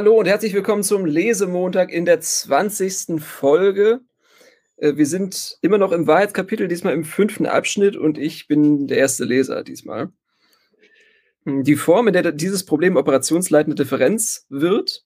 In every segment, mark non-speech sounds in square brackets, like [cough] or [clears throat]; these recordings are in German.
Hallo und herzlich willkommen zum Lesemontag in der 20. Folge. Äh, wir sind immer noch im Wahrheitskapitel, diesmal im fünften Abschnitt und ich bin der erste Leser diesmal. Hm, die Form, in der dieses Problem operationsleitende Differenz wird,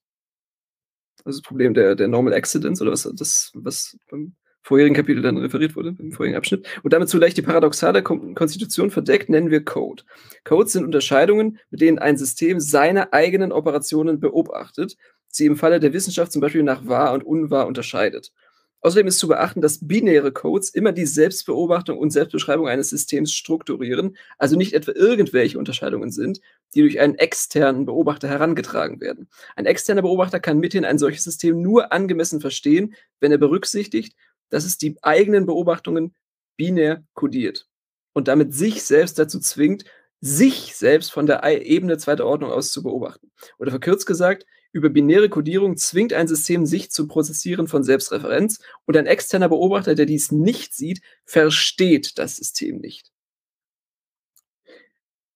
also das Problem der, der Normal Accidents oder was, das, was beim vorherigen Kapitel dann referiert wurde, im vorherigen Abschnitt, und damit zugleich die paradoxale Konstitution verdeckt, nennen wir Code. Codes sind Unterscheidungen, mit denen ein System seine eigenen Operationen beobachtet, sie im Falle der Wissenschaft zum Beispiel nach wahr und unwahr unterscheidet. Außerdem ist zu beachten, dass binäre Codes immer die Selbstbeobachtung und Selbstbeschreibung eines Systems strukturieren, also nicht etwa irgendwelche Unterscheidungen sind, die durch einen externen Beobachter herangetragen werden. Ein externer Beobachter kann mithin ein solches System nur angemessen verstehen, wenn er berücksichtigt, dass es die eigenen Beobachtungen binär kodiert und damit sich selbst dazu zwingt, sich selbst von der Ebene zweiter Ordnung aus zu beobachten. Oder verkürzt gesagt, über binäre Kodierung zwingt ein System sich zum Prozessieren von Selbstreferenz und ein externer Beobachter, der dies nicht sieht, versteht das System nicht.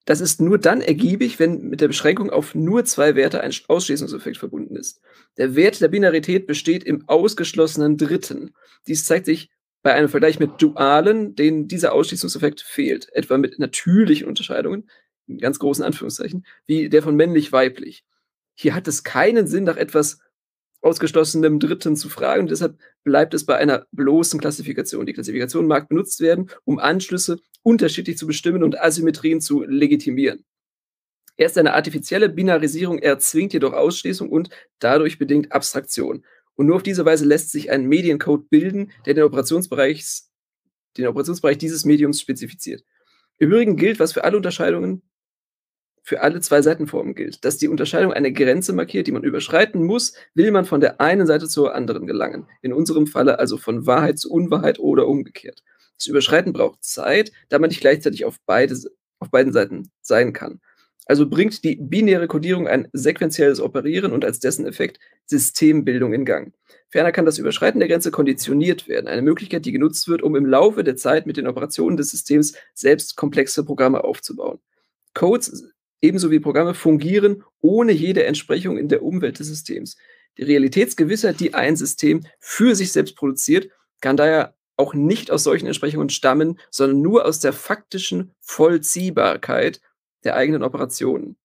Das ist nur dann ergiebig, wenn mit der Beschränkung auf nur zwei Werte ein Ausschließungseffekt verbunden ist. Der Wert der Binarität besteht im ausgeschlossenen Dritten. Dies zeigt sich bei einem Vergleich mit Dualen, denen dieser Ausschließungseffekt fehlt, etwa mit natürlichen Unterscheidungen, in ganz großen Anführungszeichen, wie der von männlich-weiblich. Hier hat es keinen Sinn, nach etwas ausgeschlossenem Dritten zu fragen. Und deshalb bleibt es bei einer bloßen Klassifikation. Die Klassifikation mag benutzt werden, um Anschlüsse unterschiedlich zu bestimmen und Asymmetrien zu legitimieren. Erst eine artifizielle Binarisierung erzwingt jedoch Ausschließung und dadurch bedingt Abstraktion. Und nur auf diese Weise lässt sich ein Mediencode bilden, der den Operationsbereich, den Operationsbereich dieses Mediums spezifiziert. Im Übrigen gilt, was für alle Unterscheidungen für alle zwei Seitenformen gilt, dass die Unterscheidung eine Grenze markiert, die man überschreiten muss, will man von der einen Seite zur anderen gelangen. In unserem Falle also von Wahrheit zu Unwahrheit oder umgekehrt. Das Überschreiten braucht Zeit, da man nicht gleichzeitig auf, beide, auf beiden Seiten sein kann. Also bringt die binäre Codierung ein sequenzielles Operieren und als dessen Effekt Systembildung in Gang. Ferner kann das Überschreiten der Grenze konditioniert werden, eine Möglichkeit, die genutzt wird, um im Laufe der Zeit mit den Operationen des Systems selbst komplexe Programme aufzubauen. Codes ebenso wie Programme fungieren ohne jede Entsprechung in der Umwelt des Systems. Die Realitätsgewissheit, die ein System für sich selbst produziert, kann daher auch nicht aus solchen Entsprechungen stammen, sondern nur aus der faktischen Vollziehbarkeit der eigenen Operationen.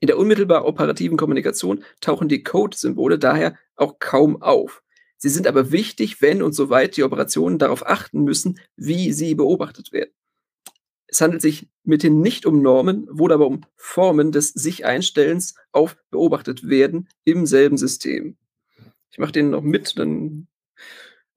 In der unmittelbar operativen Kommunikation tauchen die Code-Symbole daher auch kaum auf. Sie sind aber wichtig, wenn und soweit die Operationen darauf achten müssen, wie sie beobachtet werden. Es handelt sich mithin nicht um Normen, wohl aber um Formen des Sich-Einstellens auf beobachtet werden im selben System. Ich mache den noch mit, dann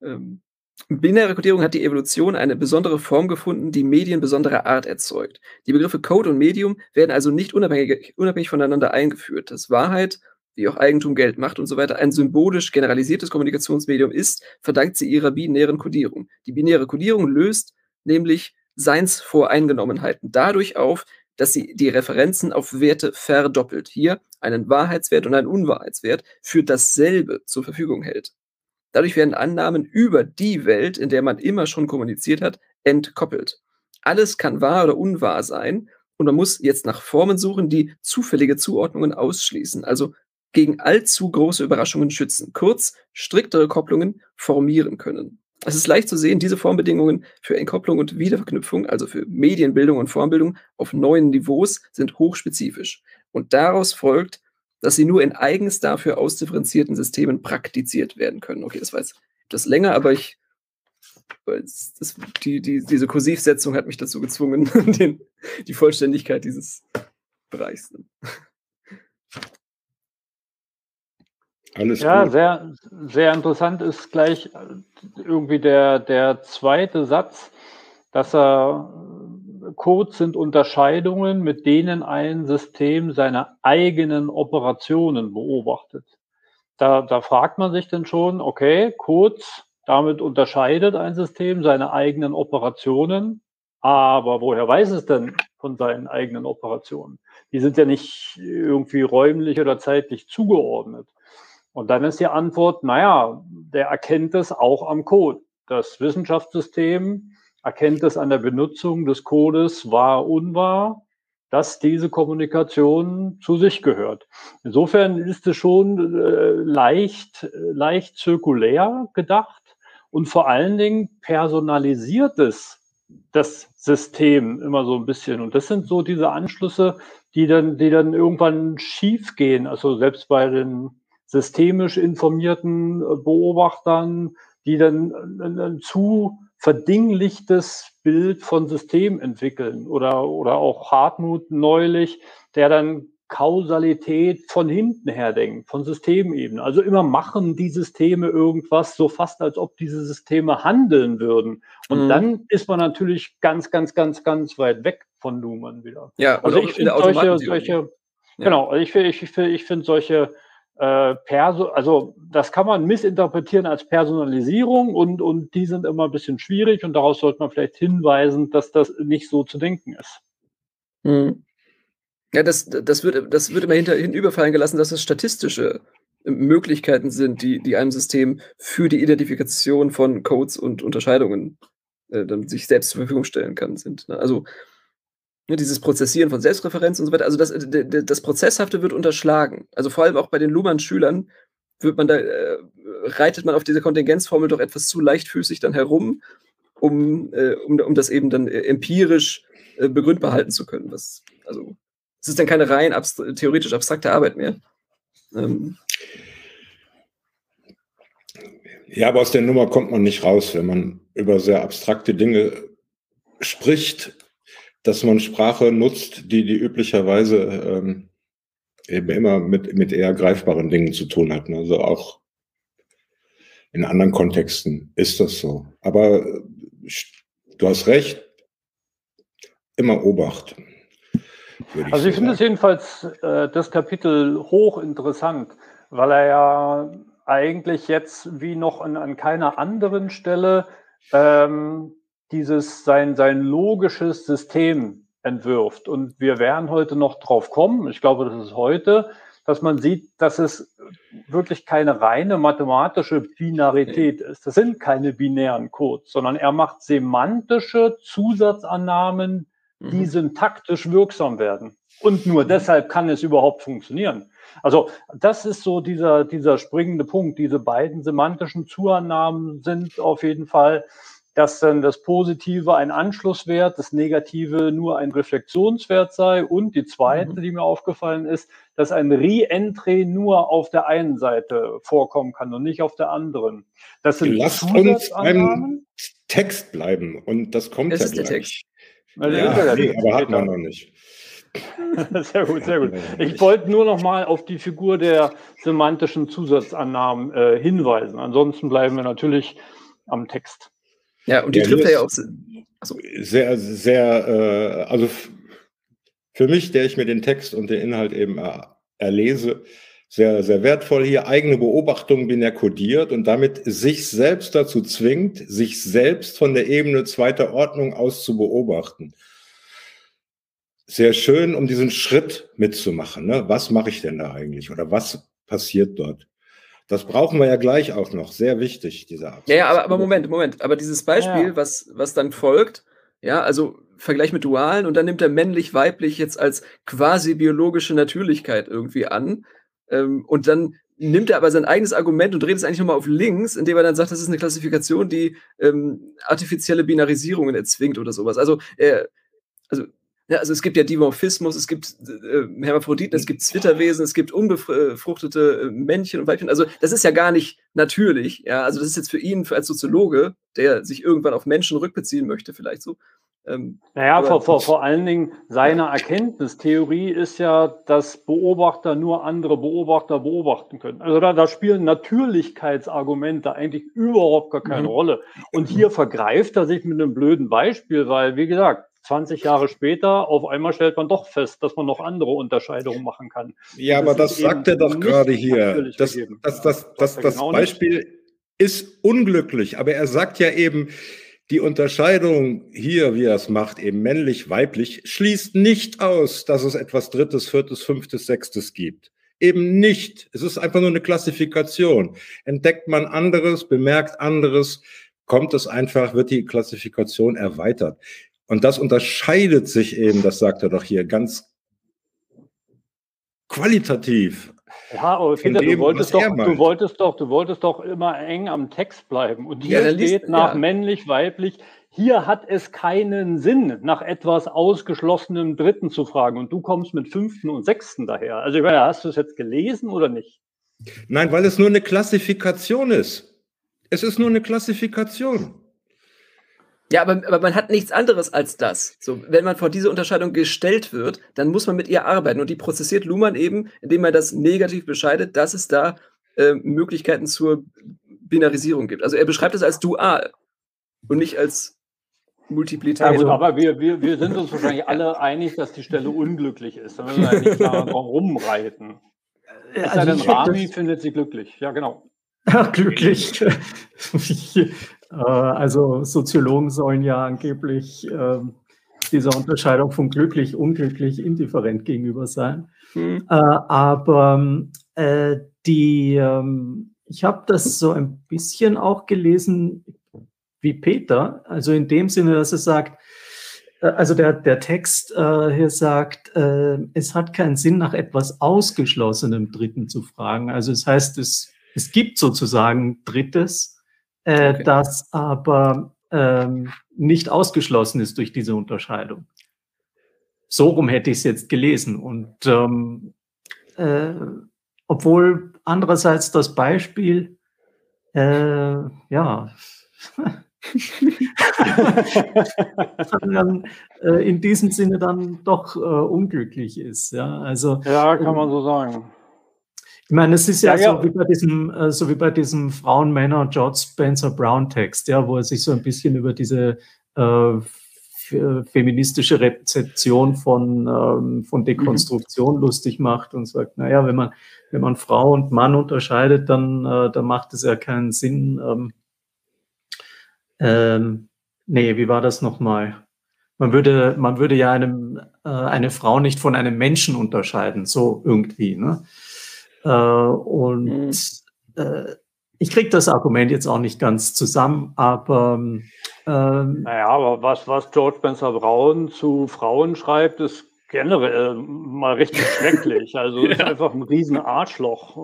ähm, binäre Codierung hat die Evolution eine besondere Form gefunden, die Medien besonderer Art erzeugt. Die Begriffe Code und Medium werden also nicht unabhängig, unabhängig voneinander eingeführt. Dass Wahrheit, wie auch Eigentum, Geld, Macht und so weiter, ein symbolisch generalisiertes Kommunikationsmedium ist, verdankt sie ihrer binären Codierung. Die binäre Codierung löst nämlich Seinsvoreingenommenheiten dadurch auf, dass sie die Referenzen auf Werte verdoppelt. Hier einen Wahrheitswert und einen Unwahrheitswert für dasselbe zur Verfügung hält. Dadurch werden Annahmen über die Welt, in der man immer schon kommuniziert hat, entkoppelt. Alles kann wahr oder unwahr sein und man muss jetzt nach Formen suchen, die zufällige Zuordnungen ausschließen, also gegen allzu große Überraschungen schützen. Kurz, striktere Kopplungen formieren können. Es ist leicht zu sehen, diese Formbedingungen für Entkopplung und Wiederverknüpfung, also für Medienbildung und Formbildung auf neuen Niveaus, sind hochspezifisch. Und daraus folgt, dass sie nur in eigens dafür ausdifferenzierten Systemen praktiziert werden können. Okay, das war jetzt etwas länger, aber ich, das, die, die, diese Kursivsetzung hat mich dazu gezwungen, [laughs] den, die Vollständigkeit dieses Bereichs. Alles ja, gut. sehr, sehr interessant ist gleich irgendwie der, der zweite Satz, dass er Codes sind Unterscheidungen, mit denen ein System seine eigenen Operationen beobachtet. Da, da fragt man sich dann schon, okay, Codes, damit unterscheidet ein System seine eigenen Operationen, aber woher weiß es denn von seinen eigenen Operationen? Die sind ja nicht irgendwie räumlich oder zeitlich zugeordnet. Und dann ist die Antwort, naja, der erkennt es auch am Code. Das Wissenschaftssystem erkennt es an der Benutzung des Codes wahr, unwahr. dass diese Kommunikation zu sich gehört. Insofern ist es schon äh, leicht, leicht zirkulär gedacht und vor allen Dingen personalisiert es das System immer so ein bisschen. Und das sind so diese Anschlüsse, die dann, die dann irgendwann schief gehen. Also selbst bei den systemisch informierten Beobachtern, die dann ein, ein zu verdinglichtes Bild von System entwickeln oder, oder auch Hartmut neulich, der dann Kausalität von hinten her denkt, von Systemebene. Also immer machen die Systeme irgendwas, so fast als ob diese Systeme handeln würden. Und mhm. dann ist man natürlich ganz, ganz, ganz, ganz weit weg von Luhmann wieder. Ja, also ich finde solche, solche ja. genau, also ich, ich, ich, ich finde solche äh, Perso also das kann man missinterpretieren als Personalisierung und, und die sind immer ein bisschen schwierig und daraus sollte man vielleicht hinweisen, dass das nicht so zu denken ist. Mhm. Ja, das, das, wird, das wird immer hinter, hinüberfallen gelassen, dass es statistische Möglichkeiten sind, die, die einem System für die Identifikation von Codes und Unterscheidungen äh, sich selbst zur Verfügung stellen kann, sind. Ne? Also ne, dieses Prozessieren von Selbstreferenz und so weiter, also das, das Prozesshafte wird unterschlagen. Also vor allem auch bei den Luhmann-Schülern wird man da, äh, reitet man auf diese Kontingenzformel doch etwas zu leichtfüßig dann herum, um, äh, um, um das eben dann äh, empirisch äh, begründbar halten zu können. Was, also, es ist dann keine rein abst theoretisch abstrakte Arbeit mehr. Ähm. Ja, aber aus der Nummer kommt man nicht raus, wenn man über sehr abstrakte Dinge spricht dass man Sprache nutzt, die, die üblicherweise ähm, eben immer mit, mit eher greifbaren Dingen zu tun hat. Also auch in anderen Kontexten ist das so. Aber du hast recht, immer Obacht. Ich also ich so finde es jedenfalls äh, das Kapitel hochinteressant, weil er ja eigentlich jetzt wie noch an, an keiner anderen Stelle ähm, dieses sein, sein logisches System entwirft. Und wir werden heute noch drauf kommen, ich glaube, das ist heute, dass man sieht, dass es wirklich keine reine mathematische Binarität ist. Das sind keine binären Codes, sondern er macht semantische Zusatzannahmen, die mhm. syntaktisch wirksam werden. Und nur deshalb kann es überhaupt funktionieren. Also das ist so dieser, dieser springende Punkt. Diese beiden semantischen Zuannahmen sind auf jeden Fall dass dann das Positive ein Anschlusswert, das Negative nur ein Reflexionswert sei. Und die zweite, mhm. die mir aufgefallen ist, dass ein Re-Entry nur auf der einen Seite vorkommen kann und nicht auf der anderen. Das sind Lasst uns beim Text bleiben und das kommt es ja ist gleich. Der Text. Also ja, nee, aber hat man noch nicht. [laughs] sehr gut, sehr gut. Ich wollte nur noch mal auf die Figur der semantischen Zusatzannahmen äh, hinweisen. Ansonsten bleiben wir natürlich am Text. Ja, und die ja, trifft er ja auch. Also. Sehr, sehr, äh, also für mich, der ich mir den Text und den Inhalt eben äh, erlese, sehr, sehr wertvoll hier, eigene Beobachtungen binär kodiert und damit sich selbst dazu zwingt, sich selbst von der Ebene zweiter Ordnung aus zu beobachten. Sehr schön, um diesen Schritt mitzumachen. Ne? Was mache ich denn da eigentlich oder was passiert dort? Das brauchen wir ja gleich auch noch. Sehr wichtig, dieser Absatz. Ja, ja aber, aber Moment, Moment. Aber dieses Beispiel, ja. was, was dann folgt, ja, also Vergleich mit Dualen und dann nimmt er männlich-weiblich jetzt als quasi biologische Natürlichkeit irgendwie an. Ähm, und dann nimmt er aber sein eigenes Argument und dreht es eigentlich nochmal auf links, indem er dann sagt, das ist eine Klassifikation, die ähm, artifizielle Binarisierungen erzwingt oder sowas. Also, äh, also ja, also es gibt ja Dimorphismus, es gibt äh, Hermaphroditen, es gibt Zwitterwesen, es gibt unbefruchtete äh, Männchen und Weibchen. Also das ist ja gar nicht natürlich. Ja, also das ist jetzt für ihn für als Soziologe, der sich irgendwann auf Menschen rückbeziehen möchte, vielleicht so. Ähm, naja, vor, vor, vor allen Dingen seine Erkenntnistheorie ist ja, dass Beobachter nur andere Beobachter beobachten können. Also da, da spielen Natürlichkeitsargumente eigentlich überhaupt gar keine mhm. Rolle. Und hier vergreift er sich mit einem blöden Beispiel, weil, wie gesagt, 20 Jahre später, auf einmal stellt man doch fest, dass man noch andere Unterscheidungen machen kann. Ja, aber das sagt er doch gerade hier. Das, das, das, das, das genau Beispiel ist unglücklich, aber er sagt ja eben, die Unterscheidung hier, wie er es macht, eben männlich, weiblich, schließt nicht aus, dass es etwas Drittes, Viertes, Fünftes, Sechstes gibt. Eben nicht. Es ist einfach nur eine Klassifikation. Entdeckt man anderes, bemerkt anderes, kommt es einfach, wird die Klassifikation erweitert. Und das unterscheidet sich eben, das sagt er doch hier, ganz qualitativ. Ja, aber Peter, dem, du, wolltest doch, du, wolltest doch, du wolltest doch immer eng am Text bleiben. Und hier ja, steht liest, nach ja. männlich, weiblich, hier hat es keinen Sinn, nach etwas ausgeschlossenem Dritten zu fragen. Und du kommst mit Fünften und Sechsten daher. Also ich meine, hast du es jetzt gelesen oder nicht? Nein, weil es nur eine Klassifikation ist. Es ist nur eine Klassifikation. Ja, aber, aber man hat nichts anderes als das. So, wenn man vor diese Unterscheidung gestellt wird, dann muss man mit ihr arbeiten. Und die prozessiert Luhmann eben, indem er das negativ bescheidet, dass es da äh, Möglichkeiten zur Binarisierung gibt. Also er beschreibt es als dual und nicht als multiplitär. Ja, gut, aber wir, wir, wir sind uns wahrscheinlich alle einig, dass die Stelle unglücklich ist. Da müssen wir ja nicht da [laughs] rumreiten. Es also sei denn, Rami findet sie glücklich. Ja, genau. Ach, [laughs] glücklich. [laughs] Äh, also Soziologen sollen ja angeblich äh, dieser Unterscheidung von glücklich, unglücklich, indifferent gegenüber sein. Mhm. Aber äh, die, ähm, ich habe das so ein bisschen auch gelesen wie Peter, also in dem Sinne, dass er sagt, also der, der Text äh, hier sagt, äh, es hat keinen Sinn, nach etwas Ausgeschlossenem Dritten zu fragen. Also es heißt, es, es gibt sozusagen Drittes, äh, okay. das aber ähm, nicht ausgeschlossen ist durch diese Unterscheidung. So rum hätte ich es jetzt gelesen. Und ähm, äh, obwohl andererseits das Beispiel, äh, ja, [laughs] dann, äh, in diesem Sinne dann doch äh, unglücklich ist. Ja, also, ja kann man so sagen. Ich meine, es ist ja, ja, so, Wie bei diesem, äh, so wie bei diesem Frauen, Männer, George Spencer Brown Text, ja, wo er sich so ein bisschen über diese äh, feministische Rezeption von, ähm, von Dekonstruktion mhm. lustig macht und sagt, naja, wenn man, wenn man Frau und Mann unterscheidet, dann, äh, dann macht es ja keinen Sinn. Ähm, ähm, nee, wie war das nochmal? Man würde, man würde ja einem, äh, eine Frau nicht von einem Menschen unterscheiden, so irgendwie. Ne? Äh, und mhm. äh, ich kriege das Argument jetzt auch nicht ganz zusammen, aber ähm, naja, aber was, was George Spencer Brown zu Frauen schreibt, ist generell mal richtig [laughs] schrecklich. Also ja. ist einfach ein riesen Arschloch.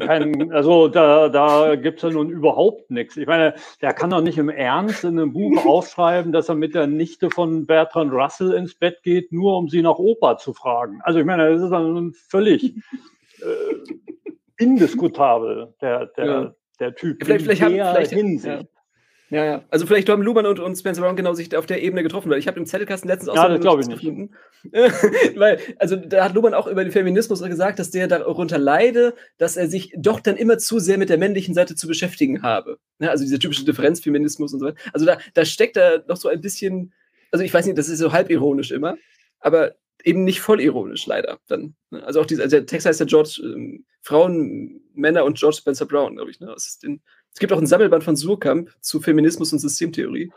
Kein, also da, da gibt es ja nun überhaupt nichts. Ich meine, der kann doch nicht im Ernst in einem Buch [laughs] aufschreiben, dass er mit der Nichte von Bertrand Russell ins Bett geht, nur um sie nach Opa zu fragen. Also ich meine, das ist dann völlig äh, indiskutabel, der, der, ja. der Typ. Vielleicht, vielleicht, haben, vielleicht, Hinsicht. Ja. ja. ja, Also vielleicht haben Luhmann und, und Spencer Brown genau sich auf der Ebene getroffen, weil ich habe im Zettelkasten letztens auch ja, das ich gefunden. [laughs] weil, also da hat Luhmann auch über den Feminismus gesagt, dass der darunter leide, dass er sich doch dann immer zu sehr mit der männlichen Seite zu beschäftigen habe. Ja, also dieser typische Differenzfeminismus und so weiter. Also da, da steckt da noch so ein bisschen, also ich weiß nicht, das ist so halb ironisch immer, aber eben nicht voll ironisch, leider. Dann, ne? Also auch dieser, also der Text heißt ja George, ähm, Frauen, Männer und George Spencer Brown, glaube ich. Ne? Den, es gibt auch ein Sammelband von Surkamp zu Feminismus und Systemtheorie.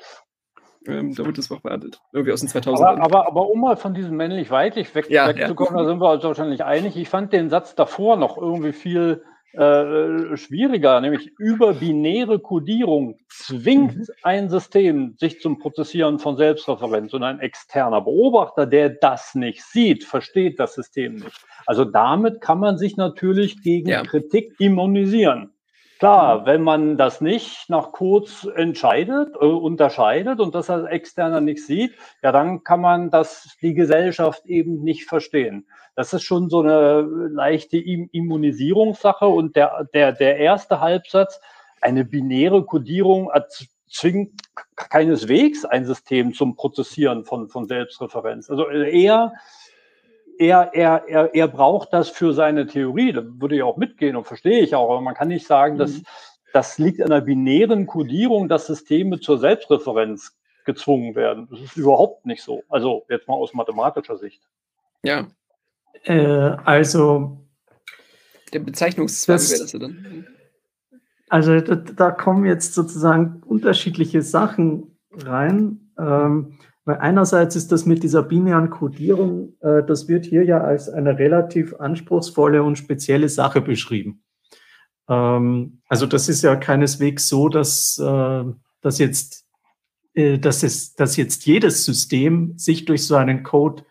Ähm, da wird das auch behandelt. Irgendwie aus den 2000 aber, aber, aber, um mal von diesem männlich-weiblich weg, ja, wegzukommen, ja. da sind wir uns wahrscheinlich einig. Ich fand den Satz davor noch irgendwie viel äh, schwieriger, nämlich über binäre Kodierung zwingt mhm. ein System sich zum Prozessieren von Selbstreferenz und ein externer Beobachter, der das nicht sieht, versteht das System nicht. Also damit kann man sich natürlich gegen ja. Kritik immunisieren. Klar, wenn man das nicht nach kurz entscheidet, äh, unterscheidet und das als Externer nicht sieht, ja, dann kann man das, die Gesellschaft eben nicht verstehen. Das ist schon so eine leichte Immunisierungssache und der, der, der erste Halbsatz, eine binäre Kodierung zwingt keineswegs ein System zum Prozessieren von, von Selbstreferenz. Also eher, er, er, er, er braucht das für seine Theorie. Da würde ich auch mitgehen und verstehe ich auch. Aber man kann nicht sagen, dass mhm. das liegt an der binären Kodierung, dass Systeme zur Selbstreferenz gezwungen werden. Das ist überhaupt nicht so. Also jetzt mal aus mathematischer Sicht. Ja, äh, also. Der Bezeichnungszwang wäre das ja dann. Also da, da, kommen jetzt sozusagen unterschiedliche Sachen rein. Ähm, weil einerseits ist das mit dieser binären Codierung, äh, das wird hier ja als eine relativ anspruchsvolle und spezielle Sache beschrieben. Ähm, also das ist ja keineswegs so, dass, äh, dass jetzt äh, dass, es, dass jetzt jedes System sich durch so einen Code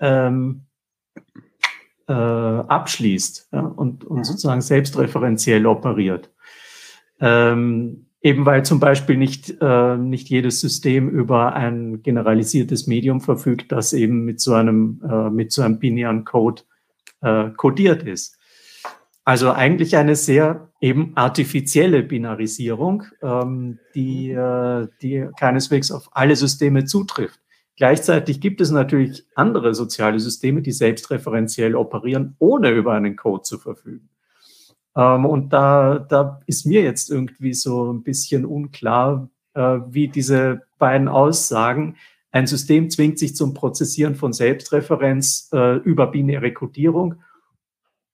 ähm, äh, abschließt ja, und, und mhm. sozusagen selbstreferenziell operiert. Ähm, eben weil zum Beispiel nicht, äh, nicht jedes System über ein generalisiertes Medium verfügt, das eben mit so einem, äh, mit so einem binären Code äh, codiert ist. Also eigentlich eine sehr eben artifizielle Binarisierung, ähm, die, äh, die keineswegs auf alle Systeme zutrifft. Gleichzeitig gibt es natürlich andere soziale Systeme, die selbstreferenziell operieren, ohne über einen Code zu verfügen. Ähm, und da, da ist mir jetzt irgendwie so ein bisschen unklar, äh, wie diese beiden Aussagen, ein System zwingt sich zum Prozessieren von Selbstreferenz äh, über binäre Codierung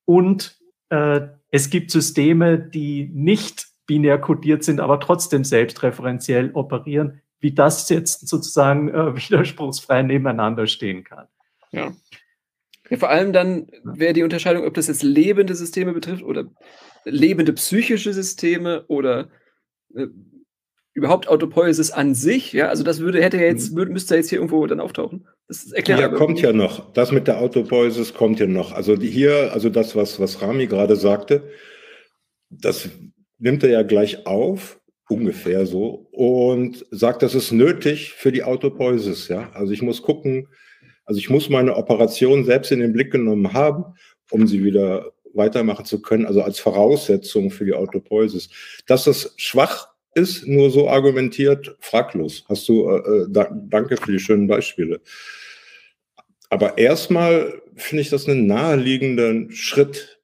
und äh, es gibt Systeme, die nicht binär codiert sind, aber trotzdem selbstreferenziell operieren, wie das jetzt sozusagen [laughs] widerspruchsfrei nebeneinander stehen kann. Ja. Ja vor allem dann wäre die Unterscheidung, ob das jetzt lebende Systeme betrifft oder lebende psychische Systeme oder äh, überhaupt Autopoiesis an sich, ja, also das würde, hätte ja jetzt, mhm. müsste jetzt hier irgendwo dann auftauchen. Das erklärt ja, kommt ja noch. Das mit der Autopoiesis kommt ja noch. Also hier, also das, was, was Rami gerade sagte, das nimmt er ja gleich auf ungefähr so, und sagt, das ist nötig für die Autopoiesis. Ja? Also ich muss gucken, also ich muss meine Operation selbst in den Blick genommen haben, um sie wieder weitermachen zu können, also als Voraussetzung für die Autopoiesis. Dass das schwach ist, nur so argumentiert, fraglos. Hast du, äh, äh da, danke für die schönen Beispiele. Aber erstmal finde ich das einen naheliegenden Schritt,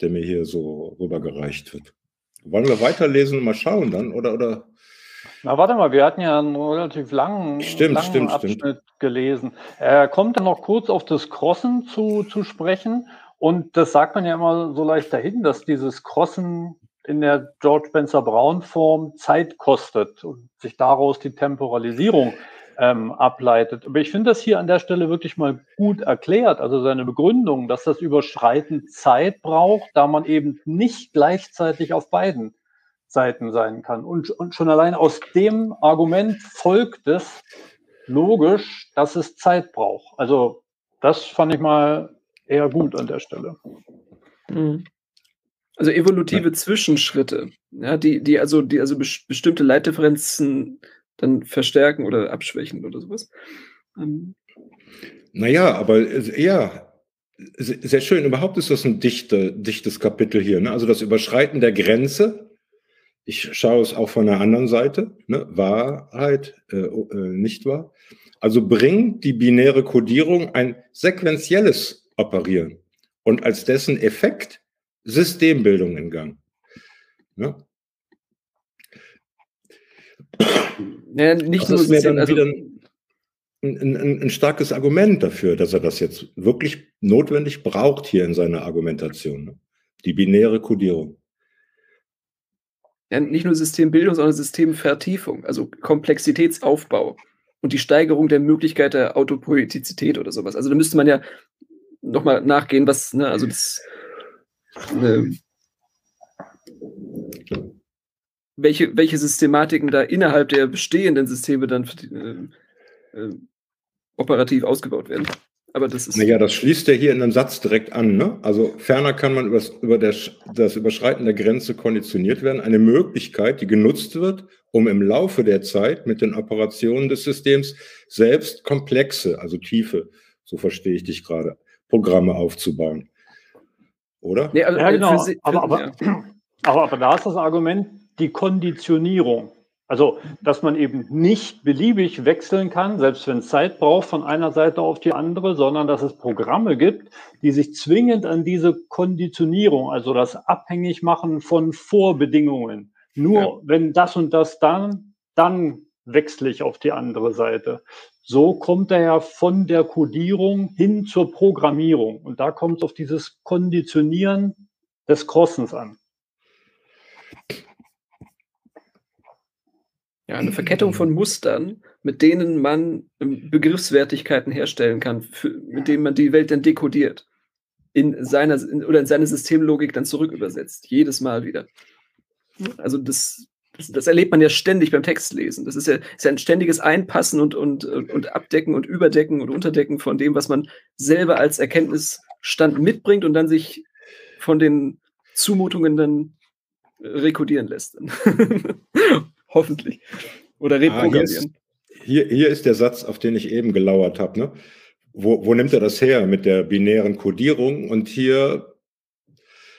der mir hier so rübergereicht wird. Wollen wir weiterlesen und mal schauen dann? Oder, oder? Na, warte mal, wir hatten ja einen relativ langen, stimmt, langen stimmt, Abschnitt stimmt. gelesen. Er kommt dann noch kurz auf das Crossen zu, zu sprechen. Und das sagt man ja immer so leicht dahin, dass dieses Crossen in der George Spencer Brown Form Zeit kostet und sich daraus die Temporalisierung ähm, ableitet. Aber ich finde das hier an der Stelle wirklich mal gut erklärt, also seine Begründung, dass das Überschreiten Zeit braucht, da man eben nicht gleichzeitig auf beiden Seiten sein kann. Und, und schon allein aus dem Argument folgt es logisch, dass es Zeit braucht. Also das fand ich mal eher gut an der Stelle. Mhm. Also evolutive ja. Zwischenschritte, ja, die, die also, die also bestimmte Leitdifferenzen dann verstärken oder abschwächen oder sowas. Ähm. Naja, aber ja, sehr schön. Überhaupt ist das ein dichte, dichtes Kapitel hier. Ne? Also das Überschreiten der Grenze. Ich schaue es auch von der anderen Seite. Ne? Wahrheit, äh, äh, nicht wahr? Also bringt die binäre Kodierung ein sequentielles Operieren und als dessen Effekt Systembildung in Gang. Ne? Ja, nicht das wäre dann also, wieder ein, ein, ein, starkes Argument dafür, dass er das jetzt wirklich notwendig braucht hier in seiner Argumentation. Ne? Die binäre Kodierung. Ja, nicht nur Systembildung, sondern Systemvertiefung, also Komplexitätsaufbau und die Steigerung der Möglichkeit der Autopoetizität oder sowas. Also da müsste man ja nochmal nachgehen, was, ne, also das. Ne, welche, welche Systematiken da innerhalb der bestehenden Systeme dann äh, äh, operativ ausgebaut werden. Aber das ist. Naja, das schließt ja hier in einem Satz direkt an. Ne? Also ferner kann man übers, über das, das Überschreiten der Grenze konditioniert werden. Eine Möglichkeit, die genutzt wird, um im Laufe der Zeit mit den Operationen des Systems selbst komplexe, also tiefe, so verstehe ich dich gerade, Programme aufzubauen. Oder? Nee, also, ja, genau. Für, für, aber, aber, ja. aber, aber da ist das Argument, die Konditionierung. Also, dass man eben nicht beliebig wechseln kann, selbst wenn es Zeit braucht, von einer Seite auf die andere, sondern dass es Programme gibt, die sich zwingend an diese Konditionierung, also das Abhängigmachen von Vorbedingungen, nur ja. wenn das und das dann, dann wechsle ich auf die andere Seite. So kommt er ja von der Codierung hin zur Programmierung. Und da kommt es auf dieses Konditionieren des Crossens an. Ja, eine Verkettung von Mustern, mit denen man ähm, Begriffswertigkeiten herstellen kann, für, mit denen man die Welt dann dekodiert. In seiner in, oder in seine Systemlogik dann zurückübersetzt. Jedes Mal wieder. Also das das, das, erlebt man ja ständig beim Textlesen. Das ist ja, ist ja ein ständiges Einpassen und, und, und Abdecken und Überdecken und Unterdecken von dem, was man selber als Erkenntnisstand mitbringt und dann sich von den Zumutungen dann rekodieren lässt. [laughs] Hoffentlich. Oder reprogrammieren. Ah, hier, ist, hier, ist der Satz, auf den ich eben gelauert habe. Ne? Wo, wo nimmt er das her mit der binären Kodierung? Und hier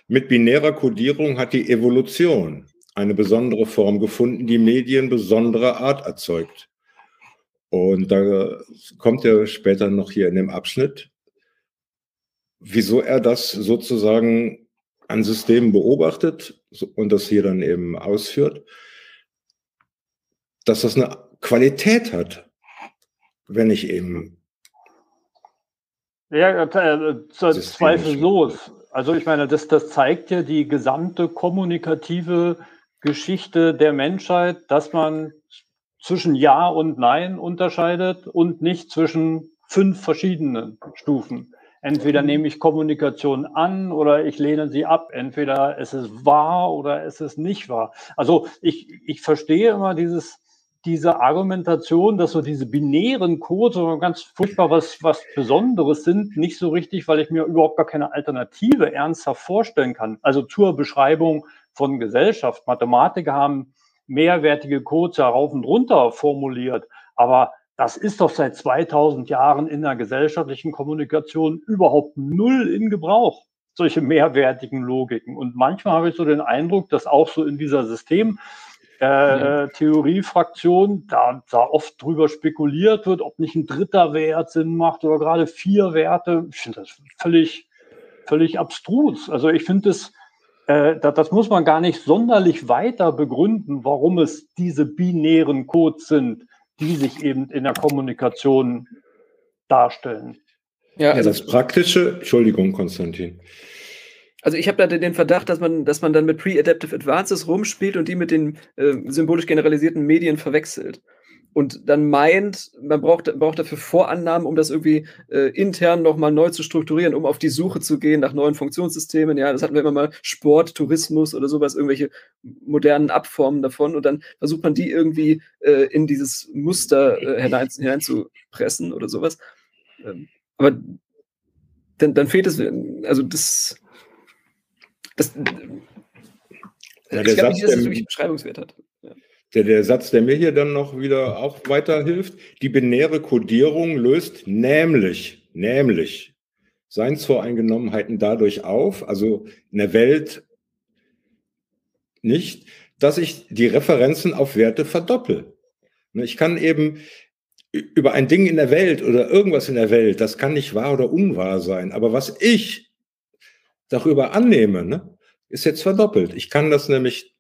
mit binärer Kodierung hat die Evolution eine besondere Form gefunden, die Medien besonderer Art erzeugt. Und da kommt er später noch hier in dem Abschnitt, wieso er das sozusagen an Systemen beobachtet und das hier dann eben ausführt, dass das eine Qualität hat, wenn ich eben. Ja, äh, zweifellos. Also ich meine, das, das zeigt ja die gesamte kommunikative Geschichte der Menschheit, dass man zwischen Ja und Nein unterscheidet und nicht zwischen fünf verschiedenen Stufen. Entweder mhm. nehme ich Kommunikation an oder ich lehne sie ab. Entweder es ist wahr oder es ist nicht wahr. Also ich, ich verstehe immer dieses, diese Argumentation, dass so diese binären Codes so ganz furchtbar was, was Besonderes sind, nicht so richtig, weil ich mir überhaupt gar keine Alternative ernsthaft vorstellen kann. Also zur Beschreibung von Gesellschaft. Mathematiker haben mehrwertige Codes ja rauf und runter formuliert, aber das ist doch seit 2000 Jahren in der gesellschaftlichen Kommunikation überhaupt null in Gebrauch, solche mehrwertigen Logiken. Und manchmal habe ich so den Eindruck, dass auch so in dieser System äh, ja. Äh, Theoriefraktion, da, da oft drüber spekuliert wird, ob nicht ein dritter Wert Sinn macht oder gerade vier Werte. Ich finde das völlig, völlig abstrus. Also ich finde es äh, das, das muss man gar nicht sonderlich weiter begründen, warum es diese binären Codes sind, die sich eben in der Kommunikation darstellen. Ja, also ja, das Praktische, Entschuldigung, Konstantin. Also ich habe da den Verdacht, dass man, dass man dann mit Pre-Adaptive Advances rumspielt und die mit den äh, symbolisch generalisierten Medien verwechselt und dann meint, man braucht, braucht dafür Vorannahmen, um das irgendwie äh, intern nochmal neu zu strukturieren, um auf die Suche zu gehen nach neuen Funktionssystemen. Ja, das hatten wir immer mal Sport, Tourismus oder sowas, irgendwelche modernen Abformen davon. Und dann versucht man die irgendwie äh, in dieses Muster äh, hinein, hineinzupressen oder sowas. Ähm, aber dann, dann fehlt es, also das, das ja, ich glaube nicht, dass es wirklich Beschreibungswert hat der, der Satz, der mir hier dann noch wieder auch weiterhilft, die binäre Kodierung löst nämlich, nämlich Seinsvoreingenommenheiten dadurch auf, also in der Welt nicht, dass ich die Referenzen auf Werte verdoppel. Ne, ich kann eben über ein Ding in der Welt oder irgendwas in der Welt, das kann nicht wahr oder unwahr sein, aber was ich darüber annehme, ne, ist jetzt verdoppelt. Ich kann das nämlich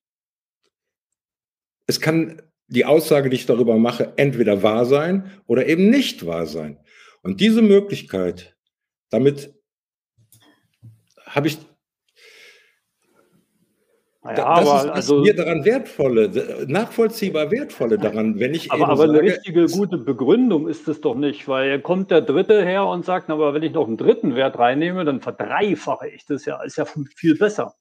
es kann die Aussage, die ich darüber mache, entweder wahr sein oder eben nicht wahr sein. Und diese Möglichkeit, damit habe ich ja, das aber ist also, mir daran wertvolle, nachvollziehbar wertvolle daran, wenn ich aber, aber sage, eine richtige gute Begründung ist es doch nicht, weil kommt der Dritte her und sagt, aber wenn ich noch einen dritten Wert reinnehme, dann verdreifache ich das ja, ist ja viel besser.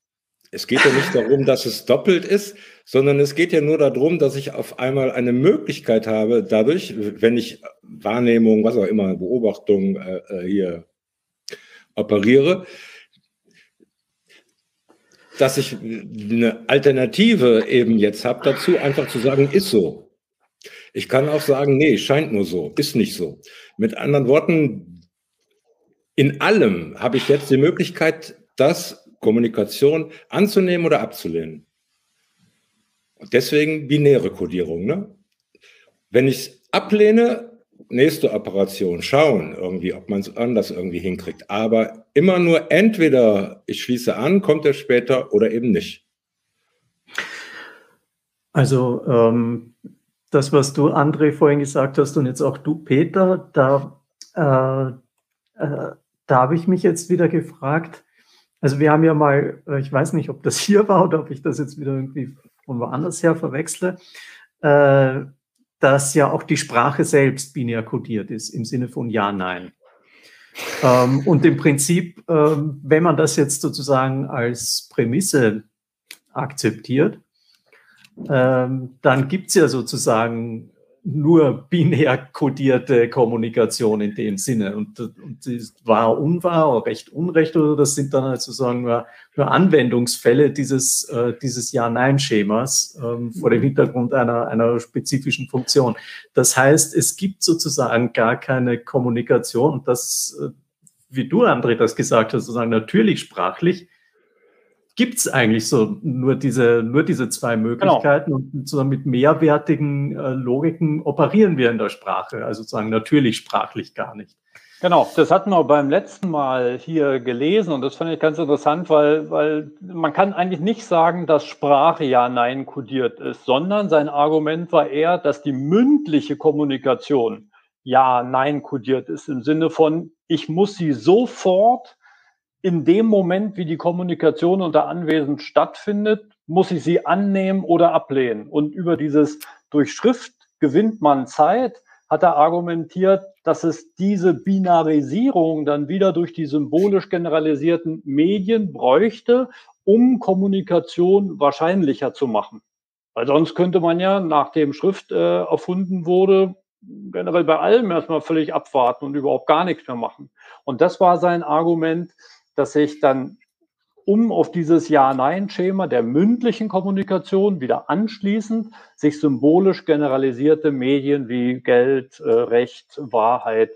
Es geht ja nicht darum, dass es doppelt ist, sondern es geht ja nur darum, dass ich auf einmal eine Möglichkeit habe, dadurch, wenn ich Wahrnehmung, was auch immer, Beobachtung äh, äh hier operiere, dass ich eine Alternative eben jetzt habe dazu, einfach zu sagen, ist so. Ich kann auch sagen, nee, scheint nur so, ist nicht so. Mit anderen Worten, in allem habe ich jetzt die Möglichkeit, das Kommunikation anzunehmen oder abzulehnen. Deswegen binäre Kodierung. Ne? Wenn ich es ablehne, nächste Operation, schauen irgendwie, ob man es anders irgendwie hinkriegt. Aber immer nur entweder ich schließe an, kommt er später oder eben nicht. Also ähm, das, was du, André, vorhin gesagt hast und jetzt auch du, Peter, da, äh, äh, da habe ich mich jetzt wieder gefragt, also wir haben ja mal, äh, ich weiß nicht, ob das [laughs] hier war oder ob ich das jetzt wieder irgendwie von woanders her verwechsle, äh, dass ja auch die Sprache selbst binär kodiert ist, im Sinne von Ja, Nein. Ähm, und im Prinzip, ähm, wenn man das jetzt sozusagen als Prämisse akzeptiert, ähm, dann gibt es ja sozusagen nur binär kodierte Kommunikation in dem Sinne. Und, und das war unwahr recht unrecht oder das sind dann halt sozusagen nur, nur Anwendungsfälle dieses, äh, dieses Ja-Nein-Schemas ähm, vor dem mhm. Hintergrund einer, einer spezifischen Funktion. Das heißt, es gibt sozusagen gar keine Kommunikation und das, äh, wie du, André, das gesagt hast, sozusagen natürlich sprachlich, gibt es eigentlich so nur diese, nur diese zwei genau. Möglichkeiten genau. und sozusagen mit mehrwertigen äh, Logiken operieren wir in der Sprache, also sozusagen natürlich sprachlich gar nicht. Genau, das hatten wir beim letzten Mal hier gelesen und das fand ich ganz interessant, weil, weil man kann eigentlich nicht sagen, dass Sprache ja Nein kodiert ist, sondern sein Argument war eher, dass die mündliche Kommunikation ja Nein kodiert ist im Sinne von, ich muss sie sofort in dem Moment, wie die Kommunikation unter Anwesend stattfindet, muss ich sie annehmen oder ablehnen. Und über dieses durch Schrift gewinnt man Zeit, hat er argumentiert, dass es diese Binarisierung dann wieder durch die symbolisch generalisierten Medien bräuchte, um Kommunikation wahrscheinlicher zu machen. Weil sonst könnte man ja, nachdem Schrift äh, erfunden wurde, generell bei allem erstmal völlig abwarten und überhaupt gar nichts mehr machen. Und das war sein Argument, dass ich dann um auf dieses Ja-Nein-Schema der mündlichen Kommunikation wieder anschließend sich symbolisch generalisierte Medien wie Geld, äh, Recht, Wahrheit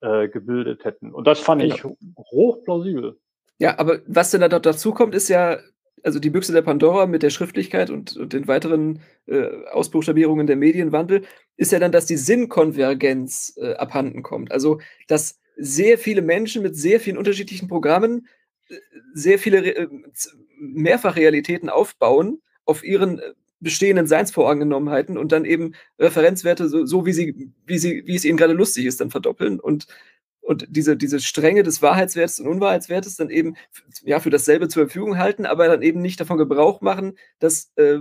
äh, gebildet hätten. Und das fand ich hochplausibel. Ja, aber was denn da dazu kommt, ist ja, also die Büchse der Pandora mit der Schriftlichkeit und, und den weiteren äh, Ausbuchstabierungen der Medienwandel, ist ja dann, dass die Sinnkonvergenz äh, abhanden kommt. Also, dass sehr viele Menschen mit sehr vielen unterschiedlichen Programmen äh, sehr viele äh, Mehrfachrealitäten aufbauen auf ihren äh, bestehenden Seinsvorangenommenheiten und dann eben Referenzwerte so, so wie sie, wie sie, wie es ihnen gerade lustig ist, dann verdoppeln und und diese, diese Strenge des Wahrheitswertes und Unwahrheitswertes dann eben ja, für dasselbe zur Verfügung halten, aber dann eben nicht davon Gebrauch machen, das äh,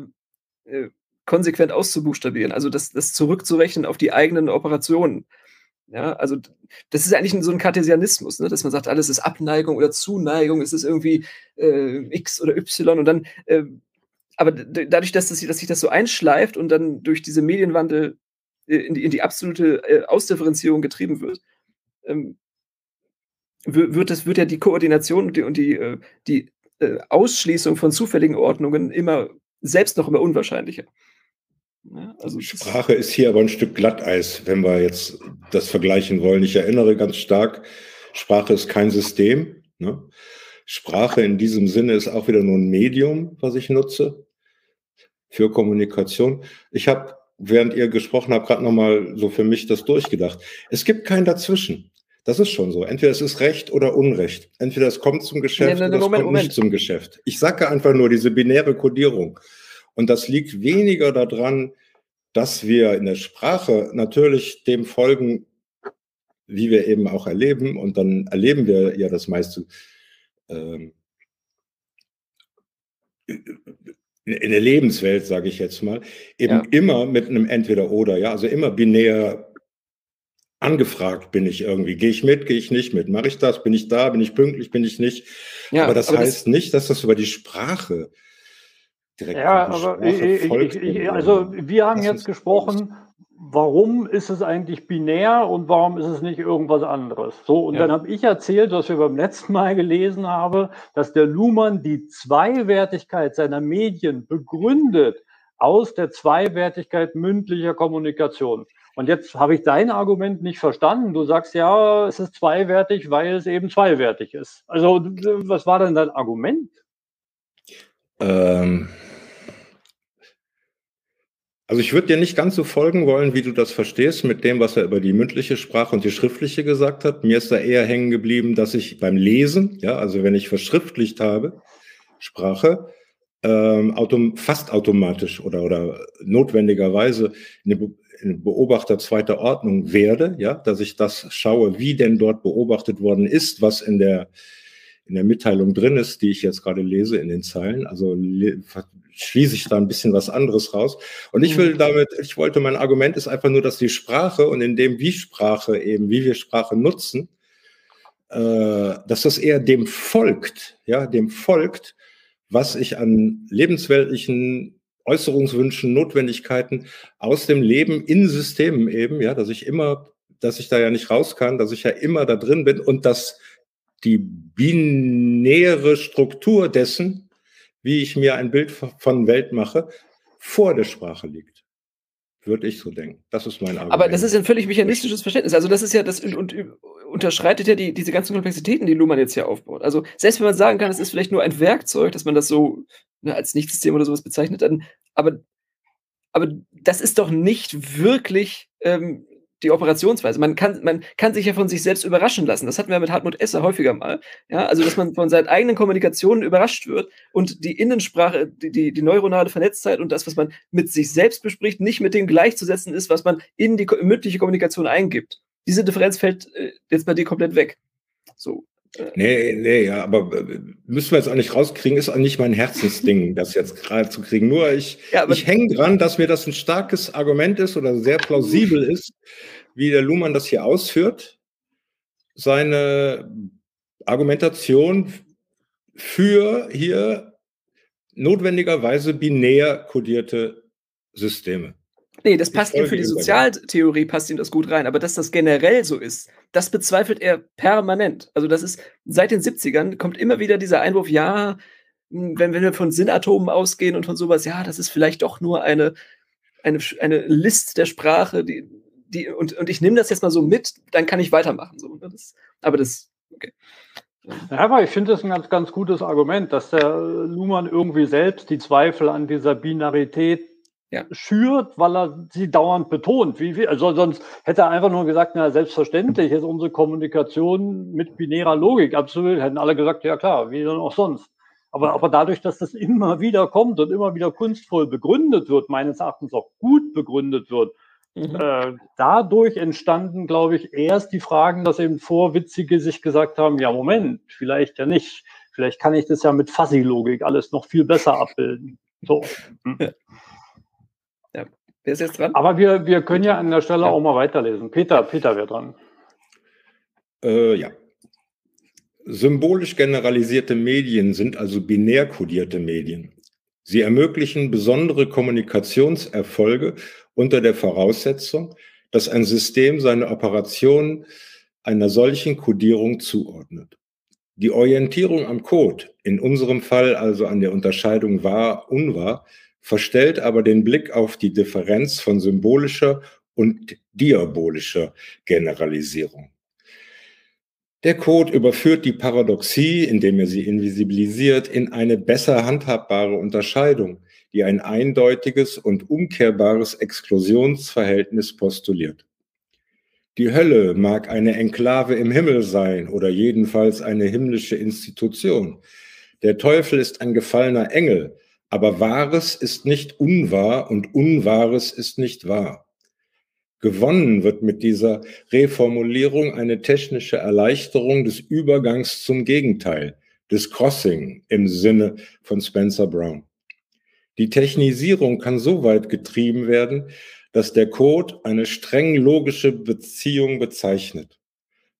äh, konsequent auszubuchstabieren, also das, das zurückzurechnen auf die eigenen Operationen. Ja, also das ist eigentlich so ein Kartesianismus, ne? dass man sagt, alles ist Abneigung oder Zuneigung, es ist irgendwie äh, X oder Y und dann, äh, aber dadurch, dass, das, dass sich das so einschleift und dann durch diese Medienwandel äh, in, die, in die absolute äh, Ausdifferenzierung getrieben wird, ähm, wird, das, wird ja die Koordination und die, und die, äh, die äh, Ausschließung von zufälligen Ordnungen immer selbst noch immer unwahrscheinlicher. Ja, also Sprache ist hier aber ein Stück Glatteis, wenn wir jetzt das vergleichen wollen. Ich erinnere ganz stark, Sprache ist kein System. Ne? Sprache in diesem Sinne ist auch wieder nur ein Medium, was ich nutze für Kommunikation. Ich habe, während ihr gesprochen habt, gerade nochmal so für mich das durchgedacht. Es gibt kein Dazwischen. Das ist schon so. Entweder es ist Recht oder Unrecht. Entweder es kommt zum Geschäft nee, nee, nee, oder es kommt Moment. nicht zum Geschäft. Ich sage einfach nur diese binäre Kodierung. Und das liegt weniger daran, dass wir in der Sprache natürlich dem folgen, wie wir eben auch erleben. Und dann erleben wir ja das meiste ähm, in der Lebenswelt, sage ich jetzt mal, eben ja. immer mit einem Entweder-Oder, ja, also immer binär angefragt bin ich irgendwie. Gehe ich mit, gehe ich nicht mit? Mache ich das? Bin ich da? Bin ich pünktlich? Bin ich nicht? Ja, aber das aber heißt das nicht, dass das über die Sprache direkt. Ja, aber ich, ich, also wir haben jetzt gesprochen, warum ist es eigentlich binär und warum ist es nicht irgendwas anderes? So, und ja. dann habe ich erzählt, was wir beim letzten Mal gelesen haben, dass der Luhmann die Zweiwertigkeit seiner Medien begründet aus der Zweiwertigkeit mündlicher Kommunikation. Und jetzt habe ich dein Argument nicht verstanden. Du sagst ja, es ist zweiwertig, weil es eben zweiwertig ist. Also, was war denn dein Argument? Ähm, also ich würde dir nicht ganz so folgen wollen, wie du das verstehst, mit dem, was er über die mündliche Sprache und die schriftliche gesagt hat. Mir ist da eher hängen geblieben, dass ich beim Lesen, ja, also wenn ich verschriftlicht habe, Sprache, ähm, autom fast automatisch oder, oder notwendigerweise eine, eine Beobachter zweiter Ordnung werde, ja, dass ich das schaue, wie denn dort beobachtet worden ist, was in der in der Mitteilung drin ist, die ich jetzt gerade lese in den Zeilen. Also schließe ich da ein bisschen was anderes raus. Und ich will mhm. damit, ich wollte, mein Argument ist einfach nur, dass die Sprache und in dem, wie Sprache eben, wie wir Sprache nutzen, äh, dass das eher dem folgt, ja, dem folgt, was ich an lebensweltlichen Äußerungswünschen, Notwendigkeiten aus dem Leben in Systemen eben, ja, dass ich immer, dass ich da ja nicht raus kann, dass ich ja immer da drin bin und dass die binäre Struktur dessen, wie ich mir ein Bild von Welt mache, vor der Sprache liegt. Würde ich so denken. Das ist mein Argument. Aber das ist ein völlig mechanistisches Verständnis. Also das ist ja das und, unterschreitet ja die, diese ganzen Komplexitäten, die Luhmann jetzt hier aufbaut. Also selbst wenn man sagen kann, es ist vielleicht nur ein Werkzeug, dass man das so ne, als Nichtsystem oder sowas bezeichnet, dann, aber, aber das ist doch nicht wirklich ähm, die Operationsweise. Man kann, man kann sich ja von sich selbst überraschen lassen. Das hatten wir mit Hartmut Esser häufiger mal. Ja, also, dass man von seinen eigenen Kommunikationen überrascht wird und die Innensprache, die, die, die neuronale Vernetztheit und das, was man mit sich selbst bespricht, nicht mit dem gleichzusetzen ist, was man in die mündliche Kommunikation eingibt. Diese Differenz fällt äh, jetzt bei dir komplett weg. So. Nee, nee, ja, aber äh, müssen wir jetzt auch nicht rauskriegen, ist auch nicht mein Herzensding, [laughs] das jetzt gerade zu kriegen. Nur ich, ja, ich hänge dran, dass mir das ein starkes Argument ist oder sehr plausibel ist, wie der Luhmann das hier ausführt. Seine Argumentation für hier notwendigerweise binär kodierte Systeme. Nee, das passt ihm für die Sozialtheorie, passt ihm das gut rein. Aber dass das generell so ist, das bezweifelt er permanent. Also das ist, seit den 70ern kommt immer wieder dieser Einwurf, ja, hm, wenn, wenn wir von Sinnatomen ausgehen und von sowas, ja, das ist vielleicht doch nur eine, eine, eine List der Sprache, die, die, und, und ich nehme das jetzt mal so mit, dann kann ich weitermachen. So. Ne, das, aber das, okay. Ja, aber ich finde das ein ganz, ganz gutes Argument, dass der Luhmann irgendwie selbst die Zweifel an dieser Binarität ja. schürt, weil er sie dauernd betont. Wie, wie, also sonst hätte er einfach nur gesagt, na selbstverständlich ist unsere Kommunikation mit binärer Logik absolut. Hätten alle gesagt, ja klar, wie denn auch sonst. Aber, aber dadurch, dass das immer wieder kommt und immer wieder kunstvoll begründet wird, meines Erachtens auch gut begründet wird, mhm. äh, dadurch entstanden, glaube ich, erst die Fragen, dass eben Vorwitzige sich gesagt haben, ja Moment, vielleicht ja nicht. Vielleicht kann ich das ja mit Fuzzy-Logik alles noch viel besser abbilden. So. Hm. Wer ist jetzt dran? Aber wir, wir können ja an der Stelle ja. auch mal weiterlesen. Peter, Peter wäre dran. Äh, ja. Symbolisch generalisierte Medien sind also binär kodierte Medien. Sie ermöglichen besondere Kommunikationserfolge unter der Voraussetzung, dass ein System seine Operationen einer solchen Kodierung zuordnet. Die Orientierung am Code, in unserem Fall also an der Unterscheidung wahr-unwahr, verstellt aber den Blick auf die Differenz von symbolischer und diabolischer Generalisierung. Der Code überführt die Paradoxie, indem er sie invisibilisiert, in eine besser handhabbare Unterscheidung, die ein eindeutiges und umkehrbares Exklusionsverhältnis postuliert. Die Hölle mag eine Enklave im Himmel sein oder jedenfalls eine himmlische Institution. Der Teufel ist ein gefallener Engel, aber Wahres ist nicht unwahr und Unwahres ist nicht wahr. Gewonnen wird mit dieser Reformulierung eine technische Erleichterung des Übergangs zum Gegenteil, des Crossing im Sinne von Spencer Brown. Die Technisierung kann so weit getrieben werden, dass der Code eine streng logische Beziehung bezeichnet.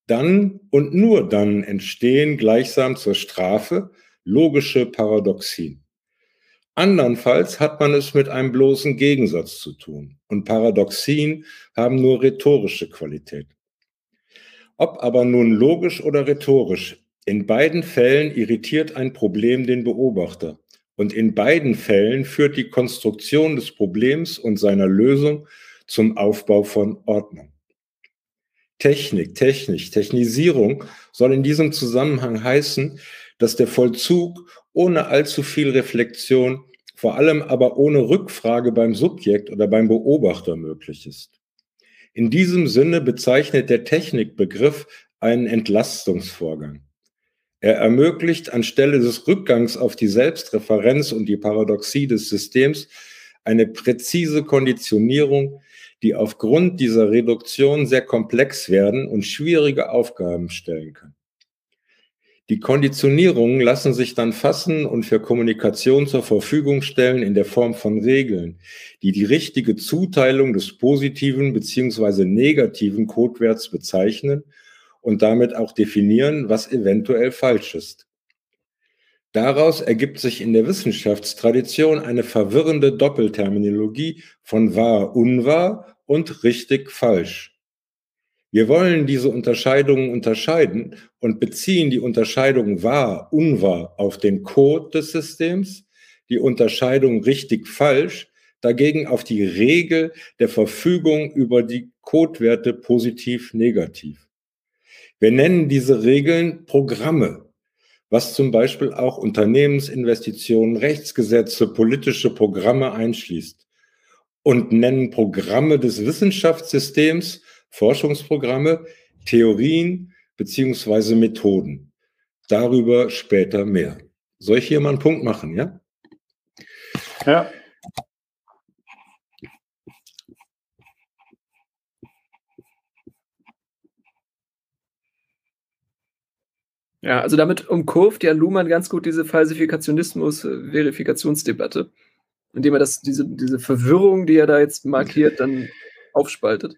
Dann und nur dann entstehen gleichsam zur Strafe logische Paradoxien. Andernfalls hat man es mit einem bloßen Gegensatz zu tun und Paradoxien haben nur rhetorische Qualität. Ob aber nun logisch oder rhetorisch, in beiden Fällen irritiert ein Problem den Beobachter und in beiden Fällen führt die Konstruktion des Problems und seiner Lösung zum Aufbau von Ordnung. Technik, Technik, Technisierung soll in diesem Zusammenhang heißen, dass der Vollzug ohne allzu viel Reflexion vor allem aber ohne Rückfrage beim Subjekt oder beim Beobachter möglich ist. In diesem Sinne bezeichnet der Technikbegriff einen Entlastungsvorgang. Er ermöglicht anstelle des Rückgangs auf die Selbstreferenz und die Paradoxie des Systems eine präzise Konditionierung, die aufgrund dieser Reduktion sehr komplex werden und schwierige Aufgaben stellen kann. Die Konditionierungen lassen sich dann fassen und für Kommunikation zur Verfügung stellen in der Form von Regeln, die die richtige Zuteilung des positiven beziehungsweise negativen Codewerts bezeichnen und damit auch definieren, was eventuell falsch ist. Daraus ergibt sich in der Wissenschaftstradition eine verwirrende Doppelterminologie von wahr, unwahr und richtig, falsch. Wir wollen diese Unterscheidungen unterscheiden und beziehen die Unterscheidung wahr, unwahr auf den Code des Systems, die Unterscheidung richtig, falsch dagegen auf die Regel der Verfügung über die Codewerte positiv, negativ. Wir nennen diese Regeln Programme, was zum Beispiel auch Unternehmensinvestitionen, Rechtsgesetze, politische Programme einschließt und nennen Programme des Wissenschaftssystems, Forschungsprogramme, Theorien beziehungsweise Methoden. Darüber später mehr. Soll ich hier mal einen Punkt machen, ja? Ja, Ja, also damit umkurvt ja Luhmann ganz gut diese Falsifikationismus-Verifikationsdebatte, indem er das, diese, diese Verwirrung, die er da jetzt markiert, dann aufspaltet.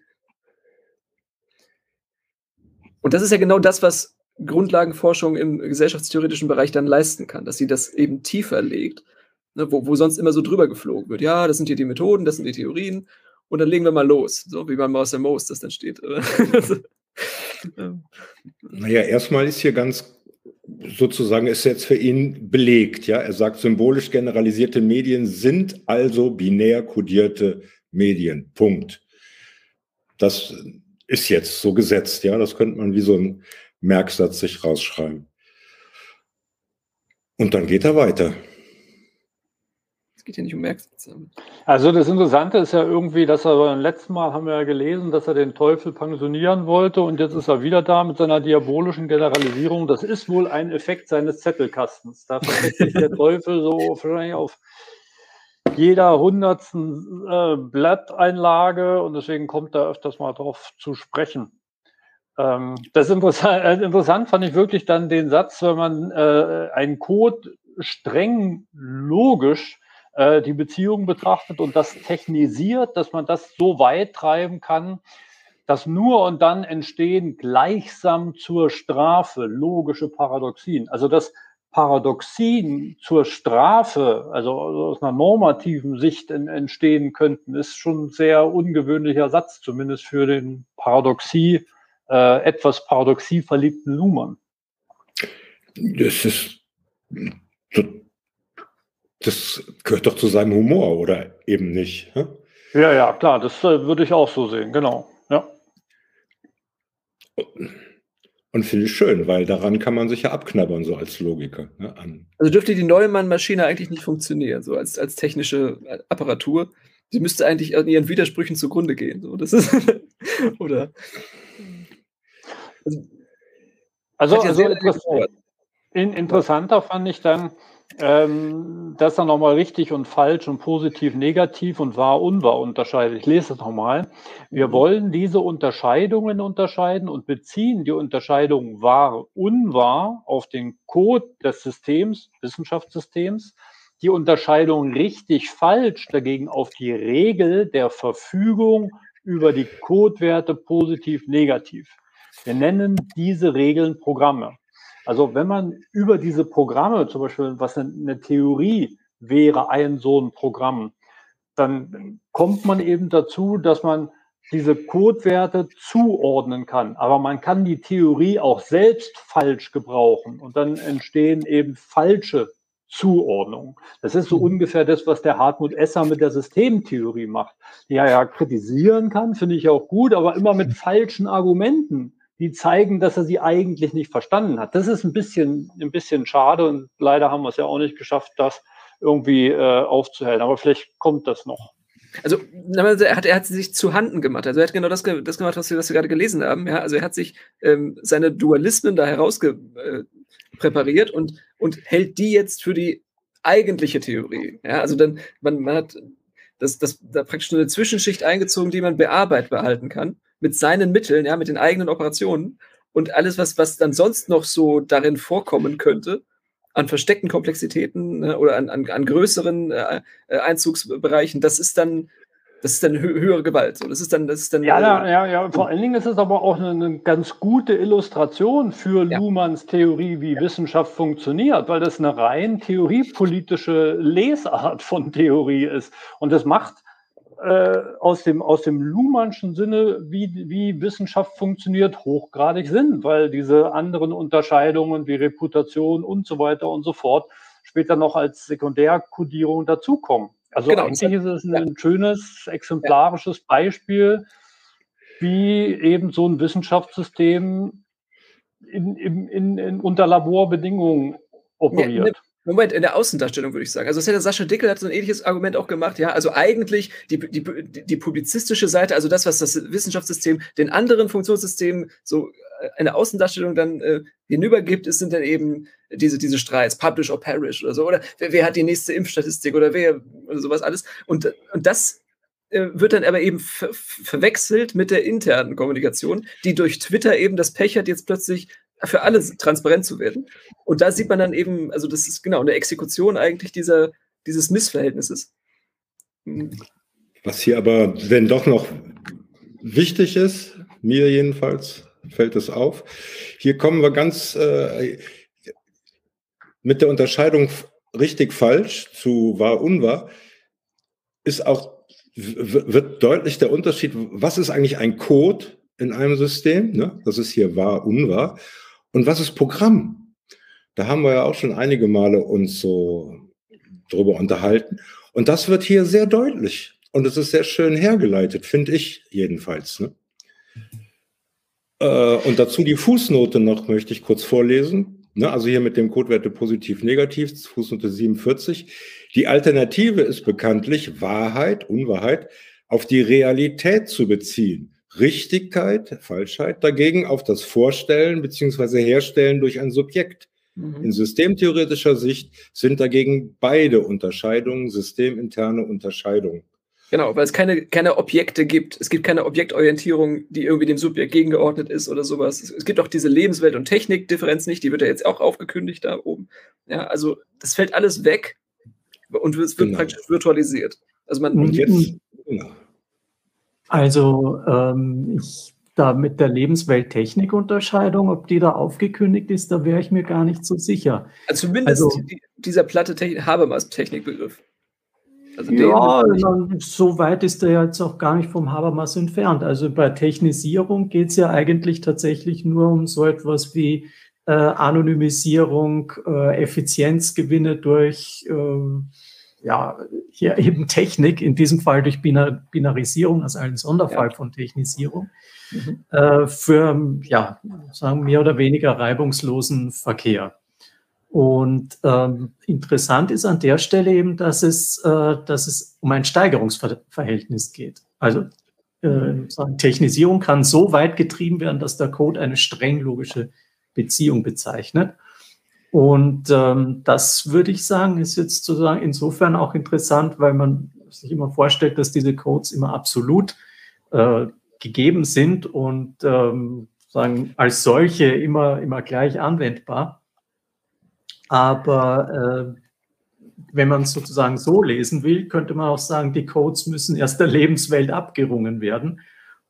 Und das ist ja genau das, was Grundlagenforschung im gesellschaftstheoretischen Bereich dann leisten kann, dass sie das eben tiefer legt, ne, wo, wo sonst immer so drüber geflogen wird. Ja, das sind hier die Methoden, das sind die Theorien und dann legen wir mal los, so wie beim Maus der Most das dann steht. [laughs] Naja, erstmal ist hier ganz sozusagen ist jetzt für ihn belegt, ja. Er sagt, symbolisch generalisierte Medien sind also binär kodierte Medien. Punkt. Das ist jetzt so gesetzt, ja. Das könnte man wie so ein Merksatz sich rausschreiben. Und dann geht er weiter. Es geht ja nicht um Merksätze. Also das Interessante ist ja irgendwie, dass er beim letzten Mal haben wir ja gelesen, dass er den Teufel pensionieren wollte und jetzt ist er wieder da mit seiner diabolischen Generalisierung. Das ist wohl ein Effekt seines Zettelkastens. Da versteckt sich der Teufel so wahrscheinlich auf jeder hundertsten äh, Blatteinlage und deswegen kommt er öfters mal drauf zu sprechen. Ähm, das interessant, äh, interessant fand ich wirklich dann den Satz, wenn man äh, einen Code streng logisch äh, die Beziehung betrachtet und das technisiert, dass man das so weit treiben kann, dass nur und dann entstehen gleichsam zur Strafe logische Paradoxien. Also dass Paradoxien zur Strafe, also aus einer normativen Sicht entstehen könnten, ist schon ein sehr ungewöhnlicher Satz, zumindest für den Paradoxie, äh, etwas Paradoxie verliebten Luhmann. Das ist das gehört doch zu seinem Humor, oder eben nicht? Hä? Ja, ja, klar, das äh, würde ich auch so sehen, genau. Ja. Und finde ich schön, weil daran kann man sich ja abknabbern, so als Logiker. Ne, also dürfte die Neumann-Maschine eigentlich nicht funktionieren, so als, als technische Apparatur. Sie müsste eigentlich an ihren Widersprüchen zugrunde gehen. So. Das ist, [laughs] oder. Also, also, also interessant, interessanter fand ich dann, ähm, das dann nochmal richtig und falsch und positiv, negativ und wahr, unwahr unterscheidet. Ich lese es nochmal. Wir mhm. wollen diese Unterscheidungen unterscheiden und beziehen die Unterscheidung wahr, unwahr auf den Code des Systems, Wissenschaftssystems, die Unterscheidung richtig, falsch dagegen auf die Regel der Verfügung über die Codewerte positiv, negativ. Wir nennen diese Regeln Programme. Also wenn man über diese Programme, zum Beispiel, was eine Theorie wäre, ein so ein Programm, dann kommt man eben dazu, dass man diese Codewerte zuordnen kann. Aber man kann die Theorie auch selbst falsch gebrauchen und dann entstehen eben falsche Zuordnungen. Das ist so mhm. ungefähr das, was der Hartmut Esser mit der Systemtheorie macht, die er ja kritisieren kann, finde ich auch gut, aber immer mit falschen Argumenten die zeigen, dass er sie eigentlich nicht verstanden hat. Das ist ein bisschen, ein bisschen schade und leider haben wir es ja auch nicht geschafft, das irgendwie äh, aufzuhellen. Aber vielleicht kommt das noch. Also er hat, er hat sich zu Handen gemacht. Also er hat genau das, das gemacht, was wir, was wir gerade gelesen haben. Ja? Also er hat sich ähm, seine Dualismen da herausgepräpariert äh, und, und hält die jetzt für die eigentliche Theorie. Ja? Also dann, man, man hat das, das, da praktisch eine Zwischenschicht eingezogen, die man bearbeitbar halten kann mit seinen Mitteln, ja, mit den eigenen Operationen und alles, was, was dann sonst noch so darin vorkommen könnte, an versteckten Komplexitäten äh, oder an, an, an größeren äh, äh Einzugsbereichen, das ist dann Das ist dann hö höhere Gewalt. So. Das ist dann, das ist dann. Ja, äh, ja, ja. Vor allen Dingen ist es aber auch eine, eine ganz gute Illustration für ja. Luhmanns Theorie, wie ja. Wissenschaft funktioniert, weil das eine rein theoriepolitische Lesart von Theorie ist. Und das macht äh, aus dem, aus dem Luhmannschen Sinne, wie, wie Wissenschaft funktioniert, hochgradig Sinn, weil diese anderen Unterscheidungen wie Reputation und so weiter und so fort später noch als Sekundärkodierung dazukommen. Also genau, eigentlich ist es ein ja. schönes, exemplarisches. Beispiel, wie eben so ein Wissenschaftssystem in, in, in, in unter Laborbedingungen operiert. Ja, Moment, in der Außendarstellung würde ich sagen. Also das hätte Sascha Dickel hat so ein ähnliches Argument auch gemacht. Ja, also eigentlich die, die, die publizistische Seite, also das, was das Wissenschaftssystem den anderen Funktionssystemen so eine Außendarstellung dann äh, hinübergibt, ist, sind dann eben diese, diese Streits, Publish or Perish oder so, oder wer, wer hat die nächste Impfstatistik oder wer oder sowas alles. Und, und das äh, wird dann aber eben ver verwechselt mit der internen Kommunikation, die durch Twitter eben das Pech hat, jetzt plötzlich für alle transparent zu werden. Und da sieht man dann eben, also das ist genau eine Exekution eigentlich dieser, dieses Missverhältnisses. Hm. Was hier aber, wenn doch noch wichtig ist, mir jedenfalls fällt es auf, hier kommen wir ganz äh, mit der Unterscheidung richtig falsch zu wahr unwahr, ist auch, wird deutlich der Unterschied, was ist eigentlich ein Code in einem System, ne? das ist hier wahr, unwahr, und was ist Programm? Da haben wir ja auch schon einige Male uns so drüber unterhalten. Und das wird hier sehr deutlich. Und es ist sehr schön hergeleitet, finde ich jedenfalls. Ne? Äh, und dazu die Fußnote noch, möchte ich kurz vorlesen. Ne? Also hier mit dem Codewerte positiv-negativ, Fußnote 47. Die Alternative ist bekanntlich Wahrheit, Unwahrheit, auf die Realität zu beziehen. Richtigkeit, Falschheit dagegen auf das Vorstellen bzw. Herstellen durch ein Subjekt. Mhm. In systemtheoretischer Sicht sind dagegen beide Unterscheidungen systeminterne Unterscheidungen. Genau, weil es keine, keine Objekte gibt. Es gibt keine Objektorientierung, die irgendwie dem Subjekt gegengeordnet ist oder sowas. Es gibt auch diese Lebenswelt- und Technik-Differenz nicht, die wird ja jetzt auch aufgekündigt da oben. Ja, also das fällt alles weg und es wird genau. praktisch virtualisiert. Also man. Und jetzt, genau. Also ähm, ich, da mit der Lebenswelt-Technik-Unterscheidung, ob die da aufgekündigt ist, da wäre ich mir gar nicht so sicher. Also zumindest also, die, dieser platte Habermas-Technikbegriff. Also ja, so weit ist er jetzt auch gar nicht vom Habermas entfernt. Also bei Technisierung geht es ja eigentlich tatsächlich nur um so etwas wie äh, Anonymisierung, äh, Effizienzgewinne durch äh, ja, hier [laughs] eben Technik, in diesem Fall durch Binar Binarisierung, also ein Sonderfall ja. von Technisierung, mhm. äh, für, ja, sagen mehr oder weniger reibungslosen Verkehr. Und ähm, interessant ist an der Stelle eben, dass es, äh, dass es um ein Steigerungsverhältnis geht. Also äh, sagen, Technisierung kann so weit getrieben werden, dass der Code eine streng logische Beziehung bezeichnet. Und ähm, das würde ich sagen, ist jetzt sozusagen insofern auch interessant, weil man sich immer vorstellt, dass diese Codes immer absolut äh, gegeben sind und ähm, sagen als solche immer, immer gleich anwendbar. Aber äh, wenn man es sozusagen so lesen will, könnte man auch sagen, die Codes müssen erst der Lebenswelt abgerungen werden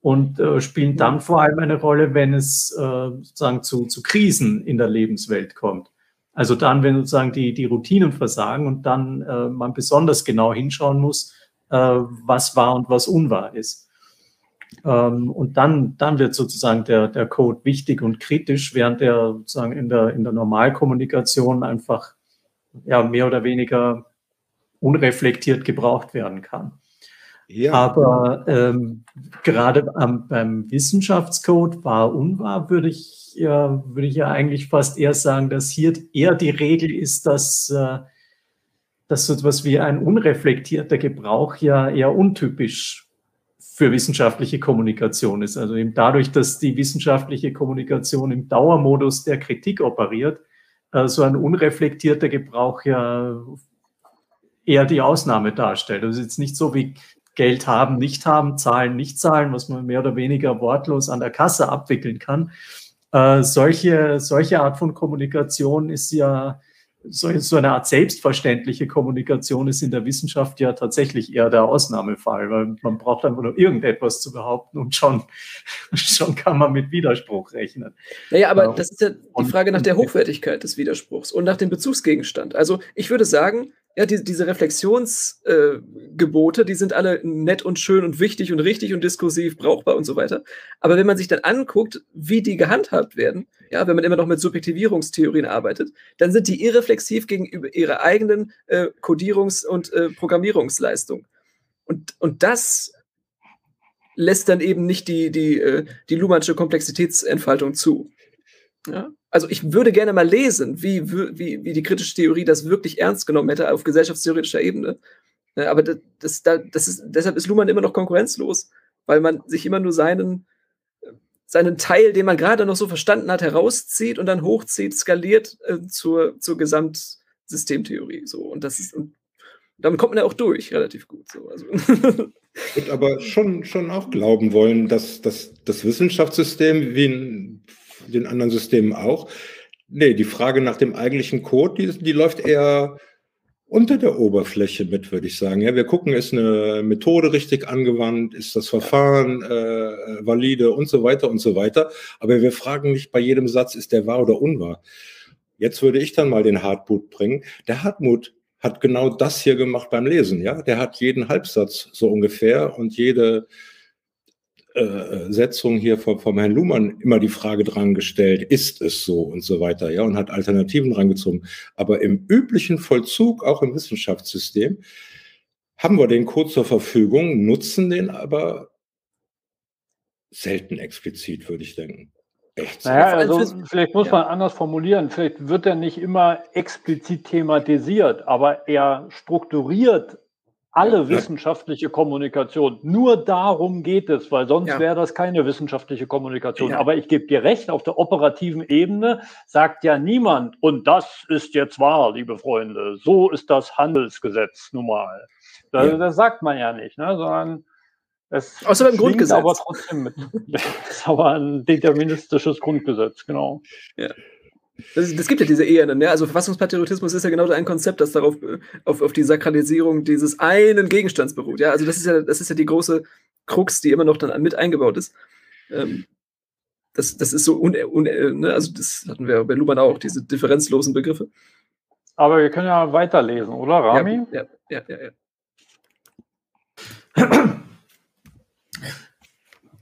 und äh, spielen dann vor allem eine Rolle, wenn es äh, sozusagen zu, zu Krisen in der Lebenswelt kommt. Also dann, wenn sozusagen die, die Routinen versagen und dann äh, man besonders genau hinschauen muss, äh, was wahr und was unwahr ist. Ähm, und dann, dann wird sozusagen der, der Code wichtig und kritisch, während er sozusagen in der, in der Normalkommunikation einfach ja, mehr oder weniger unreflektiert gebraucht werden kann. Ja. Aber ähm, gerade am, beim Wissenschaftscode wahr, unwahr würde ich ja, würde ich ja eigentlich fast eher sagen, dass hier eher die Regel ist, dass, äh, dass so etwas wie ein unreflektierter Gebrauch ja eher untypisch für wissenschaftliche Kommunikation ist. Also eben dadurch, dass die wissenschaftliche Kommunikation im Dauermodus der Kritik operiert, äh, so ein unreflektierter Gebrauch ja eher die Ausnahme darstellt. Also jetzt nicht so wie Geld haben, nicht haben, zahlen, nicht zahlen, was man mehr oder weniger wortlos an der Kasse abwickeln kann, äh, solche, solche Art von Kommunikation ist ja so, so eine Art selbstverständliche Kommunikation ist in der Wissenschaft ja tatsächlich eher der Ausnahmefall, weil man braucht einfach nur irgendetwas zu behaupten und schon, [laughs] schon kann man mit Widerspruch rechnen. Naja, aber das ist ja die Frage nach der Hochwertigkeit des Widerspruchs und nach dem Bezugsgegenstand. Also ich würde sagen, ja, die, diese Reflexionsgebote, äh, die sind alle nett und schön und wichtig und richtig und diskursiv brauchbar und so weiter. Aber wenn man sich dann anguckt, wie die gehandhabt werden, ja, wenn man immer noch mit Subjektivierungstheorien arbeitet, dann sind die irreflexiv gegenüber ihrer eigenen äh, Codierungs- und äh, Programmierungsleistung. Und, und das lässt dann eben nicht die, die, äh, die Luhmannsche Komplexitätsentfaltung zu. Ja? Also ich würde gerne mal lesen, wie, wie, wie die kritische Theorie das wirklich ernst genommen hätte auf gesellschaftstheoretischer Ebene. Ja, aber das, das, das ist, deshalb ist Luhmann immer noch konkurrenzlos, weil man sich immer nur seinen, seinen Teil, den man gerade noch so verstanden hat, herauszieht und dann hochzieht, skaliert äh, zur, zur Gesamtsystemtheorie. So. Und das ist, und damit kommt man ja auch durch, relativ gut. So. Also. Ich würde aber schon, schon auch glauben wollen, dass, dass das Wissenschaftssystem wie ein den anderen Systemen auch. Nee, die Frage nach dem eigentlichen Code, die, die läuft eher unter der Oberfläche mit, würde ich sagen. Ja, wir gucken, ist eine Methode richtig angewandt, ist das Verfahren äh, valide und so weiter und so weiter. Aber wir fragen nicht bei jedem Satz, ist der wahr oder unwahr. Jetzt würde ich dann mal den Hartmut bringen. Der Hartmut hat genau das hier gemacht beim Lesen. Ja, der hat jeden Halbsatz so ungefähr und jede Setzung hier vom, vom Herrn Luhmann immer die Frage dran gestellt, ist es so und so weiter, ja, und hat Alternativen rangezogen. Aber im üblichen Vollzug, auch im Wissenschaftssystem, haben wir den Code zur Verfügung, nutzen den aber selten explizit, würde ich denken. Echt? Naja, also vielleicht muss man anders formulieren. Vielleicht wird er nicht immer explizit thematisiert, aber er strukturiert alle wissenschaftliche Kommunikation. Nur darum geht es, weil sonst ja. wäre das keine wissenschaftliche Kommunikation. Ja. Aber ich gebe dir recht, auf der operativen Ebene sagt ja niemand, und das ist jetzt wahr, liebe Freunde, so ist das Handelsgesetz nun mal. Das, ja. das sagt man ja nicht, ne? sondern es Außer beim Grundgesetz. aber trotzdem mit. [laughs] das ist aber ein deterministisches Grundgesetz, genau. Ja. Das, das, gibt ja diese Ehren. Ne? Also Verfassungspatriotismus ist ja genau ein Konzept, das darauf auf, auf die Sakralisierung dieses einen Gegenstands beruht. Ja, also das ist ja, das ist ja die große Krux, die immer noch dann mit eingebaut ist. Ähm, das, das ist so un, un ne? also das hatten wir bei Luhmann auch, diese differenzlosen Begriffe. Aber wir können ja weiterlesen, oder, Rami? Ja, ja, ja, ja. ja.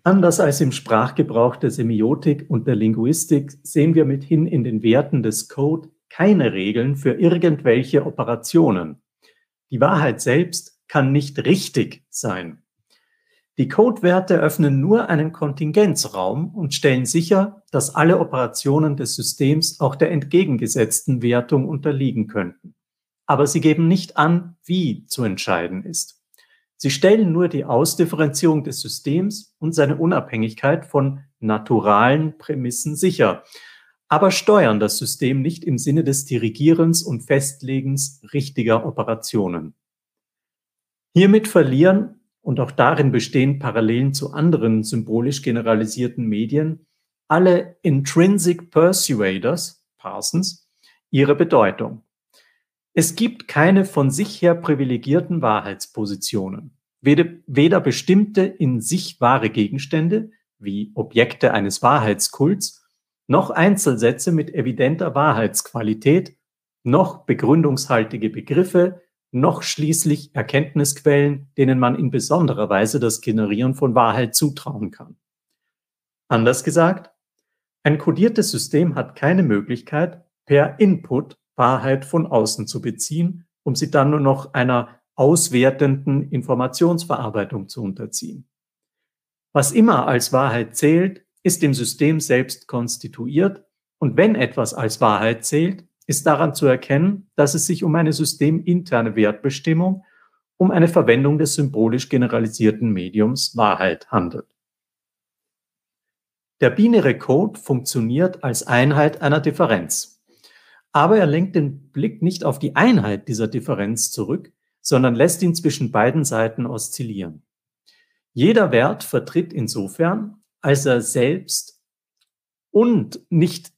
Anders als im Sprachgebrauch der Semiotik und der Linguistik sehen wir mithin in den Werten des Code keine Regeln für irgendwelche Operationen. Die Wahrheit selbst kann nicht richtig sein. Die Codewerte öffnen nur einen Kontingenzraum und stellen sicher, dass alle Operationen des Systems auch der entgegengesetzten Wertung unterliegen könnten. Aber sie geben nicht an, wie zu entscheiden ist. Sie stellen nur die Ausdifferenzierung des Systems und seine Unabhängigkeit von naturalen Prämissen sicher, aber steuern das System nicht im Sinne des Dirigierens und Festlegens richtiger Operationen. Hiermit verlieren, und auch darin bestehen Parallelen zu anderen symbolisch generalisierten Medien, alle Intrinsic Persuaders, Parsons, ihre Bedeutung. Es gibt keine von sich her privilegierten Wahrheitspositionen. Weder, weder bestimmte in sich wahre Gegenstände, wie Objekte eines Wahrheitskults, noch Einzelsätze mit evidenter Wahrheitsqualität, noch begründungshaltige Begriffe, noch schließlich Erkenntnisquellen, denen man in besonderer Weise das Generieren von Wahrheit zutrauen kann. Anders gesagt, ein kodiertes System hat keine Möglichkeit, per Input Wahrheit von außen zu beziehen, um sie dann nur noch einer auswertenden Informationsverarbeitung zu unterziehen. Was immer als Wahrheit zählt, ist im System selbst konstituiert und wenn etwas als Wahrheit zählt, ist daran zu erkennen, dass es sich um eine systeminterne Wertbestimmung, um eine Verwendung des symbolisch generalisierten Mediums Wahrheit handelt. Der binäre Code funktioniert als Einheit einer Differenz. Aber er lenkt den Blick nicht auf die Einheit dieser Differenz zurück, sondern lässt ihn zwischen beiden Seiten oszillieren. Jeder Wert vertritt insofern, als er selbst und nicht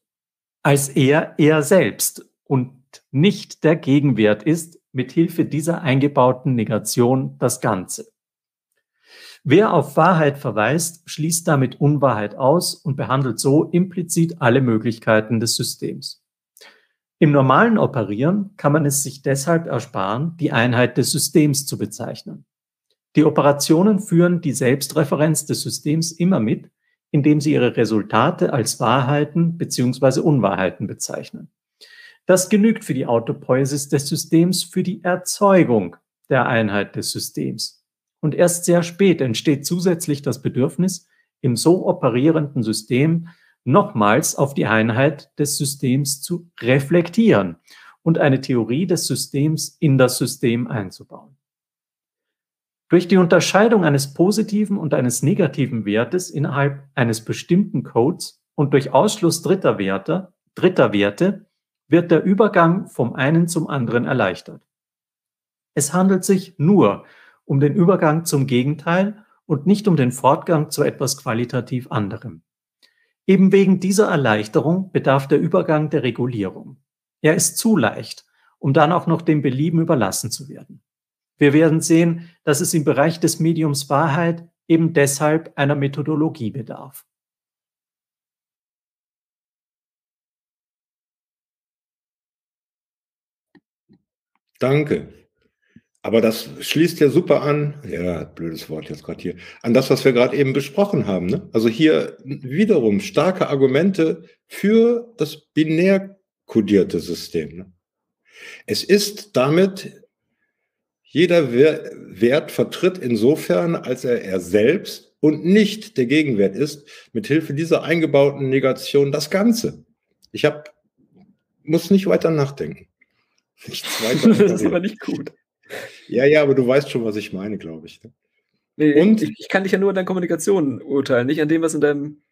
als er er selbst und nicht der Gegenwert ist mithilfe dieser eingebauten Negation das Ganze. Wer auf Wahrheit verweist, schließt damit Unwahrheit aus und behandelt so implizit alle Möglichkeiten des Systems. Im normalen Operieren kann man es sich deshalb ersparen, die Einheit des Systems zu bezeichnen. Die Operationen führen die Selbstreferenz des Systems immer mit, indem sie ihre Resultate als Wahrheiten bzw. Unwahrheiten bezeichnen. Das genügt für die Autopoiesis des Systems für die Erzeugung der Einheit des Systems. Und erst sehr spät entsteht zusätzlich das Bedürfnis, im so operierenden System nochmals auf die Einheit des Systems zu reflektieren und eine Theorie des Systems in das System einzubauen. Durch die Unterscheidung eines positiven und eines negativen Wertes innerhalb eines bestimmten Codes und durch Ausschluss dritter Werte, dritter Werte wird der Übergang vom einen zum anderen erleichtert. Es handelt sich nur um den Übergang zum Gegenteil und nicht um den Fortgang zu etwas qualitativ anderem. Eben wegen dieser Erleichterung bedarf der Übergang der Regulierung. Er ist zu leicht, um dann auch noch dem Belieben überlassen zu werden. Wir werden sehen, dass es im Bereich des Mediums Wahrheit eben deshalb einer Methodologie bedarf. Danke. Aber das schließt ja super an, ja, blödes Wort jetzt gerade hier, an das, was wir gerade eben besprochen haben. Ne? Also hier wiederum starke Argumente für das binär kodierte System. Ne? Es ist damit, jeder Wert vertritt insofern, als er er selbst und nicht der Gegenwert ist, mithilfe dieser eingebauten Negation das Ganze. Ich hab, muss nicht weiter nachdenken. Nichts weiter. [laughs] das ist aber nicht gut. Ja, ja, aber du weißt schon, was ich meine, glaube ich. Ne? Nee, und ich, ich, kann dich ja nur an deiner Kommunikation urteilen, nicht an dem, was in deinem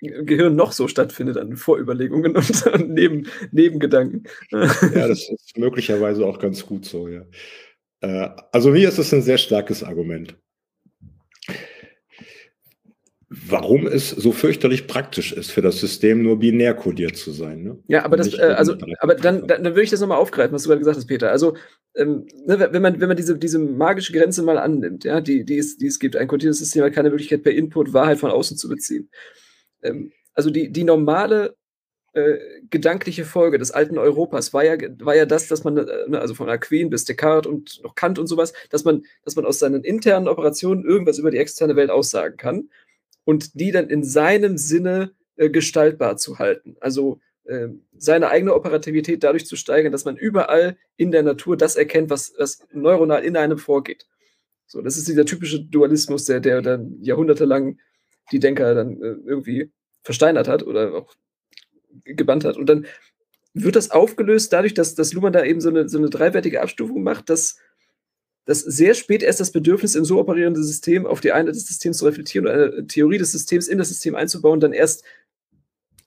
Gehirn noch so stattfindet, an Vorüberlegungen [laughs] und an Neben, Nebengedanken. Ja, das ist möglicherweise auch ganz gut so, ja. Äh, also mir ist das ein sehr starkes Argument warum es so fürchterlich praktisch ist, für das System nur binär kodiert zu sein. Ne? Ja, aber das, äh, also, aber dann, dann, dann würde ich das nochmal aufgreifen, was du gerade gesagt hast, Peter. Also, ähm, ne, wenn man, wenn man diese, diese magische Grenze mal annimmt, ja, die, die, es, die es gibt, ein kodiertes System hat keine Möglichkeit, per Input Wahrheit von außen zu beziehen. Ähm, also die, die normale äh, gedankliche Folge des alten Europas war ja, war ja das, dass man, äh, ne, also von Aquin bis Descartes und noch Kant und sowas, dass man, dass man aus seinen internen Operationen irgendwas über die externe Welt aussagen kann und die dann in seinem Sinne äh, gestaltbar zu halten. Also äh, seine eigene Operativität dadurch zu steigern, dass man überall in der Natur das erkennt, was, was neuronal in einem vorgeht. So, das ist dieser typische Dualismus, der, der dann jahrhundertelang die Denker dann äh, irgendwie versteinert hat oder auch gebannt hat. Und dann wird das aufgelöst dadurch, dass, dass Luhmann da eben so eine, so eine dreiwertige Abstufung macht, dass dass sehr spät erst das Bedürfnis im so operierenden System auf die Einheit des Systems zu reflektieren und eine Theorie des Systems in das System einzubauen, dann erst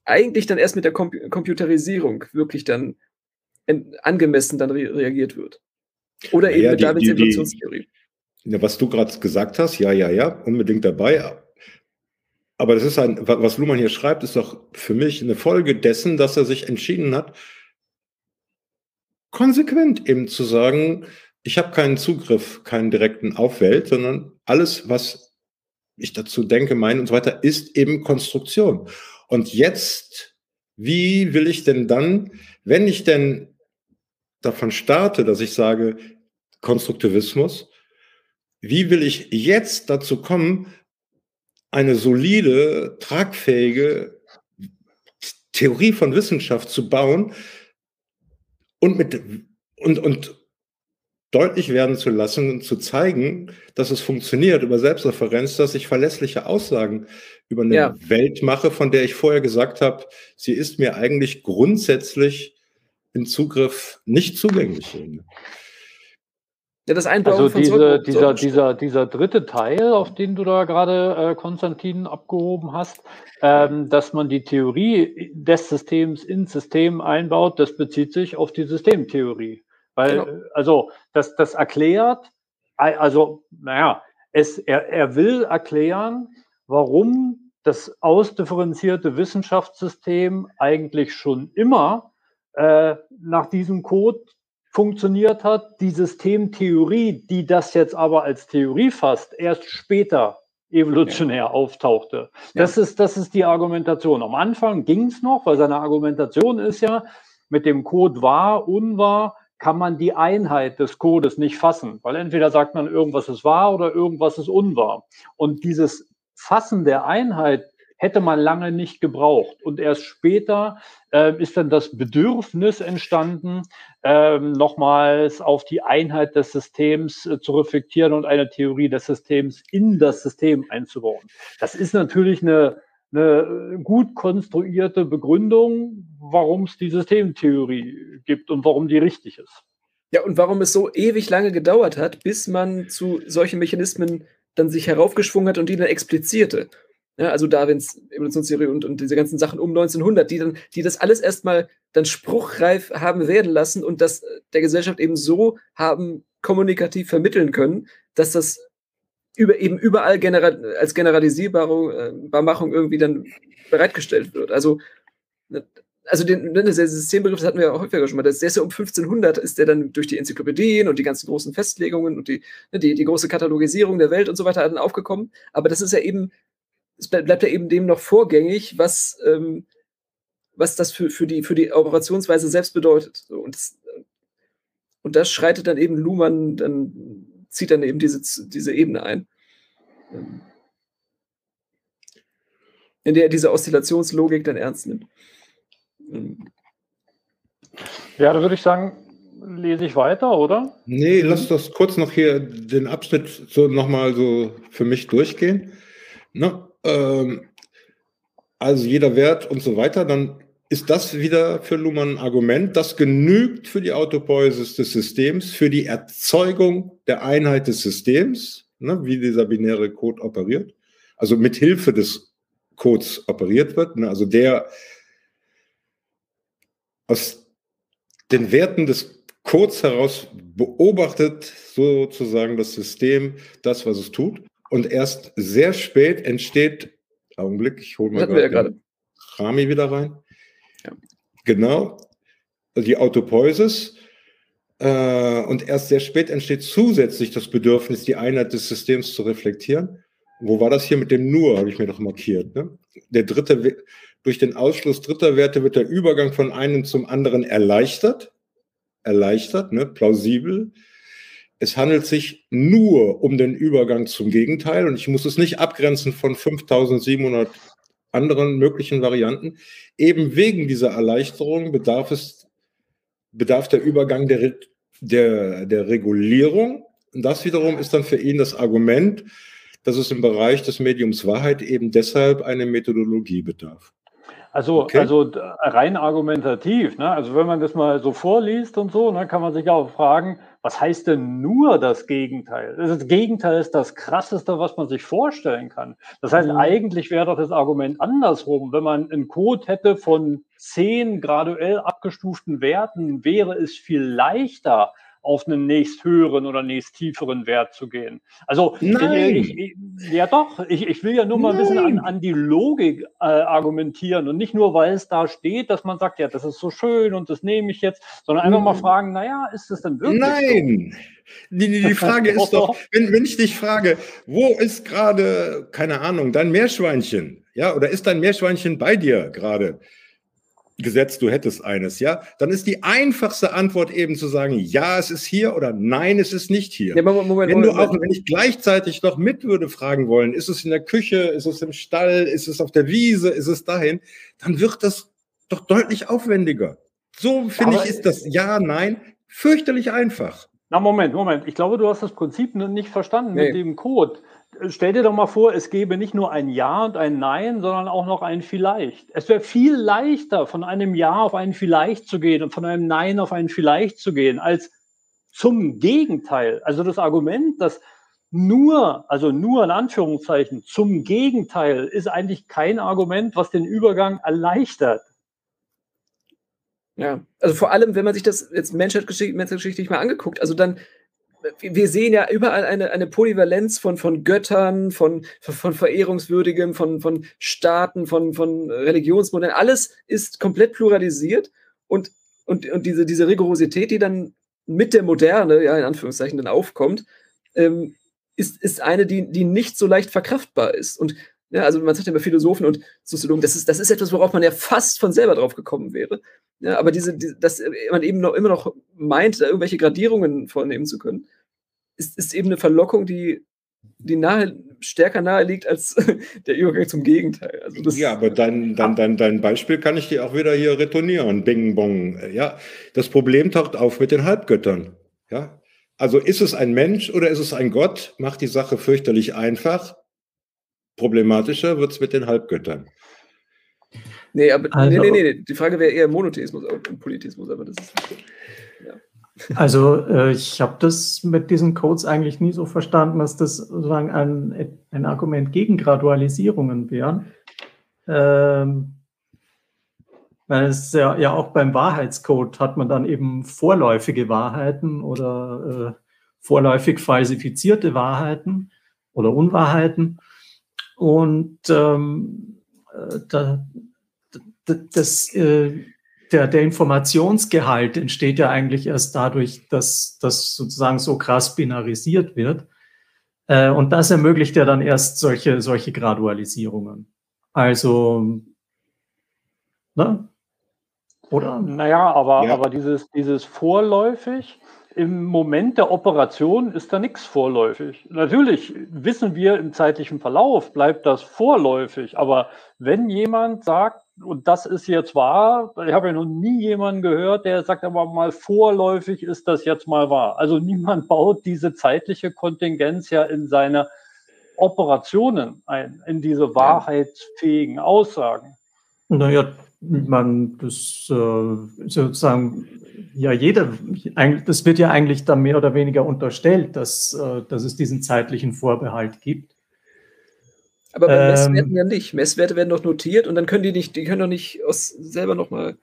eigentlich dann erst mit der Com Computerisierung wirklich dann angemessen dann re reagiert wird. Oder eben ja, mit Darwins Evolutionstheorie. Ja, was du gerade gesagt hast, ja, ja, ja, unbedingt dabei. Aber das ist ein, was Luhmann hier schreibt, ist doch für mich eine Folge dessen, dass er sich entschieden hat, konsequent eben zu sagen, ich habe keinen Zugriff, keinen direkten auf Welt, sondern alles, was ich dazu denke, meine und so weiter, ist eben Konstruktion. Und jetzt, wie will ich denn dann, wenn ich denn davon starte, dass ich sage, Konstruktivismus, wie will ich jetzt dazu kommen, eine solide, tragfähige Theorie von Wissenschaft zu bauen und mit und, und deutlich werden zu lassen und zu zeigen, dass es funktioniert über Selbstreferenz, dass ich verlässliche Aussagen über eine ja. Welt mache, von der ich vorher gesagt habe, sie ist mir eigentlich grundsätzlich im Zugriff nicht zugänglich. Ja, das also diese, dieser, dieser, dieser dritte Teil, auf den du da gerade, äh, Konstantin, abgehoben hast, ähm, dass man die Theorie des Systems ins System einbaut, das bezieht sich auf die Systemtheorie. Weil, genau. also, das, das erklärt, also, naja, es, er, er will erklären, warum das ausdifferenzierte Wissenschaftssystem eigentlich schon immer äh, nach diesem Code funktioniert hat. Die Systemtheorie, die das jetzt aber als Theorie fasst, erst später evolutionär ja. auftauchte. Das, ja. ist, das ist die Argumentation. Am Anfang ging es noch, weil seine Argumentation ist ja, mit dem Code wahr, unwahr, kann man die Einheit des Codes nicht fassen, weil entweder sagt man, irgendwas ist wahr oder irgendwas ist unwahr. Und dieses Fassen der Einheit hätte man lange nicht gebraucht. Und erst später äh, ist dann das Bedürfnis entstanden, äh, nochmals auf die Einheit des Systems äh, zu reflektieren und eine Theorie des Systems in das System einzubauen. Das ist natürlich eine, eine gut konstruierte Begründung, warum es die Systemtheorie gibt und warum die richtig ist. Ja, und warum es so ewig lange gedauert hat, bis man zu solchen Mechanismen dann sich heraufgeschwungen hat und die dann explizierte. Ja, also Darwins Evolutionstheorie und, und diese ganzen Sachen um 1900, die dann, die das alles erstmal dann spruchreif haben werden lassen und das der Gesellschaft eben so haben kommunikativ vermitteln können, dass das über, eben überall genera als Generalisierbarmachung äh, irgendwie dann bereitgestellt wird. Also, also den, ne, der Systembegriff, das hatten wir ja häufiger schon mal, das ist ja um 1500 ist der dann durch die Enzyklopädien und die ganzen großen Festlegungen und die, ne, die, die große Katalogisierung der Welt und so weiter dann aufgekommen. Aber das ist ja eben es bleibt ja eben dem noch vorgängig, was, ähm, was das für, für, die, für die Operationsweise selbst bedeutet. So, und, das, und das schreitet dann eben Luhmann, dann zieht dann eben diese, diese Ebene ein. Ähm, in der er diese Oszillationslogik dann ernst nimmt. Ähm. Ja, da würde ich sagen, lese ich weiter, oder? Nee, lass das kurz noch hier den Abschnitt so nochmal so für mich durchgehen. Ne? ähm, also jeder Wert und so weiter, dann ist das wieder für Luhmann ein Argument, das genügt für die Autopoiesis des Systems, für die Erzeugung der Einheit des Systems, ne, wie dieser binäre Code operiert, also mit Hilfe des Codes operiert wird, ne, also der aus den Werten des Codes heraus beobachtet sozusagen das System, das, was es tut. Und erst sehr spät entsteht, Augenblick, ich hole mal ja gerade Rami wieder rein. Genau, die Autopoiesis. Äh, und erst sehr spät entsteht zusätzlich das Bedürfnis, die Einheit des Systems zu reflektieren. Wo war das hier mit dem Nur, habe ich mir doch markiert. Ne? Der dritte, durch den Ausschluss dritter Werte wird der Übergang von einem zum anderen erleichtert. Erleichtert, ne? plausibel es handelt sich nur um den Übergang zum Gegenteil und ich muss es nicht abgrenzen von 5700 anderen möglichen Varianten. Eben wegen dieser Erleichterung bedarf es, bedarf der Übergang der, der, der Regulierung. Und das wiederum ist dann für ihn das Argument, dass es im Bereich des Mediums Wahrheit eben deshalb eine Methodologie bedarf. Also, okay. also rein argumentativ, ne? also wenn man das mal so vorliest und so, ne, kann man sich auch fragen, was heißt denn nur das Gegenteil? Das Gegenteil ist das Krasseste, was man sich vorstellen kann. Das heißt, mhm. eigentlich wäre doch das Argument andersrum. Wenn man einen Code hätte von zehn graduell abgestuften Werten, wäre es viel leichter, auf einen nächst höheren oder nächst tieferen Wert zu gehen. Also Nein. Ich, ich, ja doch, ich, ich will ja nur mal Nein. ein bisschen an, an die Logik äh, argumentieren und nicht nur, weil es da steht, dass man sagt, ja, das ist so schön und das nehme ich jetzt, sondern einfach mal fragen, naja, ist das denn wirklich Nein. So? Die, die, die [laughs] Frage ist doch, wenn, wenn ich dich frage, wo ist gerade, keine Ahnung, dein Meerschweinchen? Ja, oder ist dein Meerschweinchen bei dir gerade? Gesetzt, du hättest eines, ja, dann ist die einfachste Antwort eben zu sagen, ja, es ist hier oder nein, es ist nicht hier. Ja, Moment, Moment, wenn du auch, wenn ich gleichzeitig noch mit würde fragen wollen, ist es in der Küche, ist es im Stall, ist es auf der Wiese, ist es dahin, dann wird das doch deutlich aufwendiger. So finde ich, ist das Ja, Nein fürchterlich einfach. Na, Moment, Moment. Ich glaube, du hast das Prinzip nicht verstanden nee. mit dem Code. Stell dir doch mal vor, es gäbe nicht nur ein Ja und ein Nein, sondern auch noch ein Vielleicht. Es wäre viel leichter, von einem Ja auf ein Vielleicht zu gehen und von einem Nein auf ein Vielleicht zu gehen, als zum Gegenteil. Also das Argument, dass nur, also nur in Anführungszeichen, zum Gegenteil ist eigentlich kein Argument, was den Übergang erleichtert. Ja, also vor allem, wenn man sich das jetzt menschheitsgeschichtlich mal angeguckt, also dann wir sehen ja überall eine, eine Polyvalenz von, von Göttern, von, von Verehrungswürdigem, von, von Staaten, von, von Religionsmodellen. Alles ist komplett pluralisiert und und, und diese, diese Rigorosität, die dann mit der Moderne, ja, in Anführungszeichen, dann aufkommt, ähm, ist, ist eine, die, die nicht so leicht verkraftbar ist. Und ja, also man sagt ja immer Philosophen und Soziologen, das ist, das ist etwas, worauf man ja fast von selber drauf gekommen wäre. Ja, aber diese, die, dass man eben noch immer noch meint, irgendwelche Gradierungen vornehmen zu können, ist, ist eben eine Verlockung, die, die nahe, stärker nahe liegt als [laughs] der Übergang zum Gegenteil. Also das, ja, aber dein, dein, dein, dein Beispiel kann ich dir auch wieder hier retournieren. Bing, bong. Ja, das Problem taucht auf mit den Halbgöttern. Ja, also ist es ein Mensch oder ist es ein Gott? Macht die Sache fürchterlich einfach. Problematischer wird es mit den Halbgöttern. Nee, aber also, nee, nee, nee, die Frage wäre eher Monotheismus und Polytheismus, aber das ist. Ja. [laughs] Also äh, ich habe das mit diesen Codes eigentlich nie so verstanden, dass das sozusagen ein, ein Argument gegen Gradualisierungen wäre. Ähm, weil es ja, ja auch beim Wahrheitscode hat man dann eben vorläufige Wahrheiten oder äh, vorläufig falsifizierte Wahrheiten oder Unwahrheiten. Und ähm, äh, da, das, äh, der, der Informationsgehalt entsteht ja eigentlich erst dadurch, dass das sozusagen so krass binarisiert wird. Äh, und das ermöglicht ja dann erst solche, solche Gradualisierungen. Also, ne? Oder? Naja, aber, ja. aber dieses, dieses vorläufig, im Moment der Operation ist da nichts vorläufig. Natürlich wissen wir im zeitlichen Verlauf, bleibt das vorläufig. Aber wenn jemand sagt, und das ist jetzt wahr, ich habe ja noch nie jemanden gehört, der sagt aber mal vorläufig ist das jetzt mal wahr. Also niemand [laughs] baut diese zeitliche Kontingenz ja in seine Operationen ein, in diese wahrheitsfähigen Aussagen. Naja, man, das äh, sozusagen, ja, jeder, das wird ja eigentlich dann mehr oder weniger unterstellt, dass, äh, dass es diesen zeitlichen Vorbehalt gibt. Aber bei ähm, Messwerten ja nicht. Messwerte werden doch notiert und dann können die nicht, die können doch nicht aus, selber nochmal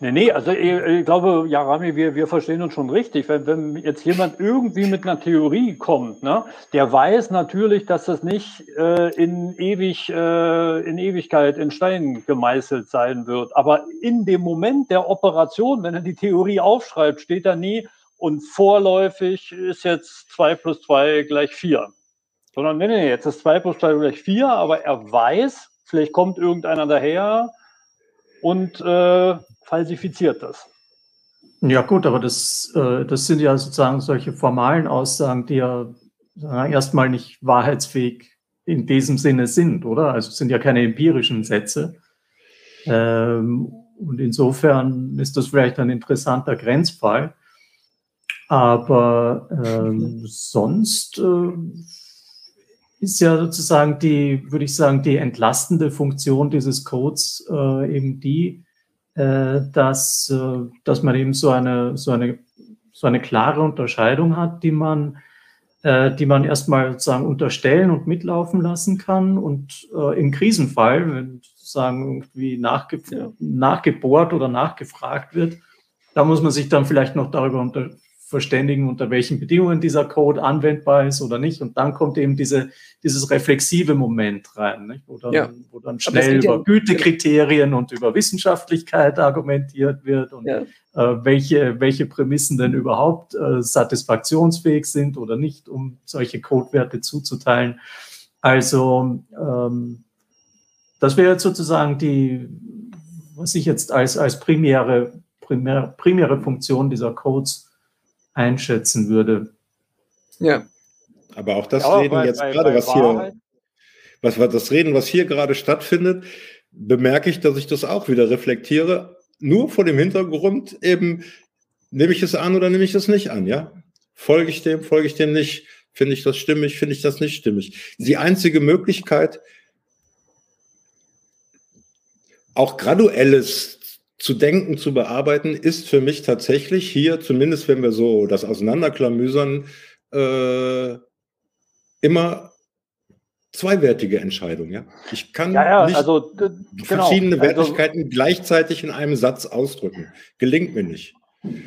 Nee, nee, also ich, ich glaube, ja, Rami, wir, wir verstehen uns schon richtig. Wenn, wenn jetzt jemand irgendwie mit einer Theorie kommt, ne, der weiß natürlich, dass das nicht äh, in, ewig, äh, in Ewigkeit in Stein gemeißelt sein wird. Aber in dem Moment der Operation, wenn er die Theorie aufschreibt, steht da nie und vorläufig ist jetzt 2 plus 2 gleich 4. Sondern, nee, nee, jetzt ist 2 plus 2 gleich 4, aber er weiß, vielleicht kommt irgendeiner daher und äh, falsifiziert das. Ja gut, aber das, äh, das sind ja sozusagen solche formalen Aussagen, die ja erstmal nicht wahrheitsfähig in diesem Sinne sind, oder? Also sind ja keine empirischen Sätze. Ähm, und insofern ist das vielleicht ein interessanter Grenzfall. Aber ähm, sonst äh, ist ja sozusagen die, würde ich sagen, die entlastende Funktion dieses Codes äh, eben die, dass, äh, dass man eben so eine, so eine, so eine klare Unterscheidung hat, die man, äh, die man erstmal sozusagen unterstellen und mitlaufen lassen kann. Und äh, im Krisenfall, wenn sozusagen irgendwie nachge nachgebohrt oder nachgefragt wird, da muss man sich dann vielleicht noch darüber unter verständigen, unter welchen Bedingungen dieser Code anwendbar ist oder nicht. Und dann kommt eben diese, dieses reflexive Moment rein, nicht? Wo, dann, ja. wo dann schnell über ja, Gütekriterien und über Wissenschaftlichkeit argumentiert wird und ja. äh, welche, welche Prämissen denn überhaupt äh, satisfaktionsfähig sind oder nicht, um solche Codewerte zuzuteilen. Also ähm, das wäre jetzt sozusagen die, was ich jetzt als, als primäre, primär, primäre Funktion dieser Codes einschätzen würde. Ja. Aber auch das ja, Reden bei, jetzt bei, gerade, bei was hier, was, was das Reden, was hier gerade stattfindet, bemerke ich, dass ich das auch wieder reflektiere. Nur vor dem Hintergrund eben, nehme ich es an oder nehme ich es nicht an, ja? Folge ich dem, folge ich dem nicht? Finde ich das stimmig, finde ich das nicht stimmig? Die einzige Möglichkeit, auch graduelles zu denken, zu bearbeiten, ist für mich tatsächlich hier, zumindest wenn wir so das auseinanderklamüsern, äh, immer zweiwertige Entscheidung. Ja? Ich kann ja, ja, nicht also, genau, verschiedene also Wertigkeiten also, gleichzeitig in einem Satz ausdrücken. Gelingt mir nicht.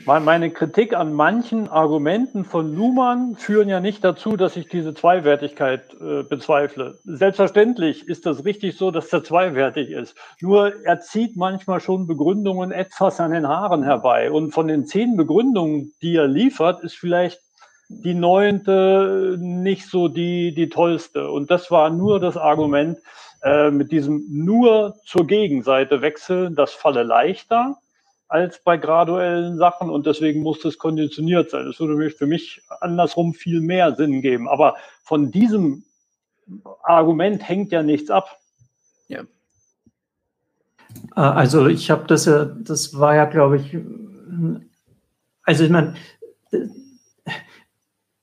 Meine Kritik an manchen Argumenten von Luhmann führen ja nicht dazu, dass ich diese Zweiwertigkeit äh, bezweifle. Selbstverständlich ist das richtig so, dass er zweiwertig ist. Nur er zieht manchmal schon Begründungen etwas an den Haaren herbei. Und von den zehn Begründungen, die er liefert, ist vielleicht die neunte nicht so die, die tollste. Und das war nur das Argument äh, mit diesem nur zur Gegenseite wechseln, das falle leichter als bei graduellen Sachen und deswegen muss das konditioniert sein. Das würde für mich andersrum viel mehr Sinn geben. Aber von diesem Argument hängt ja nichts ab. Ja. Äh, also ich habe das ja, das war ja, glaube ich, also ich meine,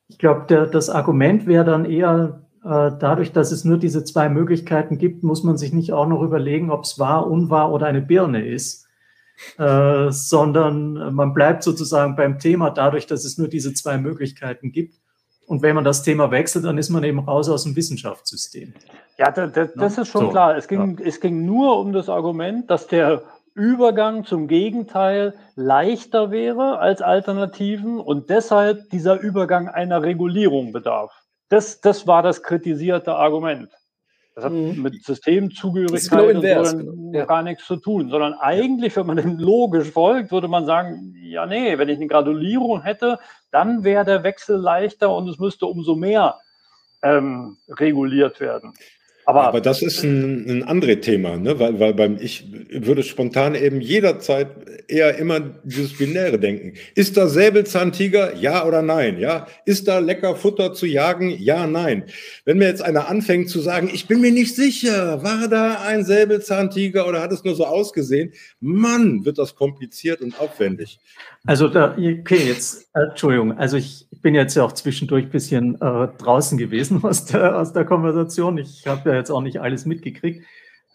ich glaube, das Argument wäre dann eher äh, dadurch, dass es nur diese zwei Möglichkeiten gibt, muss man sich nicht auch noch überlegen, ob es wahr, unwahr oder eine Birne ist äh, sondern man bleibt sozusagen beim Thema dadurch, dass es nur diese zwei Möglichkeiten gibt. Und wenn man das Thema wechselt, dann ist man eben raus aus dem Wissenschaftssystem. Ja, das, das, das ist schon so, klar. Es ging, ja. es ging nur um das Argument, dass der Übergang zum Gegenteil leichter wäre als Alternativen und deshalb dieser Übergang einer Regulierung bedarf. Das, das war das kritisierte Argument. Das hat mhm. mit Systemzugehörigkeit genau so genau. ja. gar nichts zu tun, sondern eigentlich, wenn man dem logisch folgt, würde man sagen, ja, nee, wenn ich eine Gradulierung hätte, dann wäre der Wechsel leichter und es müsste umso mehr ähm, reguliert werden. Aber, aber das ist ein, ein anderes Thema, ne? weil, weil beim, ich würde spontan eben jederzeit eher immer dieses binäre denken. Ist da Säbelzahntiger? Ja oder nein? Ja? Ist da lecker Futter zu jagen? Ja, nein. Wenn mir jetzt einer anfängt zu sagen, ich bin mir nicht sicher, war da ein Säbelzahntiger oder hat es nur so ausgesehen? Mann, wird das kompliziert und aufwendig. Also da, okay, jetzt, äh, Entschuldigung, also ich bin jetzt ja auch zwischendurch ein bisschen äh, draußen gewesen [laughs] aus der, aus der Konversation. Ich habe ja jetzt auch nicht alles mitgekriegt.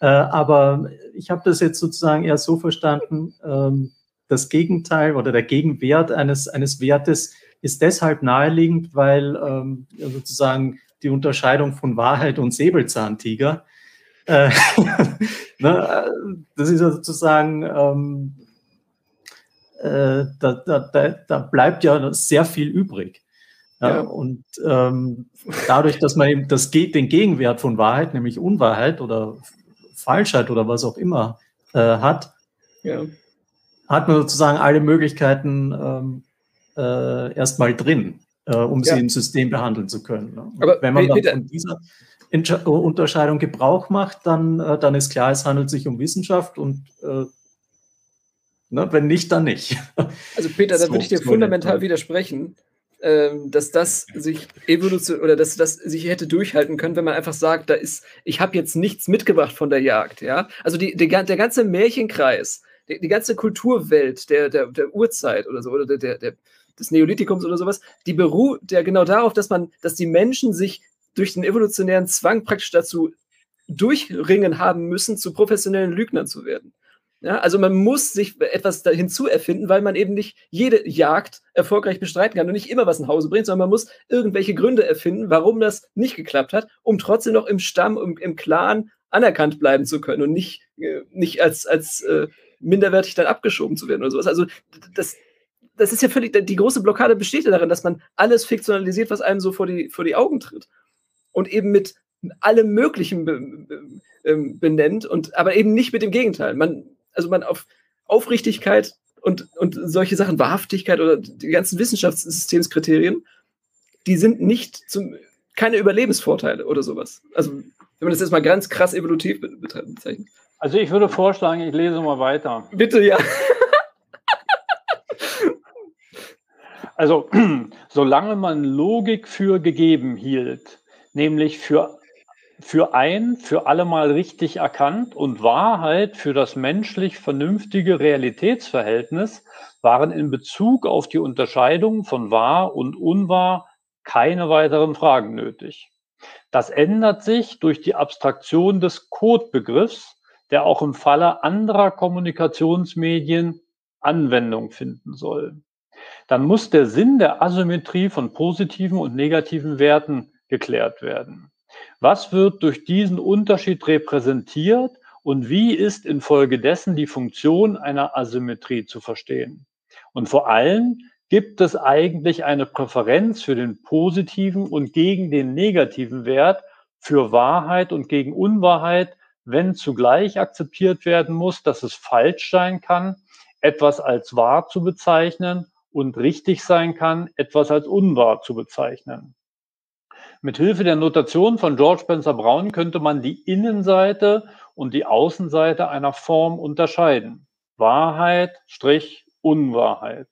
Äh, aber ich habe das jetzt sozusagen eher so verstanden, ähm, das Gegenteil oder der Gegenwert eines, eines Wertes ist deshalb naheliegend, weil ähm, sozusagen die Unterscheidung von Wahrheit und Säbelzahntiger, äh, [laughs] ne, äh, das ist ja sozusagen ähm, äh, da, da, da, bleibt ja sehr viel übrig. Ja, Und ähm, dadurch, dass man eben das, den Gegenwert von Wahrheit, nämlich Unwahrheit oder Falschheit oder was auch immer äh, hat, ja. hat man sozusagen alle Möglichkeiten ähm, äh, erstmal drin, äh, um ja. sie im System behandeln zu können. Ne? Aber wenn man dann von dieser Unterscheidung Gebrauch macht, dann, äh, dann ist klar, es handelt sich um Wissenschaft und äh, Ne? Wenn nicht, dann nicht. [laughs] Also Peter, da so, würde ich dir fundamental widersprechen, ähm, dass das sich evolution oder dass das sich hätte durchhalten können, wenn man einfach sagt, da ist, ich habe jetzt nichts mitgebracht von der Jagd, ja. Also die, die der ganze Märchenkreis, die, die, ganze Kulturwelt der, der, der Urzeit oder so, oder der, der, der des Neolithikums oder sowas, die beruht ja genau darauf, dass man, dass die Menschen sich durch den evolutionären Zwang praktisch dazu durchringen haben müssen, zu professionellen Lügnern zu werden. Ja, also man muss sich etwas hinzuerfinden, weil man eben nicht jede Jagd erfolgreich bestreiten kann und nicht immer was nach Hause bringt, sondern man muss irgendwelche Gründe erfinden, warum das nicht geklappt hat, um trotzdem noch im Stamm, im, im Clan anerkannt bleiben zu können und nicht, äh, nicht als, als äh, minderwertig dann abgeschoben zu werden oder sowas. Also das, das ist ja völlig, die große Blockade besteht ja darin, dass man alles fiktionalisiert, was einem so vor die, vor die Augen tritt. Und eben mit allem Möglichen be, be, ähm, benennt, und aber eben nicht mit dem Gegenteil. Man, also man auf Aufrichtigkeit und, und solche Sachen, Wahrhaftigkeit oder die ganzen Wissenschaftssystemskriterien, die sind nicht zum, keine Überlebensvorteile oder sowas. Also, wenn man das jetzt mal ganz krass evolutiv bezeichnet. Also, ich würde vorschlagen, ich lese mal weiter. Bitte, ja. also, [clears throat] solange man Logik für gegeben hielt, nämlich für für ein, für allemal richtig erkannt und Wahrheit für das menschlich vernünftige Realitätsverhältnis waren in Bezug auf die Unterscheidung von wahr und unwahr keine weiteren Fragen nötig. Das ändert sich durch die Abstraktion des Codebegriffs, der auch im Falle anderer Kommunikationsmedien Anwendung finden soll. Dann muss der Sinn der Asymmetrie von positiven und negativen Werten geklärt werden. Was wird durch diesen Unterschied repräsentiert und wie ist infolgedessen die Funktion einer Asymmetrie zu verstehen? Und vor allem gibt es eigentlich eine Präferenz für den positiven und gegen den negativen Wert, für Wahrheit und gegen Unwahrheit, wenn zugleich akzeptiert werden muss, dass es falsch sein kann, etwas als wahr zu bezeichnen und richtig sein kann, etwas als unwahr zu bezeichnen. Mit Hilfe der Notation von George Spencer Brown könnte man die Innenseite und die Außenseite einer Form unterscheiden. Wahrheit, Strich, Unwahrheit.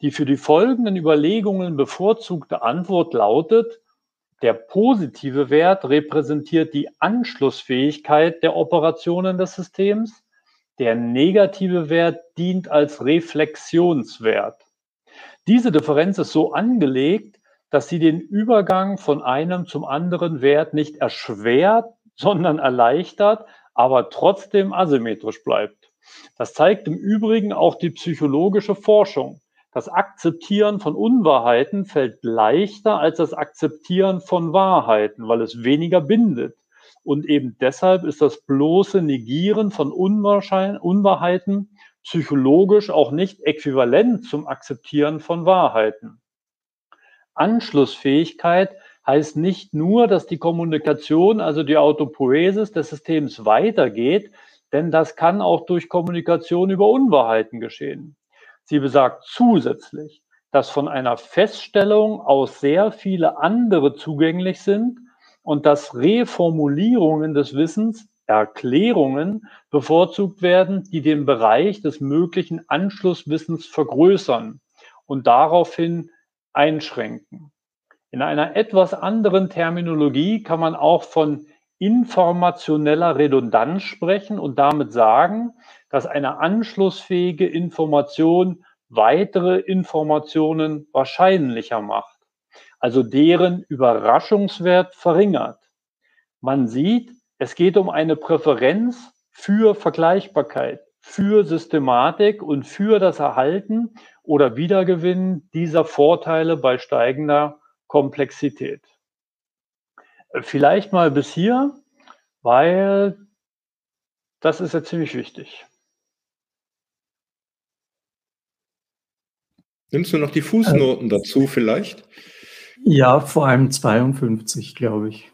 Die für die folgenden Überlegungen bevorzugte Antwort lautet, der positive Wert repräsentiert die Anschlussfähigkeit der Operationen des Systems. Der negative Wert dient als Reflexionswert. Diese Differenz ist so angelegt, dass sie den Übergang von einem zum anderen Wert nicht erschwert, sondern erleichtert, aber trotzdem asymmetrisch bleibt. Das zeigt im Übrigen auch die psychologische Forschung. Das Akzeptieren von Unwahrheiten fällt leichter als das Akzeptieren von Wahrheiten, weil es weniger bindet. Und eben deshalb ist das bloße Negieren von Unwahrheiten psychologisch auch nicht äquivalent zum Akzeptieren von Wahrheiten. Anschlussfähigkeit heißt nicht nur, dass die Kommunikation, also die Autopoiesis des Systems weitergeht, denn das kann auch durch Kommunikation über Unwahrheiten geschehen. Sie besagt zusätzlich, dass von einer Feststellung aus sehr viele andere zugänglich sind und dass Reformulierungen des Wissens, Erklärungen bevorzugt werden, die den Bereich des möglichen Anschlusswissens vergrößern und daraufhin einschränken. In einer etwas anderen Terminologie kann man auch von informationeller Redundanz sprechen und damit sagen, dass eine anschlussfähige Information weitere Informationen wahrscheinlicher macht, also deren Überraschungswert verringert. Man sieht, es geht um eine Präferenz für Vergleichbarkeit, für Systematik und für das Erhalten oder Wiedergewinnen dieser Vorteile bei steigender Komplexität. Vielleicht mal bis hier, weil das ist ja ziemlich wichtig. Nimmst du noch die Fußnoten äh, dazu vielleicht? Ja, vor allem 52, glaube ich.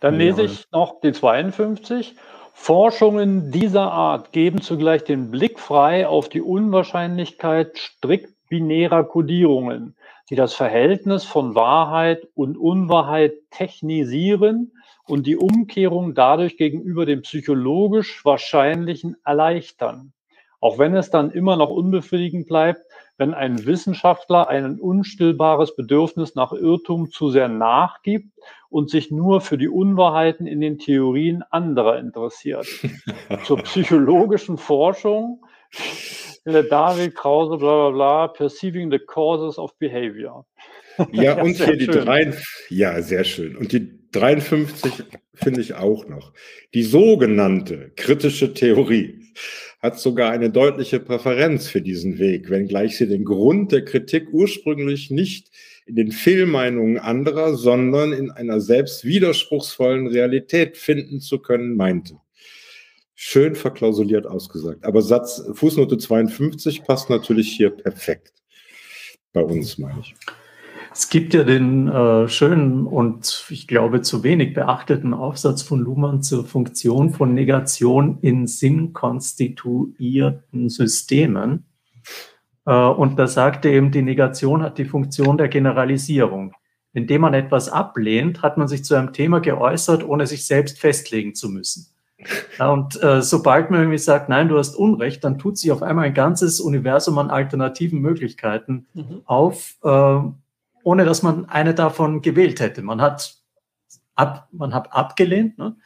Dann lese ich noch die 52. Forschungen dieser Art geben zugleich den Blick frei auf die Unwahrscheinlichkeit strikt binärer Kodierungen, die das Verhältnis von Wahrheit und Unwahrheit technisieren und die Umkehrung dadurch gegenüber dem psychologisch Wahrscheinlichen erleichtern. Auch wenn es dann immer noch unbefriedigend bleibt, wenn ein Wissenschaftler ein unstillbares Bedürfnis nach Irrtum zu sehr nachgibt und sich nur für die Unwahrheiten in den Theorien anderer interessiert. [laughs] Zur psychologischen Forschung David Krause, bla bla bla, Perceiving the Causes of Behavior. Ja, [laughs] ja und hier die drei, ja, sehr schön. Und die 53 finde ich auch noch. Die sogenannte kritische Theorie hat sogar eine deutliche Präferenz für diesen Weg, wenngleich sie den Grund der Kritik ursprünglich nicht in den Fehlmeinungen anderer, sondern in einer selbst widerspruchsvollen Realität finden zu können meinte. Schön verklausuliert ausgesagt. Aber Satz, Fußnote 52 passt natürlich hier perfekt. Bei uns, meine ich. Es gibt ja den äh, schönen und ich glaube zu wenig beachteten Aufsatz von Luhmann zur Funktion von Negation in sinnkonstituierten Systemen. Äh, und da sagte eben, die Negation hat die Funktion der Generalisierung. Indem man etwas ablehnt, hat man sich zu einem Thema geäußert, ohne sich selbst festlegen zu müssen. Ja, und äh, sobald man irgendwie sagt, nein, du hast Unrecht, dann tut sich auf einmal ein ganzes Universum an alternativen Möglichkeiten mhm. auf, äh, ohne dass man eine davon gewählt hätte. Man hat, ab, man hat abgelehnt, ne?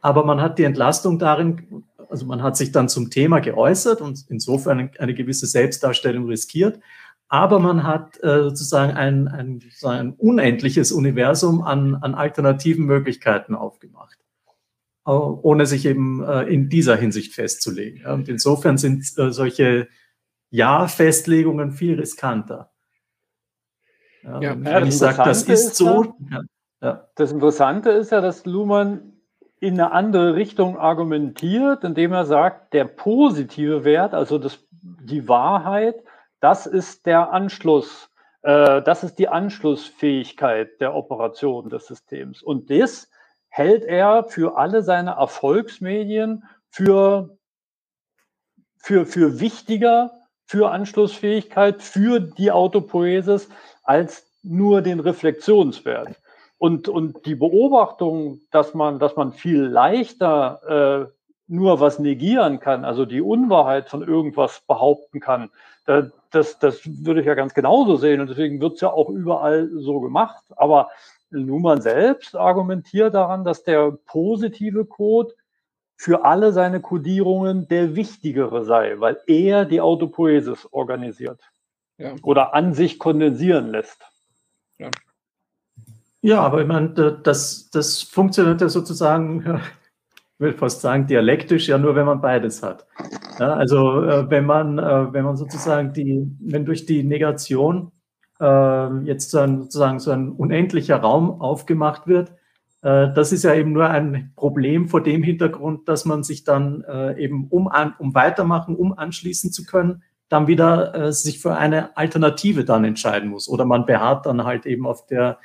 aber man hat die Entlastung darin, also man hat sich dann zum Thema geäußert und insofern eine, gewisse Selbstdarstellung riskiert, aber man hat äh, sozusagen ein, ein, sozusagen ein unendliches Universum an, an alternativen Möglichkeiten aufgemacht ohne sich eben äh, in dieser Hinsicht festzulegen. Und insofern sind äh, solche Ja-Festlegungen viel riskanter. Ja, ja, wenn ich sage, das ist so. Ja, ja. Das Interessante ist ja, dass Luhmann in eine andere Richtung argumentiert, indem er sagt, der positive Wert, also das, die Wahrheit, das ist der Anschluss, äh, das ist die Anschlussfähigkeit der Operation des Systems. Und das hält er für alle seine Erfolgsmedien für, für, für wichtiger für Anschlussfähigkeit, für die Autopoiesis als nur den Reflexionswert. Und, und die Beobachtung, dass man, dass man viel leichter äh, nur was negieren kann, also die Unwahrheit von irgendwas behaupten kann, das, das würde ich ja ganz genauso sehen. Und deswegen wird es ja auch überall so gemacht. Aber Luhmann selbst argumentiert daran, dass der positive Code für alle seine Kodierungen der wichtigere sei, weil er die Autopoiesis organisiert ja. oder an sich kondensieren lässt. Ja, ja aber ich meine, das, das funktioniert ja sozusagen, [laughs] ich will fast sagen, dialektisch, ja nur, wenn man beides hat. Ja, also äh, wenn man, äh, wenn man sozusagen die, wenn durch die Negation äh, jetzt sozusagen so ein unendlicher Raum aufgemacht wird, das ist ja eben nur ein Problem vor dem Hintergrund, dass man sich dann äh, eben, um, an, um weitermachen, um anschließen zu können, dann wieder äh, sich für eine Alternative dann entscheiden muss. Oder man beharrt dann halt eben auf der,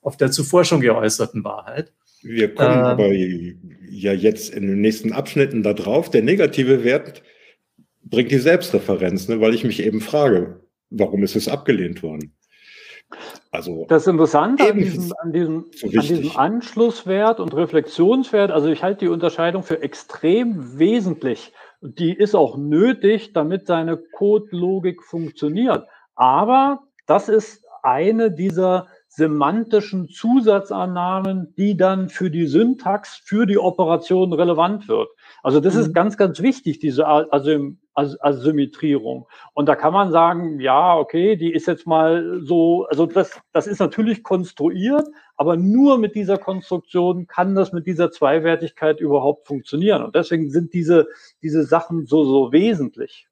auf der zuvor schon geäußerten Wahrheit. Wir kommen ähm, aber ja jetzt in den nächsten Abschnitten da drauf. Der negative Wert bringt die Selbstreferenz, ne, weil ich mich eben frage, warum ist es abgelehnt worden? Also das ist interessant an diesem, an, diesem, so an diesem Anschlusswert und Reflexionswert. Also ich halte die Unterscheidung für extrem wesentlich. Die ist auch nötig, damit seine Code-Logik funktioniert. Aber das ist eine dieser semantischen Zusatzannahmen, die dann für die Syntax, für die Operation relevant wird. Also das mhm. ist ganz, ganz wichtig, diese also Asymmetrierung. Und da kann man sagen, ja, okay, die ist jetzt mal so, also das, das ist natürlich konstruiert, aber nur mit dieser Konstruktion kann das mit dieser Zweiwertigkeit überhaupt funktionieren. Und deswegen sind diese, diese Sachen so, so wesentlich.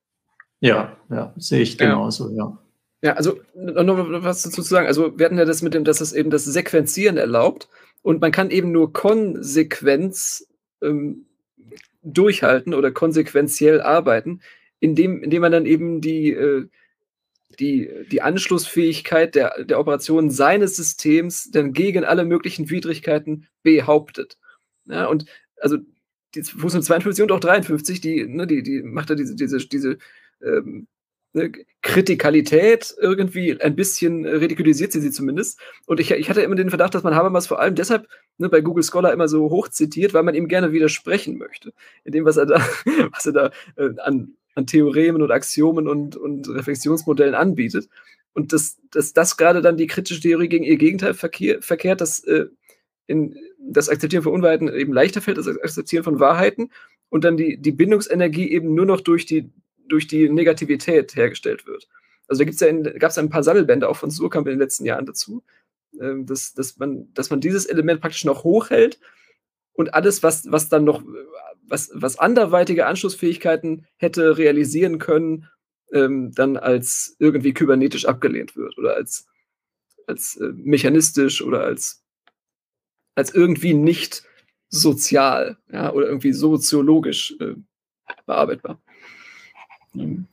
Ja, ja, sehe ich genauso, ja. ja. Ja, also noch was dazu zu sagen. Also wir hatten ja das mit dem, dass es eben das Sequenzieren erlaubt und man kann eben nur Konsequenz ähm, durchhalten oder konsequenziell arbeiten, indem, indem man dann eben die, äh, die, die Anschlussfähigkeit der, der Operation seines Systems dann gegen alle möglichen Widrigkeiten behauptet. Ja, und also die Fußnote 52 und auch 53, die, ne, die, die macht da diese, diese, diese ähm, ne, Kritikalität irgendwie ein bisschen ridikulisiert sie sie zumindest. Und ich, ich hatte immer den Verdacht, dass man Habermas vor allem deshalb ne, bei Google Scholar immer so hoch zitiert, weil man ihm gerne widersprechen möchte. In dem, was er da, [laughs] was er da äh, an, an Theoremen und Axiomen und, und Reflexionsmodellen anbietet. Und dass, dass das gerade dann die kritische Theorie gegen ihr Gegenteil verkehr, verkehrt, dass äh, in, das Akzeptieren von Unwahrheiten eben leichter fällt als das Akzeptieren von Wahrheiten und dann die, die Bindungsenergie eben nur noch durch die, durch die Negativität hergestellt wird. Also da ja gab es ein paar Sammelbände auch von Surkamp in den letzten Jahren dazu, äh, dass, dass, man, dass man dieses Element praktisch noch hochhält und alles, was, was dann noch, was, was anderweitige Anschlussfähigkeiten hätte realisieren können, ähm, dann als irgendwie kybernetisch abgelehnt wird oder als, als äh, mechanistisch oder als, als irgendwie nicht sozial ja, oder irgendwie soziologisch äh, bearbeitbar. Mhm.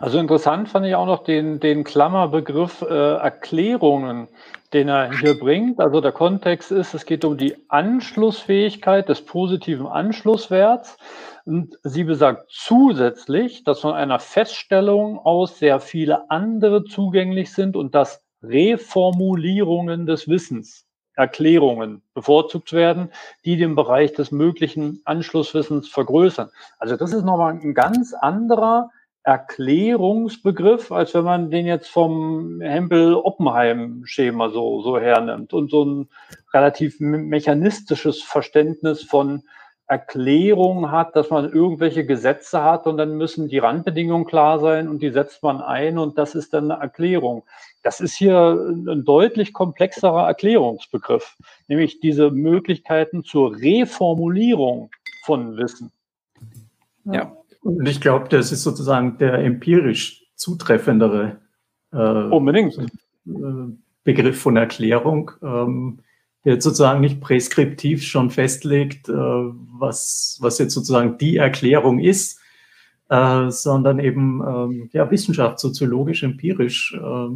Also interessant fand ich auch noch den, den Klammerbegriff äh, Erklärungen, den er hier bringt. Also der Kontext ist, es geht um die Anschlussfähigkeit des positiven Anschlusswerts. Und sie besagt zusätzlich, dass von einer Feststellung aus sehr viele andere zugänglich sind und dass Reformulierungen des Wissens Erklärungen bevorzugt werden, die den Bereich des möglichen Anschlusswissens vergrößern. Also das ist nochmal ein ganz anderer Erklärungsbegriff, als wenn man den jetzt vom Hempel-Oppenheim-Schema so, so hernimmt und so ein relativ mechanistisches Verständnis von Erklärung hat, dass man irgendwelche Gesetze hat und dann müssen die Randbedingungen klar sein und die setzt man ein und das ist dann eine Erklärung. Das ist hier ein deutlich komplexerer Erklärungsbegriff, nämlich diese Möglichkeiten zur Reformulierung von Wissen. Ja, und ich glaube, das ist sozusagen der empirisch zutreffendere äh, Unbedingt. Äh, Begriff von Erklärung. Ähm, der jetzt sozusagen nicht präskriptiv schon festlegt, äh, was, was jetzt sozusagen die Erklärung ist, äh, sondern eben ähm, ja, Wissenschaft, soziologisch, empirisch, äh,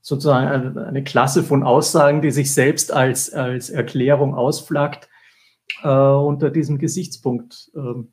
sozusagen eine, eine, Klasse von Aussagen, die sich selbst als, als Erklärung ausflaggt, äh, unter diesem Gesichtspunkt ähm,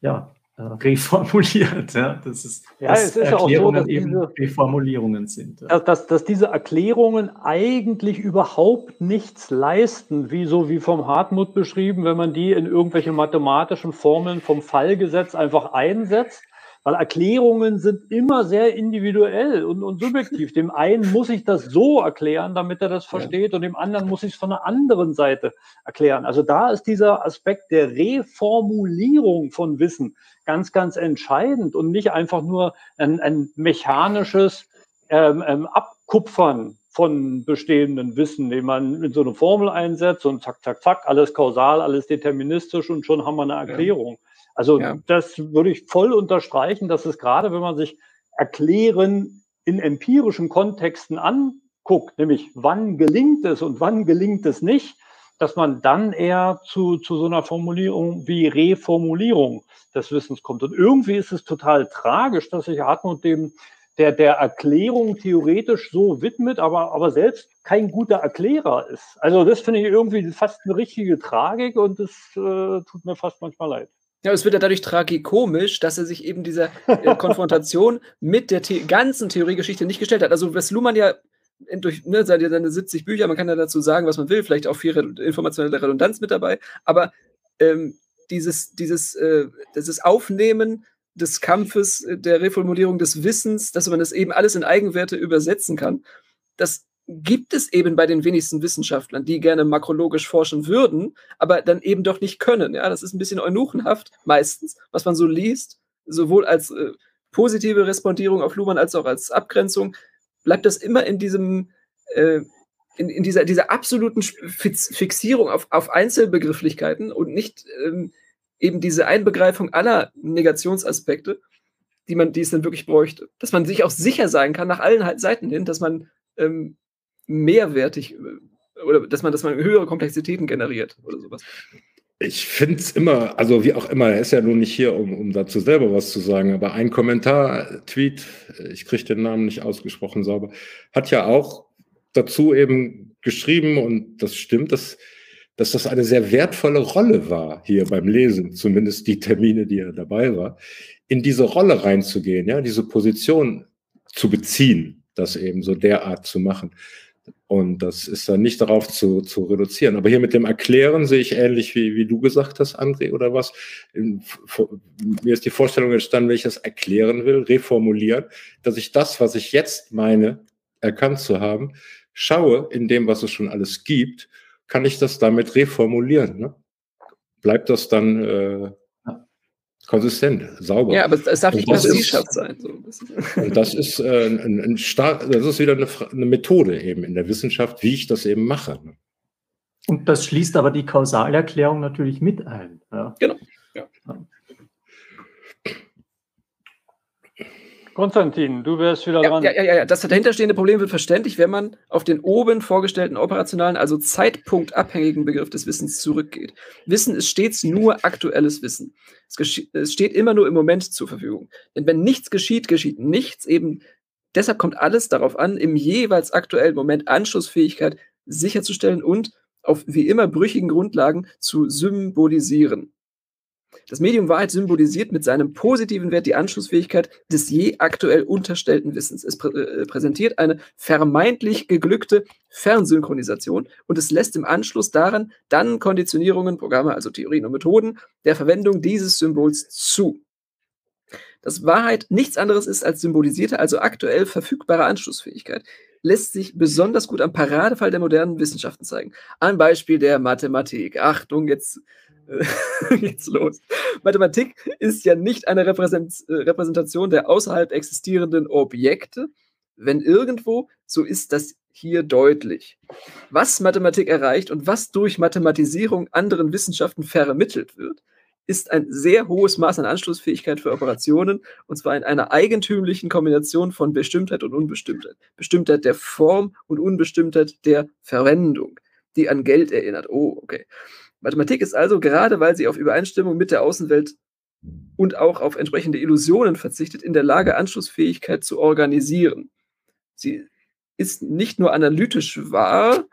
ja, äh, reformuliert. Ja, das ist, ja, es ist auch so, dass diese Reformulierungen sind. Ja. Dass, dass diese Erklärungen eigentlich überhaupt nichts leisten, wie so wie vom Hartmut beschrieben, wenn man die in irgendwelche mathematischen Formeln vom Fallgesetz einfach einsetzt weil Erklärungen sind immer sehr individuell und, und subjektiv. Dem einen muss ich das so erklären, damit er das versteht, ja. und dem anderen muss ich es von der anderen Seite erklären. Also da ist dieser Aspekt der Reformulierung von Wissen ganz, ganz entscheidend und nicht einfach nur ein, ein mechanisches ähm, ähm, Abkupfern von bestehenden Wissen, indem man in so eine Formel einsetzt und zack, zack, zack, alles kausal, alles deterministisch und schon haben wir eine Erklärung. Ja. Also ja. das würde ich voll unterstreichen, dass es gerade, wenn man sich Erklären in empirischen Kontexten anguckt, nämlich wann gelingt es und wann gelingt es nicht, dass man dann eher zu, zu so einer Formulierung wie Reformulierung des Wissens kommt. Und irgendwie ist es total tragisch, dass sich Hartmut dem der, der Erklärung theoretisch so widmet, aber, aber selbst kein guter Erklärer ist. Also das finde ich irgendwie fast eine richtige Tragik und das äh, tut mir fast manchmal leid. Ja, es wird ja dadurch tragikomisch, dass er sich eben dieser äh, [laughs] Konfrontation mit der The ganzen Theoriegeschichte nicht gestellt hat. Also, was Luhmann ja durch ne, seine, seine 70 Bücher, man kann ja dazu sagen, was man will, vielleicht auch viel informationelle Redundanz mit dabei, aber ähm, dieses, dieses, äh, dieses Aufnehmen des Kampfes, äh, der Reformulierung des Wissens, dass man das eben alles in Eigenwerte übersetzen kann, das gibt es eben bei den wenigsten Wissenschaftlern, die gerne makrologisch forschen würden, aber dann eben doch nicht können. Ja, das ist ein bisschen eunuchenhaft meistens, was man so liest, sowohl als äh, positive Respondierung auf Luhmann als auch als Abgrenzung, bleibt das immer in diesem äh, in, in dieser, dieser absoluten Fixierung auf, auf Einzelbegrifflichkeiten und nicht ähm, eben diese Einbegreifung aller Negationsaspekte, die man, die es dann wirklich bräuchte. Dass man sich auch sicher sein kann, nach allen Seiten hin, dass man ähm, mehrwertig äh, oder dass man, dass man höhere Komplexitäten generiert oder sowas. Ich finde es immer, also wie auch immer, er ist ja nun nicht hier, um, um dazu selber was zu sagen, aber ein Kommentar, Tweet, ich kriege den Namen nicht ausgesprochen sauber, hat ja auch dazu eben geschrieben, und das stimmt, dass, dass das eine sehr wertvolle Rolle war hier beim Lesen, zumindest die Termine, die er dabei war, in diese Rolle reinzugehen, ja, diese Position zu beziehen, das eben so derart zu machen. Und das ist dann nicht darauf zu, zu reduzieren. Aber hier mit dem Erklären sehe ich ähnlich wie, wie du gesagt hast, André, oder was. Mir ist die Vorstellung entstanden, wenn ich das erklären will, reformulieren, dass ich das, was ich jetzt meine, erkannt zu haben, schaue in dem, was es schon alles gibt, kann ich das damit reformulieren. Ne? Bleibt das dann äh, konsistent, sauber. Ja, aber es darf nicht Präzision sein. So. Und das ist äh, ein, ein stark, das ist wieder eine, eine, Methode eben in der Wissenschaft, wie ich das eben mache. Und das schließt aber die Kausalerklärung natürlich mit ein. Ja. Genau. Ja. Konstantin, du wärst wieder ja, dran. Ja, ja, ja. Das dahinterstehende Problem wird verständlich, wenn man auf den oben vorgestellten operationalen, also zeitpunktabhängigen Begriff des Wissens zurückgeht. Wissen ist stets nur aktuelles Wissen. Es, es steht immer nur im Moment zur Verfügung. Denn wenn nichts geschieht, geschieht nichts. Eben deshalb kommt alles darauf an, im jeweils aktuellen Moment Anschlussfähigkeit sicherzustellen und auf wie immer brüchigen Grundlagen zu symbolisieren. Das Medium Wahrheit symbolisiert mit seinem positiven Wert die Anschlussfähigkeit des je aktuell unterstellten Wissens. Es prä äh, präsentiert eine vermeintlich geglückte Fernsynchronisation und es lässt im Anschluss daran dann Konditionierungen, Programme, also Theorien und Methoden der Verwendung dieses Symbols zu. Dass Wahrheit nichts anderes ist als symbolisierte, also aktuell verfügbare Anschlussfähigkeit, lässt sich besonders gut am Paradefall der modernen Wissenschaften zeigen. Ein Beispiel der Mathematik. Achtung, jetzt [laughs] geht's los. Mathematik ist ja nicht eine äh, Repräsentation der außerhalb existierenden Objekte. Wenn irgendwo, so ist das hier deutlich. Was Mathematik erreicht und was durch Mathematisierung anderen Wissenschaften vermittelt wird, ist ein sehr hohes Maß an Anschlussfähigkeit für Operationen, und zwar in einer eigentümlichen Kombination von Bestimmtheit und Unbestimmtheit. Bestimmtheit der Form und Unbestimmtheit der Verwendung, die an Geld erinnert. Oh, okay. Mathematik ist also, gerade weil sie auf Übereinstimmung mit der Außenwelt und auch auf entsprechende Illusionen verzichtet, in der Lage, Anschlussfähigkeit zu organisieren. Sie ist nicht nur analytisch wahr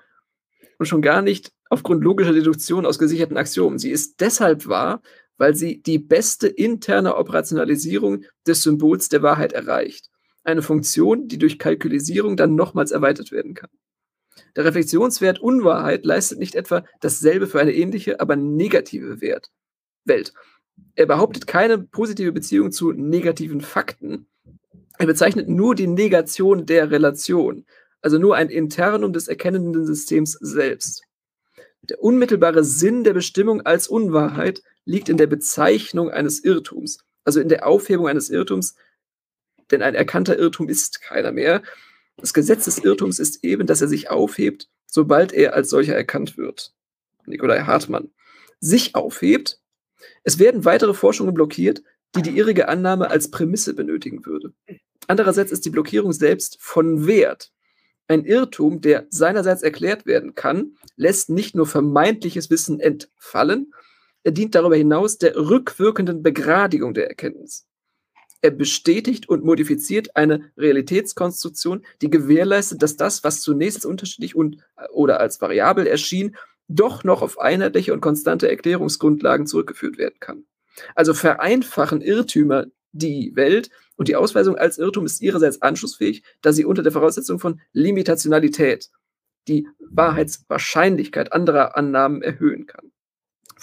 und schon gar nicht aufgrund logischer Deduktion aus gesicherten Axiomen. Sie ist deshalb wahr, weil sie die beste interne Operationalisierung des Symbols der Wahrheit erreicht. Eine Funktion, die durch Kalkulisierung dann nochmals erweitert werden kann. Der Reflexionswert Unwahrheit leistet nicht etwa dasselbe für eine ähnliche, aber negative Wert, Welt. Er behauptet keine positive Beziehung zu negativen Fakten. Er bezeichnet nur die Negation der Relation, also nur ein Internum des erkennenden Systems selbst. Der unmittelbare Sinn der Bestimmung als Unwahrheit liegt in der Bezeichnung eines Irrtums, also in der Aufhebung eines Irrtums, denn ein erkannter Irrtum ist keiner mehr. Das Gesetz des Irrtums ist eben, dass er sich aufhebt, sobald er als solcher erkannt wird. Nikolai Hartmann. Sich aufhebt. Es werden weitere Forschungen blockiert, die die irrige Annahme als Prämisse benötigen würde. Andererseits ist die Blockierung selbst von Wert. Ein Irrtum, der seinerseits erklärt werden kann, lässt nicht nur vermeintliches Wissen entfallen, er dient darüber hinaus der rückwirkenden Begradigung der Erkenntnis. Er bestätigt und modifiziert eine Realitätskonstruktion, die gewährleistet, dass das, was zunächst unterschiedlich und oder als variabel erschien, doch noch auf einheitliche und konstante Erklärungsgrundlagen zurückgeführt werden kann. Also vereinfachen Irrtümer die Welt und die Ausweisung als Irrtum ist ihrerseits anschlussfähig, da sie unter der Voraussetzung von Limitationalität die Wahrheitswahrscheinlichkeit anderer Annahmen erhöhen kann.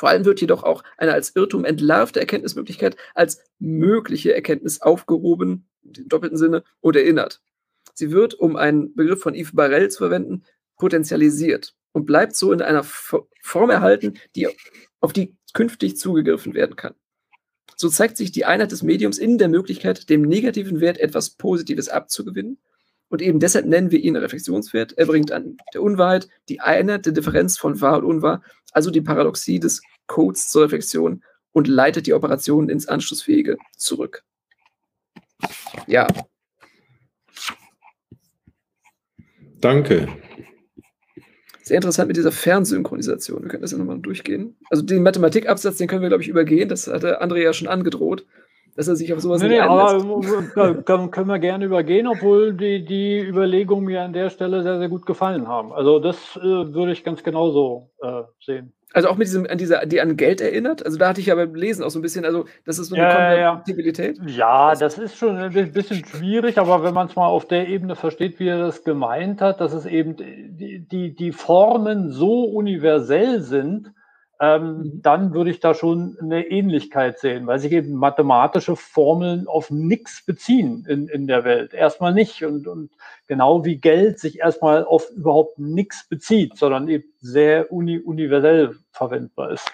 Vor allem wird jedoch auch eine als Irrtum entlarvte Erkenntnismöglichkeit als mögliche Erkenntnis aufgehoben, im doppelten Sinne, und erinnert. Sie wird, um einen Begriff von Yves Barrel zu verwenden, potenzialisiert und bleibt so in einer Form erhalten, die, auf die künftig zugegriffen werden kann. So zeigt sich die Einheit des Mediums in der Möglichkeit, dem negativen Wert etwas Positives abzugewinnen. Und eben deshalb nennen wir ihn Reflexionswert. Er bringt an der Unwahrheit die Einheit der Differenz von wahr und unwahr, also die Paradoxie des Codes zur Reflexion und leitet die Operationen ins Anschlussfähige zurück. Ja. Danke. Sehr interessant mit dieser Fernsynchronisation. Wir können das ja nochmal durchgehen. Also den Mathematikabsatz, den können wir, glaube ich, übergehen. Das hatte André ja schon angedroht, dass er sich auf sowas nee, nicht nee, aber [laughs] können wir gerne übergehen, obwohl die, die Überlegungen mir an der Stelle sehr, sehr gut gefallen haben. Also das äh, würde ich ganz genauso äh, sehen. Also auch mit diesem, an dieser, die an Geld erinnert. Also da hatte ich ja beim Lesen auch so ein bisschen, also das ist so eine ja, Konvertibilität. Ja, das ist schon ein bisschen schwierig, aber wenn man es mal auf der Ebene versteht, wie er das gemeint hat, dass es eben die, die, die Formen so universell sind, ähm, mhm. dann würde ich da schon eine Ähnlichkeit sehen, weil sich eben mathematische Formeln auf nichts beziehen in, in der Welt. Erstmal nicht. Und, und genau wie Geld sich erstmal auf überhaupt nichts bezieht, sondern eben sehr uni universell verwendbar ist.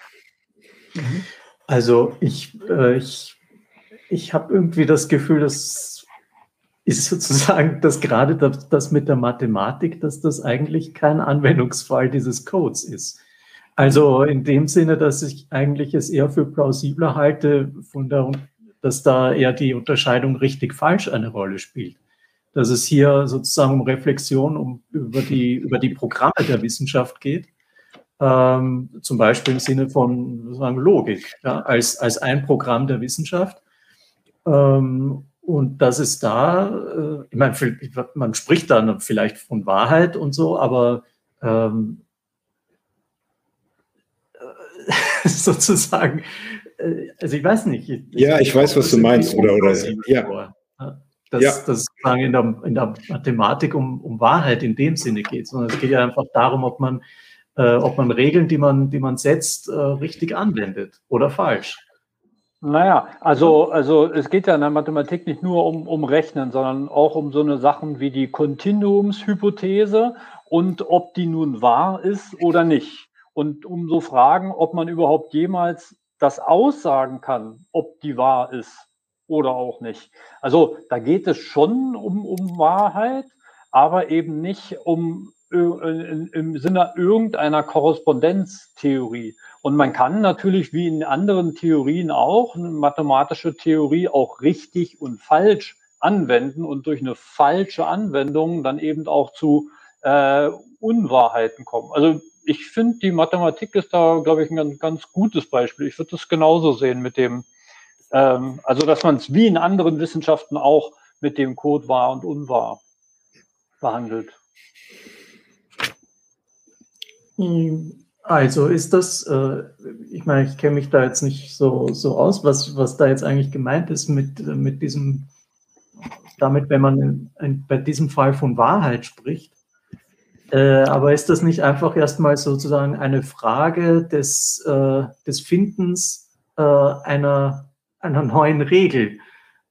Also ich, äh, ich, ich habe irgendwie das Gefühl, dass ist sozusagen, dass gerade das, das mit der Mathematik, dass das eigentlich kein Anwendungsfall dieses Codes ist. Also in dem Sinne, dass ich eigentlich es eher für plausibler halte, der, dass da eher die Unterscheidung richtig-falsch eine Rolle spielt. Dass es hier sozusagen um Reflexion um, über, die, über die Programme der Wissenschaft geht. Ähm, zum Beispiel im Sinne von sagen, Logik, ja, als, als ein Programm der Wissenschaft. Ähm, und das ist da, äh, ich meine, man spricht dann vielleicht von Wahrheit und so, aber ähm, [laughs] sozusagen, äh, also ich weiß nicht. Ja, ich weiß, was du meinst. Oder, oder, ja. Dass ja. das sozusagen in der, in der Mathematik um, um Wahrheit in dem Sinne geht, sondern es geht ja einfach darum, ob man, äh, ob man Regeln, die man, die man setzt, äh, richtig anwendet oder falsch. Naja, also, also es geht ja in der Mathematik nicht nur um, um Rechnen, sondern auch um so eine Sachen wie die Kontinuumshypothese und ob die nun wahr ist oder nicht und um so Fragen, ob man überhaupt jemals das aussagen kann, ob die wahr ist oder auch nicht. Also da geht es schon um, um Wahrheit, aber eben nicht um im Sinne irgendeiner Korrespondenztheorie. Und man kann natürlich wie in anderen Theorien auch eine mathematische Theorie auch richtig und falsch anwenden und durch eine falsche Anwendung dann eben auch zu äh, Unwahrheiten kommen. Also ich finde, die Mathematik ist da, glaube ich, ein ganz, gutes Beispiel. Ich würde das genauso sehen mit dem, Ähm, also, dass man es wie in anderen Wissenschaften auch mit dem Code wahr und unwahr behandelt. Also ist das, äh, ich meine, ich kenne mich da jetzt nicht so, so aus, was, was da jetzt eigentlich gemeint ist mit, mit diesem, damit, wenn man in, in, bei diesem Fall von Wahrheit spricht. Äh, aber ist das nicht einfach erstmal sozusagen eine Frage des, äh, des Findens äh, einer, einer neuen Regel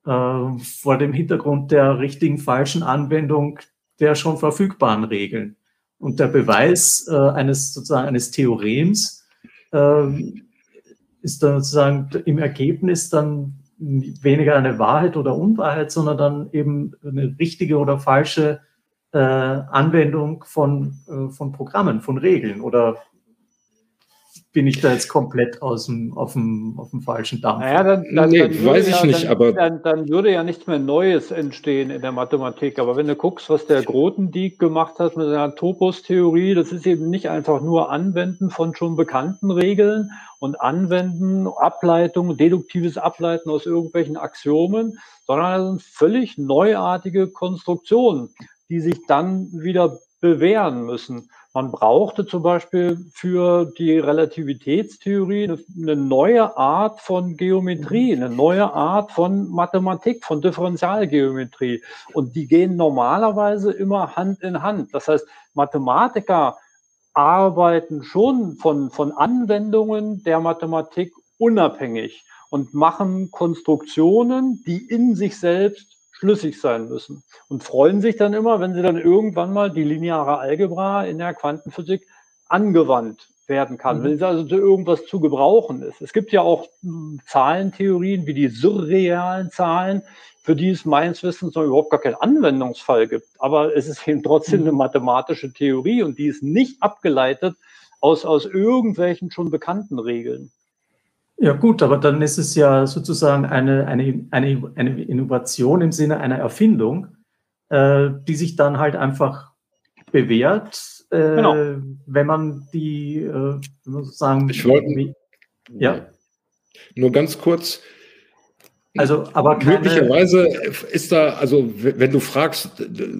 äh, vor dem Hintergrund der richtigen, falschen Anwendung der schon verfügbaren Regeln? Und der Beweis äh, eines sozusagen eines Theorems ähm, ist dann sozusagen im Ergebnis dann weniger eine Wahrheit oder Unwahrheit, sondern dann eben eine richtige oder falsche äh, Anwendung von, äh, von Programmen, von Regeln oder bin ich da jetzt komplett aus dem, auf, dem, auf dem falschen Dampf. Naja, dann, dann, nee, dann weiß ich ja, nicht, dann, aber. Dann, dann, würde ja nichts mehr Neues entstehen in der Mathematik. Aber wenn du guckst, was der Grothendieck gemacht hat mit seiner Topos-Theorie, das ist eben nicht einfach nur Anwenden von schon bekannten Regeln und Anwenden, Ableitung, deduktives Ableiten aus irgendwelchen Axiomen, sondern das sind völlig neuartige Konstruktionen, die sich dann wieder bewähren müssen. Man brauchte zum Beispiel für die Relativitätstheorie eine neue Art von Geometrie, eine neue Art von Mathematik, von Differentialgeometrie. Und die gehen normalerweise immer Hand in Hand. Das heißt, Mathematiker arbeiten schon von, von Anwendungen der Mathematik unabhängig und machen Konstruktionen, die in sich selbst schlüssig sein müssen und freuen sich dann immer, wenn sie dann irgendwann mal die lineare Algebra in der Quantenphysik angewandt werden kann, mhm. wenn sie also zu irgendwas zu gebrauchen ist. Es gibt ja auch hm, Zahlentheorien wie die surrealen Zahlen, für die es meines Wissens noch überhaupt gar keinen Anwendungsfall gibt. Aber es ist eben trotzdem mhm. eine mathematische Theorie und die ist nicht abgeleitet aus, aus irgendwelchen schon bekannten Regeln. Ja gut, aber dann ist es ja sozusagen eine, eine, eine, eine Innovation im Sinne einer Erfindung, äh, die sich dann halt einfach bewährt, äh, genau. wenn man die äh, sozusagen. Ich wollte. Ja. Nur ganz kurz. Also, aber keine, möglicherweise ist da, also wenn du fragst,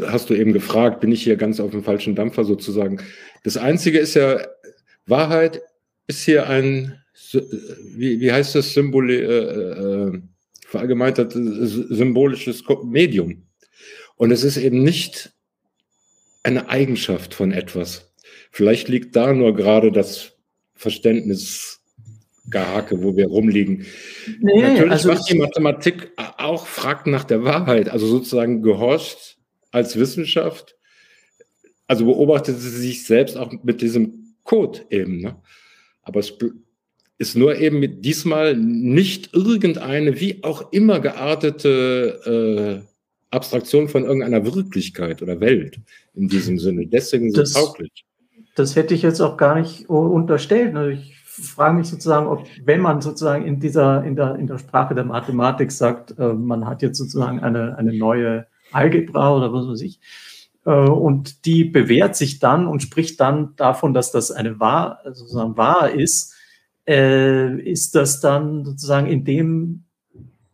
hast du eben gefragt, bin ich hier ganz auf dem falschen Dampfer sozusagen. Das Einzige ist ja, Wahrheit ist hier ein wie, wie heißt das Symbol, äh, äh, verallgemeinert symbolisches Medium. Und es ist eben nicht eine Eigenschaft von etwas. Vielleicht liegt da nur gerade das Verständnis Gehake, wo wir rumliegen. Nee, Natürlich also macht die Mathematik auch, fragt nach der Wahrheit, also sozusagen gehorcht als Wissenschaft, also beobachtet sie sich selbst auch mit diesem Code eben. Ne? Aber es ist nur eben diesmal nicht irgendeine, wie auch immer geartete äh, Abstraktion von irgendeiner Wirklichkeit oder Welt in diesem Sinne. Deswegen so das, tauglich. Das hätte ich jetzt auch gar nicht unterstellt. Also ich frage mich sozusagen, ob, wenn man sozusagen in dieser, in der, in der Sprache der Mathematik sagt, äh, man hat jetzt sozusagen eine, eine neue Algebra oder was weiß ich, äh, und die bewährt sich dann und spricht dann davon, dass das eine wahr, sozusagen wahr ist, äh, ist das dann sozusagen in dem,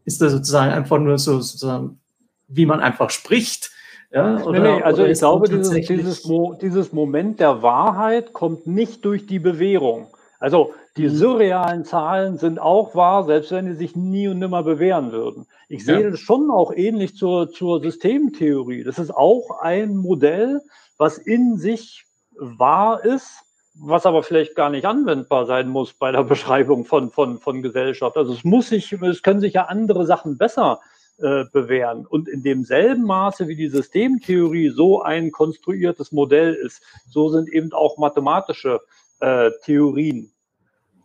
ist das sozusagen einfach nur so, sozusagen, wie man einfach spricht? Ja, oder, nee, nee, also ich glaube, dieses, dieses, Mo dieses Moment der Wahrheit kommt nicht durch die Bewährung. Also die mhm. surrealen Zahlen sind auch wahr, selbst wenn sie sich nie und nimmer bewähren würden. Ich sehe ja. das schon auch ähnlich zur, zur Systemtheorie. Das ist auch ein Modell, was in sich wahr ist, was aber vielleicht gar nicht anwendbar sein muss bei der Beschreibung von, von, von Gesellschaft. Also es muss sich, es können sich ja andere Sachen besser äh, bewähren. Und in demselben Maße, wie die Systemtheorie so ein konstruiertes Modell ist, so sind eben auch mathematische äh, Theorien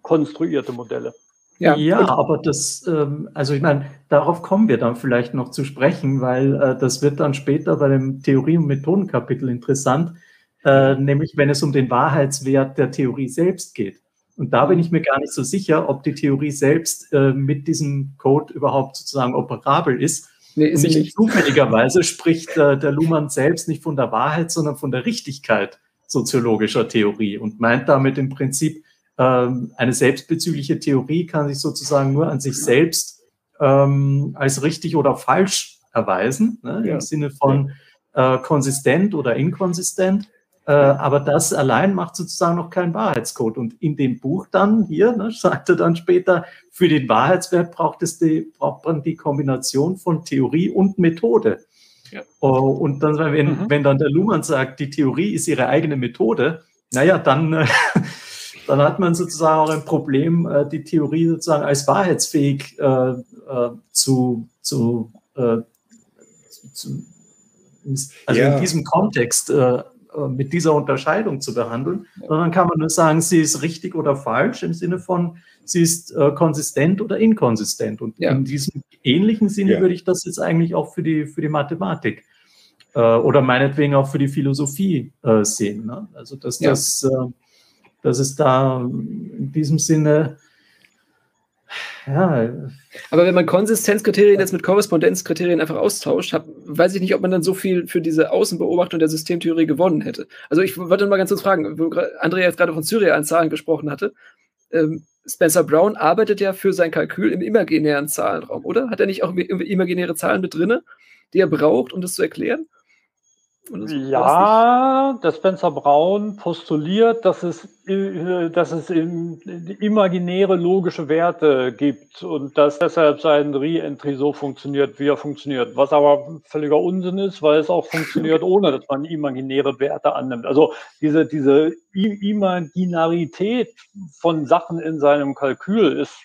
konstruierte Modelle. Ja, ja aber das, ähm, also ich meine, darauf kommen wir dann vielleicht noch zu sprechen, weil äh, das wird dann später bei dem Theorie- und Methodenkapitel interessant äh, nämlich wenn es um den Wahrheitswert der Theorie selbst geht. Und da bin ich mir gar nicht so sicher, ob die Theorie selbst äh, mit diesem Code überhaupt sozusagen operabel ist. Nee, ist nicht zufälligerweise spricht äh, der Luhmann selbst nicht von der Wahrheit, sondern von der Richtigkeit soziologischer Theorie und meint damit im Prinzip, ähm, eine selbstbezügliche Theorie kann sich sozusagen nur an sich selbst ähm, als richtig oder falsch erweisen, ne, ja. im Sinne von äh, konsistent oder inkonsistent. Äh, aber das allein macht sozusagen noch keinen Wahrheitscode. Und in dem Buch dann hier, ne, sagt er dann später, für den Wahrheitswert braucht, es die, braucht man die Kombination von Theorie und Methode. Ja. Uh, und dann, wenn, mhm. wenn dann der Luhmann sagt, die Theorie ist ihre eigene Methode, naja, dann, äh, [laughs] dann hat man sozusagen auch ein Problem, äh, die Theorie sozusagen als wahrheitsfähig äh, zu, zu, zu, also ja. in diesem Kontext mit dieser Unterscheidung zu behandeln, ja. sondern kann man nur sagen, sie ist richtig oder falsch im Sinne von, sie ist äh, konsistent oder inkonsistent. Und ja. in diesem ähnlichen Sinne ja. würde ich das jetzt eigentlich auch für die, für die Mathematik äh, oder meinetwegen auch für die Philosophie äh, sehen. Ne? Also, dass, das, äh, dass es da in diesem Sinne ja. Aber wenn man Konsistenzkriterien jetzt mit Korrespondenzkriterien einfach austauscht, hab, weiß ich nicht, ob man dann so viel für diese Außenbeobachtung der Systemtheorie gewonnen hätte. Also ich wollte mal ganz kurz fragen, wo Andrea jetzt gerade von Syria-Zahlen gesprochen hatte. Ähm, Spencer Brown arbeitet ja für sein Kalkül im imaginären Zahlenraum, oder? Hat er nicht auch imaginäre Zahlen mit drinne, die er braucht, um das zu erklären? Ja, der Spencer Brown postuliert, dass es, äh, dass es imaginäre logische Werte gibt und dass deshalb sein Re-Entry so funktioniert, wie er funktioniert. Was aber völliger Unsinn ist, weil es auch funktioniert, [laughs] ohne dass man imaginäre Werte annimmt. Also diese, diese Imaginarität von Sachen in seinem Kalkül ist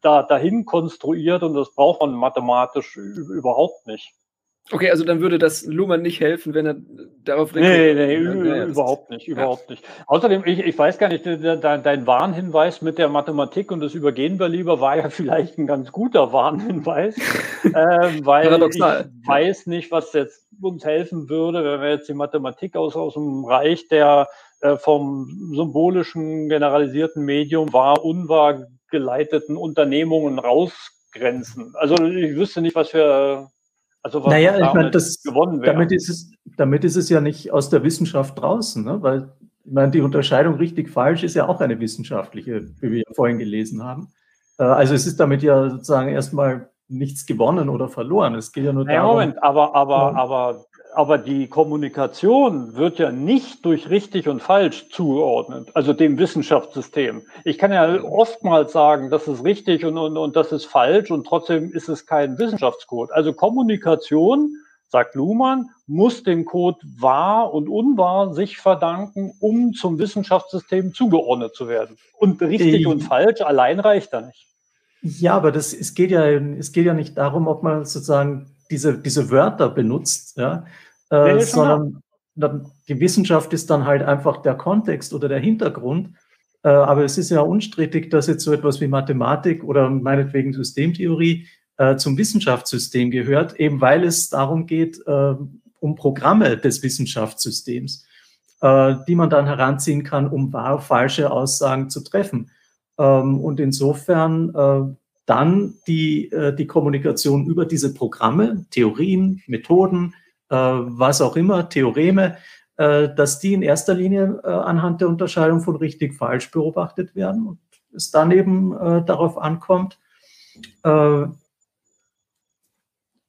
da, dahin konstruiert und das braucht man mathematisch überhaupt nicht. Okay, also dann würde das Luhmann nicht helfen, wenn er darauf reagiert. Nee, nee, nee überhaupt nicht, überhaupt ja. nicht. Außerdem, ich, ich weiß gar nicht, dein, dein Warnhinweis mit der Mathematik und das Übergehen wir lieber war ja [laughs] vielleicht ein ganz guter Warnhinweis, [laughs] äh, weil Paradoxal. ich weiß nicht, was jetzt uns helfen würde, wenn wir jetzt die Mathematik aus, aus dem Reich der äh, vom symbolischen generalisierten Medium wahr, unwahr geleiteten Unternehmungen rausgrenzen. Also ich wüsste nicht, was wir also was naja, ich meine, das, gewonnen wäre. Damit ist, es, damit ist es ja nicht aus der Wissenschaft draußen, ne? weil ich meine, die Unterscheidung richtig-falsch ist ja auch eine wissenschaftliche, wie wir ja vorhin gelesen haben. Äh, also es ist damit ja sozusagen erstmal nichts gewonnen oder verloren. Es geht ja nur darum. Moment, aber, aber, aber aber die Kommunikation wird ja nicht durch richtig und falsch zugeordnet, also dem Wissenschaftssystem. Ich kann ja oftmals sagen, das ist richtig und, und, und das ist falsch und trotzdem ist es kein Wissenschaftscode. Also Kommunikation, sagt Luhmann, muss dem Code wahr und unwahr sich verdanken, um zum Wissenschaftssystem zugeordnet zu werden. Und richtig und falsch allein reicht da nicht. Ja, aber das, es, geht ja, es geht ja nicht darum, ob man sozusagen diese, diese Wörter benutzt, ja, äh, sondern dann, die Wissenschaft ist dann halt einfach der Kontext oder der Hintergrund. Äh, aber es ist ja unstrittig, dass jetzt so etwas wie Mathematik oder meinetwegen Systemtheorie äh, zum Wissenschaftssystem gehört, eben weil es darum geht, äh, um Programme des Wissenschaftssystems, äh, die man dann heranziehen kann, um wahr falsche Aussagen zu treffen. Ähm, und insofern äh, dann die, äh, die Kommunikation über diese Programme, Theorien, Methoden, äh, was auch immer, Theoreme, äh, dass die in erster Linie anhand der Unterscheidung von richtig-falsch beobachtet werden und es dann eben darauf ankommt,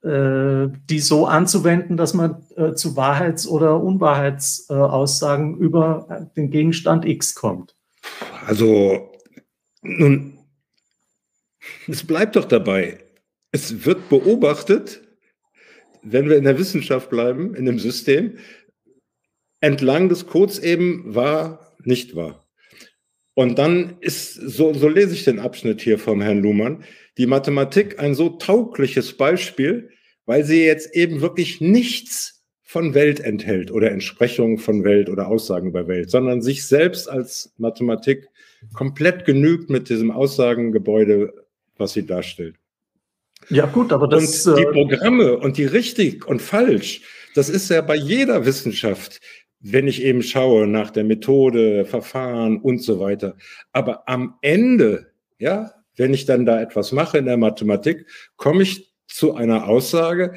die so anzuwenden, dass man zu Wahrheits- oder Unwahrheitsaussagen über den Gegenstand X kommt. Also nun es bleibt doch dabei. Es wird beobachtet, wenn wir in der Wissenschaft bleiben, in dem System, entlang des Codes eben wahr, nicht wahr. Und dann ist, so, so lese ich den Abschnitt hier vom Herrn Luhmann, die Mathematik ein so taugliches Beispiel, weil sie jetzt eben wirklich nichts von Welt enthält oder Entsprechungen von Welt oder Aussagen über Welt, sondern sich selbst als Mathematik komplett genügt mit diesem Aussagengebäude was sie darstellt. Ja, gut, aber das. Und die äh, Programme und die richtig und falsch, das ist ja bei jeder Wissenschaft, wenn ich eben schaue nach der Methode, Verfahren und so weiter. Aber am Ende, ja, wenn ich dann da etwas mache in der Mathematik, komme ich zu einer Aussage,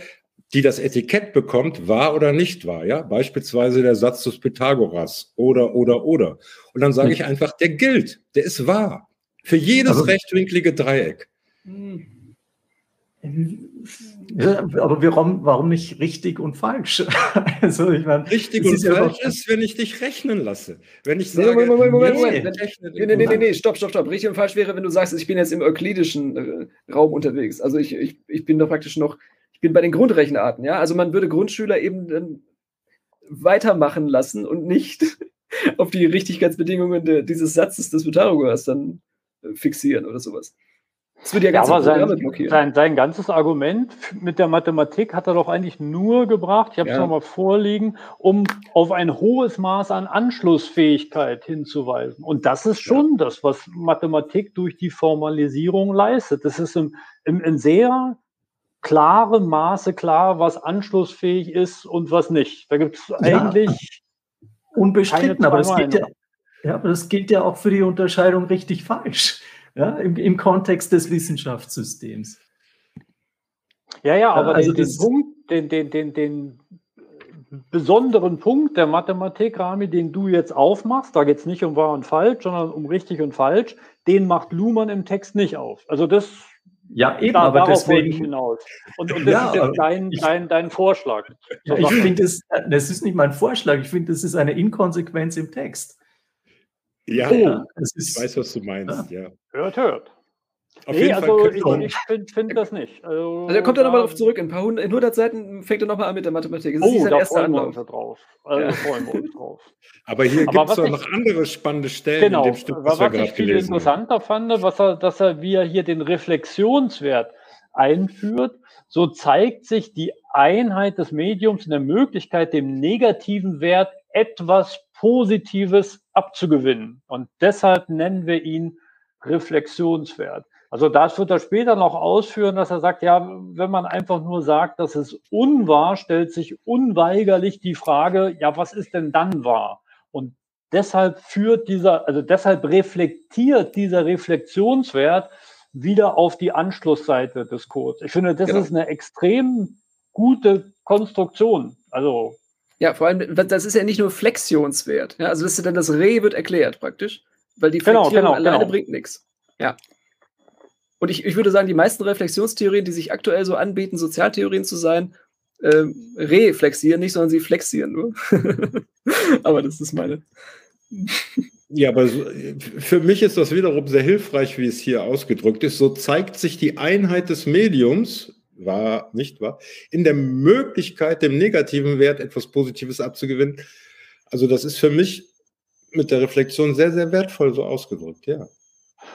die das Etikett bekommt, wahr oder nicht wahr, ja? Beispielsweise der Satz des Pythagoras oder, oder, oder. Und dann sage hm. ich einfach, der gilt, der ist wahr. Für jedes also, rechtwinklige Dreieck. Ja, aber warum, warum nicht richtig und falsch? [laughs] Also, ich meine, richtig und falsch ja ist, wenn ich dich rechnen lasse. Wenn ich sage, nee, Moment, Moment, Moment, nee, nee, nee, nee, nee, stopp, stopp, stopp. Richtig und falsch wäre, wenn du sagst, ich bin jetzt im euklidischen äh, Raum unterwegs. Also ich, ich, ich bin doch praktisch noch, ich bin bei den Grundrechenarten, ja. Also man würde Grundschüler eben dann weitermachen lassen und nicht [laughs] auf die Richtigkeitsbedingungen de, dieses Satzes des Pythagoras dann äh, fixieren oder sowas. Das würde ja, ganz ja, aber sein, sein, sein, ganzes Argument mit der Mathematik hat er doch eigentlich nur gebracht, ich habe es ja. nochmal vorliegen, um auf ein hohes Maß an Anschlussfähigkeit hinzuweisen. Und das ist schon ja. das, was Mathematik durch die Formalisierung leistet. Das ist im, im, in sehr klarem Maße klar, was anschlussfähig ist und was nicht. Da gibt es eigentlich unbestritten, aber das, gilt ja, ja, aber das gilt ja auch für die Unterscheidung richtig falsch ja, im, im Kontext des Wissenschaftssystems. Ja, ja, aber also den, den Punkt, den, den, den, den besonderen Punkt der Mathematik, Rami, den du jetzt aufmachst, da geht es nicht um wahr und falsch, sondern um richtig und falsch, den macht Luhmann im Text nicht auf. Also das ja, eben, da, aber deswegen hinaus. Und, und das ja, ist jetzt dein, ich, dein, dein Vorschlag. Ich finde, das, das ist nicht mein Vorschlag, ich finde, das ist eine Inkonsequenz im Text. Ja, oh, ich weiß, was du meinst, ja. Hört, hört. Auf nee, also ich, ich finde find das nicht. Also, also er kommt ja nochmal darauf zurück. In, ein paar hundert, in 100 Seiten fängt er nochmal an mit der Mathematik. Das oh, ist da freuen wir uns drauf. Also ja. freuen wir uns [laughs] drauf. Aber hier gibt es doch noch andere spannende Stellen genau, in dem Stück, was, was ich viel interessanter fand, was er, dass er, wie er hier den Reflexionswert einführt, so zeigt sich die Einheit des Mediums in der Möglichkeit, dem negativen Wert etwas Positives abzugewinnen. Und deshalb nennen wir ihn Reflexionswert. Also das wird er später noch ausführen, dass er sagt, ja, wenn man einfach nur sagt, dass es unwahr, stellt sich unweigerlich die Frage, ja, was ist denn dann wahr? Und deshalb führt dieser, also deshalb reflektiert dieser Reflexionswert wieder auf die Anschlussseite des Codes. Ich finde, das genau. ist eine extrem gute Konstruktion. Also ja, vor allem, das ist ja nicht nur Flexionswert. Ja, also das ist dann das Re wird erklärt praktisch, weil die genau, Flexion genau, genau, alleine genau. bringt nichts. Ja. Und ich, ich würde sagen, die meisten Reflexionstheorien, die sich aktuell so anbieten, Sozialtheorien zu sein, äh, reflexieren nicht, sondern sie flexieren nur. [laughs] aber das ist meine. Ja, aber so, für mich ist das wiederum sehr hilfreich, wie es hier ausgedrückt ist. So zeigt sich die Einheit des Mediums war, nicht wahr, in der Möglichkeit, dem negativen Wert etwas Positives abzugewinnen. Also das ist für mich mit der Reflexion sehr, sehr wertvoll so ausgedrückt, ja.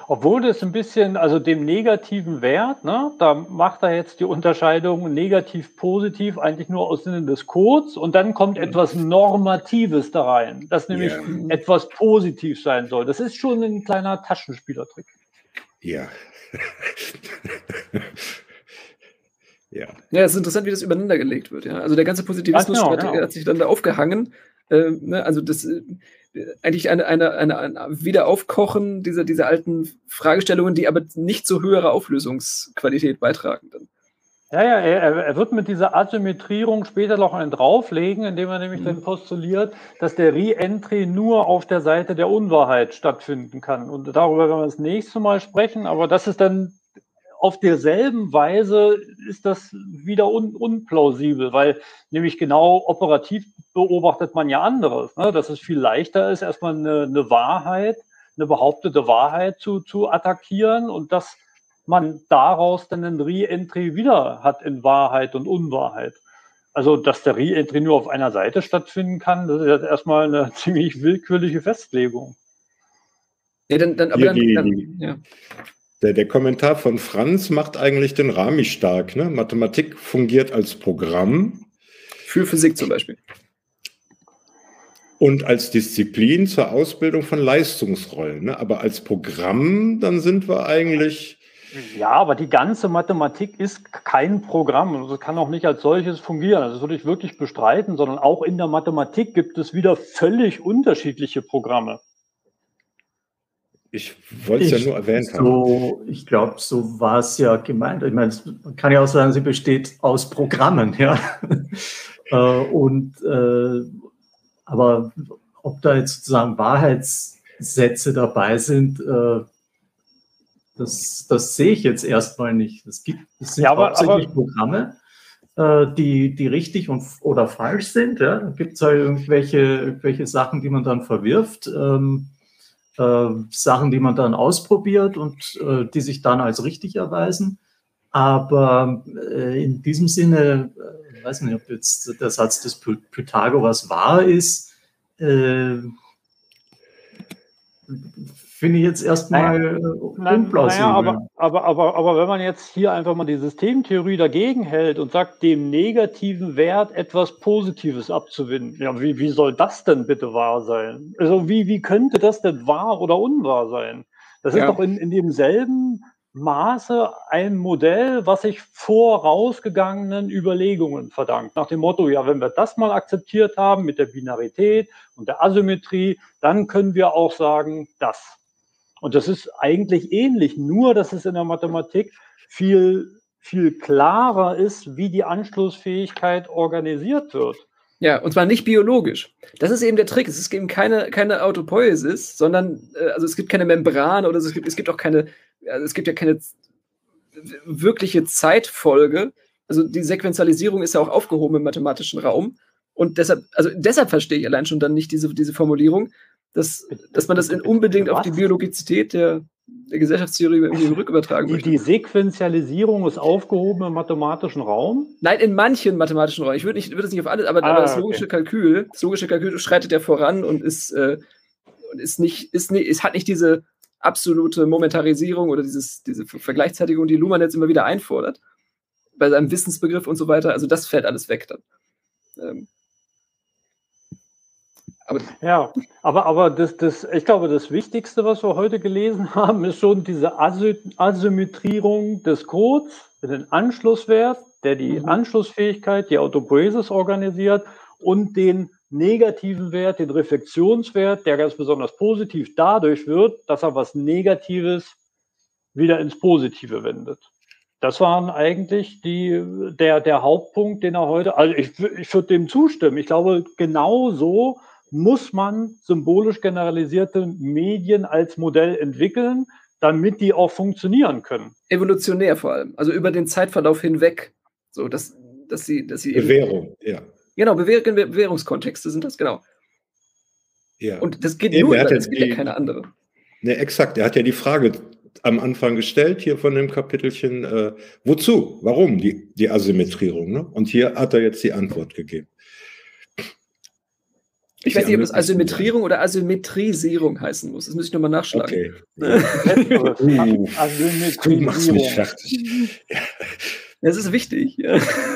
Obwohl das ein bisschen, also dem negativen Wert, ne, da macht er jetzt die Unterscheidung negativ-positiv eigentlich nur aus Sinne des Codes und dann kommt mhm. etwas Normatives da rein, das nämlich ja. etwas positiv sein soll. Das ist schon ein kleiner Taschenspielertrick. Ja. [laughs] Ja. Ja, es ist interessant, wie das übereinander gelegt wird. Ja? Also der ganze Positivismus genau, genau. hat sich dann da aufgehangen. Äh, ne? Also das äh, eigentlich eine, eine, eine, ein Wiederaufkochen dieser, dieser alten Fragestellungen, die aber nicht zu höherer Auflösungsqualität beitragen. Dann. Ja, ja, er, er wird mit dieser Asymmetrierung später noch einen drauflegen, indem er nämlich mhm. dann postuliert, dass der Re-Entry nur auf der Seite der Unwahrheit stattfinden kann. Und darüber werden wir das nächste Mal sprechen, aber das ist dann auf derselben Weise ist das wieder un unplausibel, weil nämlich genau operativ beobachtet man ja anderes, ne? dass es viel leichter ist, erstmal eine, eine Wahrheit, eine behauptete Wahrheit zu, zu attackieren und dass man daraus dann ein Re-Entry wieder hat in Wahrheit und Unwahrheit. Also, dass der Re-Entry nur auf einer Seite stattfinden kann, das ist jetzt erstmal eine [laughs] ziemlich willkürliche Festlegung. Ja, dann, dann, aber dann, dann ja. Der, der Kommentar von Franz macht eigentlich den Rami stark. Ne? Mathematik fungiert als Programm. Für Physik zum Beispiel. Und als Disziplin zur Ausbildung von Leistungsrollen. Ne? Aber als Programm, dann sind wir eigentlich. Ja, aber die ganze Mathematik ist kein Programm und es kann auch nicht als solches fungieren. Also das würde ich wirklich bestreiten, sondern auch in der Mathematik gibt es wieder völlig unterschiedliche Programme. Ich wollte es ja nur erwähnt so, haben. Ich glaube, so war es ja gemeint. Ich meine, man kann ja auch sagen, sie besteht aus Programmen, ja. [laughs] Äh, und äh, aber ob da jetzt sozusagen Wahrheitssätze dabei sind, äh, Das, das sehe ich jetzt erstmal nicht. Es gibt es sind ja, aber, hauptsächlich aber, Programme, äh, die, die richtig und, oder falsch sind. Ja? Da gibt es halt irgendwelche, irgendwelche Sachen, die man dann verwirft, ähm, äh, Sachen, die man dann ausprobiert und äh, die sich dann als richtig erweisen. Aber äh, in diesem Sinne, ich äh, weiß nicht, ob jetzt der Satz des Pythagoras wahr ist, äh, finde ich jetzt erstmal naja, äh, unplausibel. Naja, aber, aber, aber, aber wenn man jetzt hier einfach mal die Systemtheorie dagegen hält und sagt, dem negativen Wert etwas Positives abzuwinden, ja, wie, wie soll das denn bitte wahr sein? Also wie, wie könnte das denn wahr oder unwahr sein? Das ist ja. doch in, in demselben Maße ein Modell, was sich vorausgegangenen Überlegungen verdankt. Nach dem Motto, ja, wenn wir das mal akzeptiert haben mit der Binarität und der Asymmetrie, dann können wir auch sagen, das. Und das ist eigentlich ähnlich, nur dass es in der Mathematik viel, viel klarer ist, wie die Anschlussfähigkeit organisiert wird. Ja, und zwar nicht biologisch. Das ist eben der Trick. Es ist eben keine, keine Autopoiesis, sondern äh, also es gibt keine Membran oder es gibt, es gibt auch keine, also es gibt ja keine wirkliche Zeitfolge. Also die Sequenzialisierung ist ja auch aufgehoben im mathematischen Raum. Und deshalb, also deshalb verstehe ich allein schon dann nicht diese, diese Formulierung, dass, dass man das in unbedingt auf die Biologizität der, der Gesellschaftstheorie irgendwie rückübertragen die, möchte. Die Sequenzialisierung ist aufgehoben im mathematischen Raum? Nein, in manchen mathematischen Räumen. Ich würde nicht, es nicht auf alles, aber, ah, aber das logische okay. Kalkül, das logische Kalkül schreitet ja voran und ist, äh, ist nicht, ist nicht, es hat nicht diese absolute Momentarisierung oder dieses, diese Vergleichzeitigung, die Luhmann jetzt immer wieder einfordert, bei seinem Wissensbegriff und so weiter. Also das fällt alles weg dann. Ähm, aber ja, aber, aber das, das, ich glaube, das Wichtigste, was wir heute gelesen [laughs] haben, ist schon diese Asy Asymmetrierung des Codes den Anschlusswert, der die mhm. Anschlussfähigkeit, die Autopoiesis organisiert und den negativen Wert, den Reflexionswert, der ganz besonders positiv dadurch wird, dass er was Negatives wieder ins Positive wendet. Das waren eigentlich die, der, der Hauptpunkt, den er heute, also ich, ich würde dem zustimmen. Ich glaube, genau so muss man symbolisch generalisierte Medien als Modell entwickeln, damit die auch funktionieren können. Evolutionär vor allem, also über den Zeitverlauf hinweg. So, dass, dass sie, dass sie Bewährung, ja. Genau, Bewähr Bewährungskontexte sind das, genau. Ja. Und das geht Eben, nur, es gibt ja keine andere. Ne, exakt. Er hat ja die Frage am Anfang gestellt, hier von dem Kapitelchen, äh, wozu, warum die, die Asymmetrierung? Ne? Und hier hat er jetzt die Antwort gegeben. Ich weiß nicht, ob es Asymmetrierung oder Asymmetrisierung heißen muss. Das muss ich nochmal nachschlagen. Okay. uh, [laughs] du machst mich fertig. Das ist wichtig.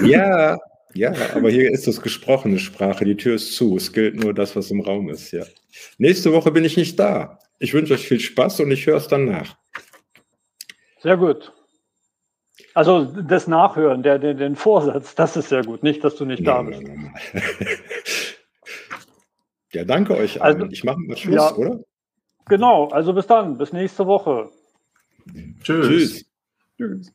Ja. ja, [laughs] aber hier ist das gesprochene Sprache. Die Tür ist zu. Es gilt nur das, was im Raum ist. Ja. Nächste Woche bin ich nicht da. Ich wünsche euch viel Spaß und ich höre es dann nach. Sehr gut. Also das Nachhören, der, der, den Vorsatz, das ist sehr gut. Nicht, dass du nicht nein, da bist. Nein, nein, [laughs] Ja, danke euch allen. Also, ich mache mal Schluss, ja, oder? Genau, also bis dann, bis nächste Woche. Tschüss. Tschüss. Tschüss.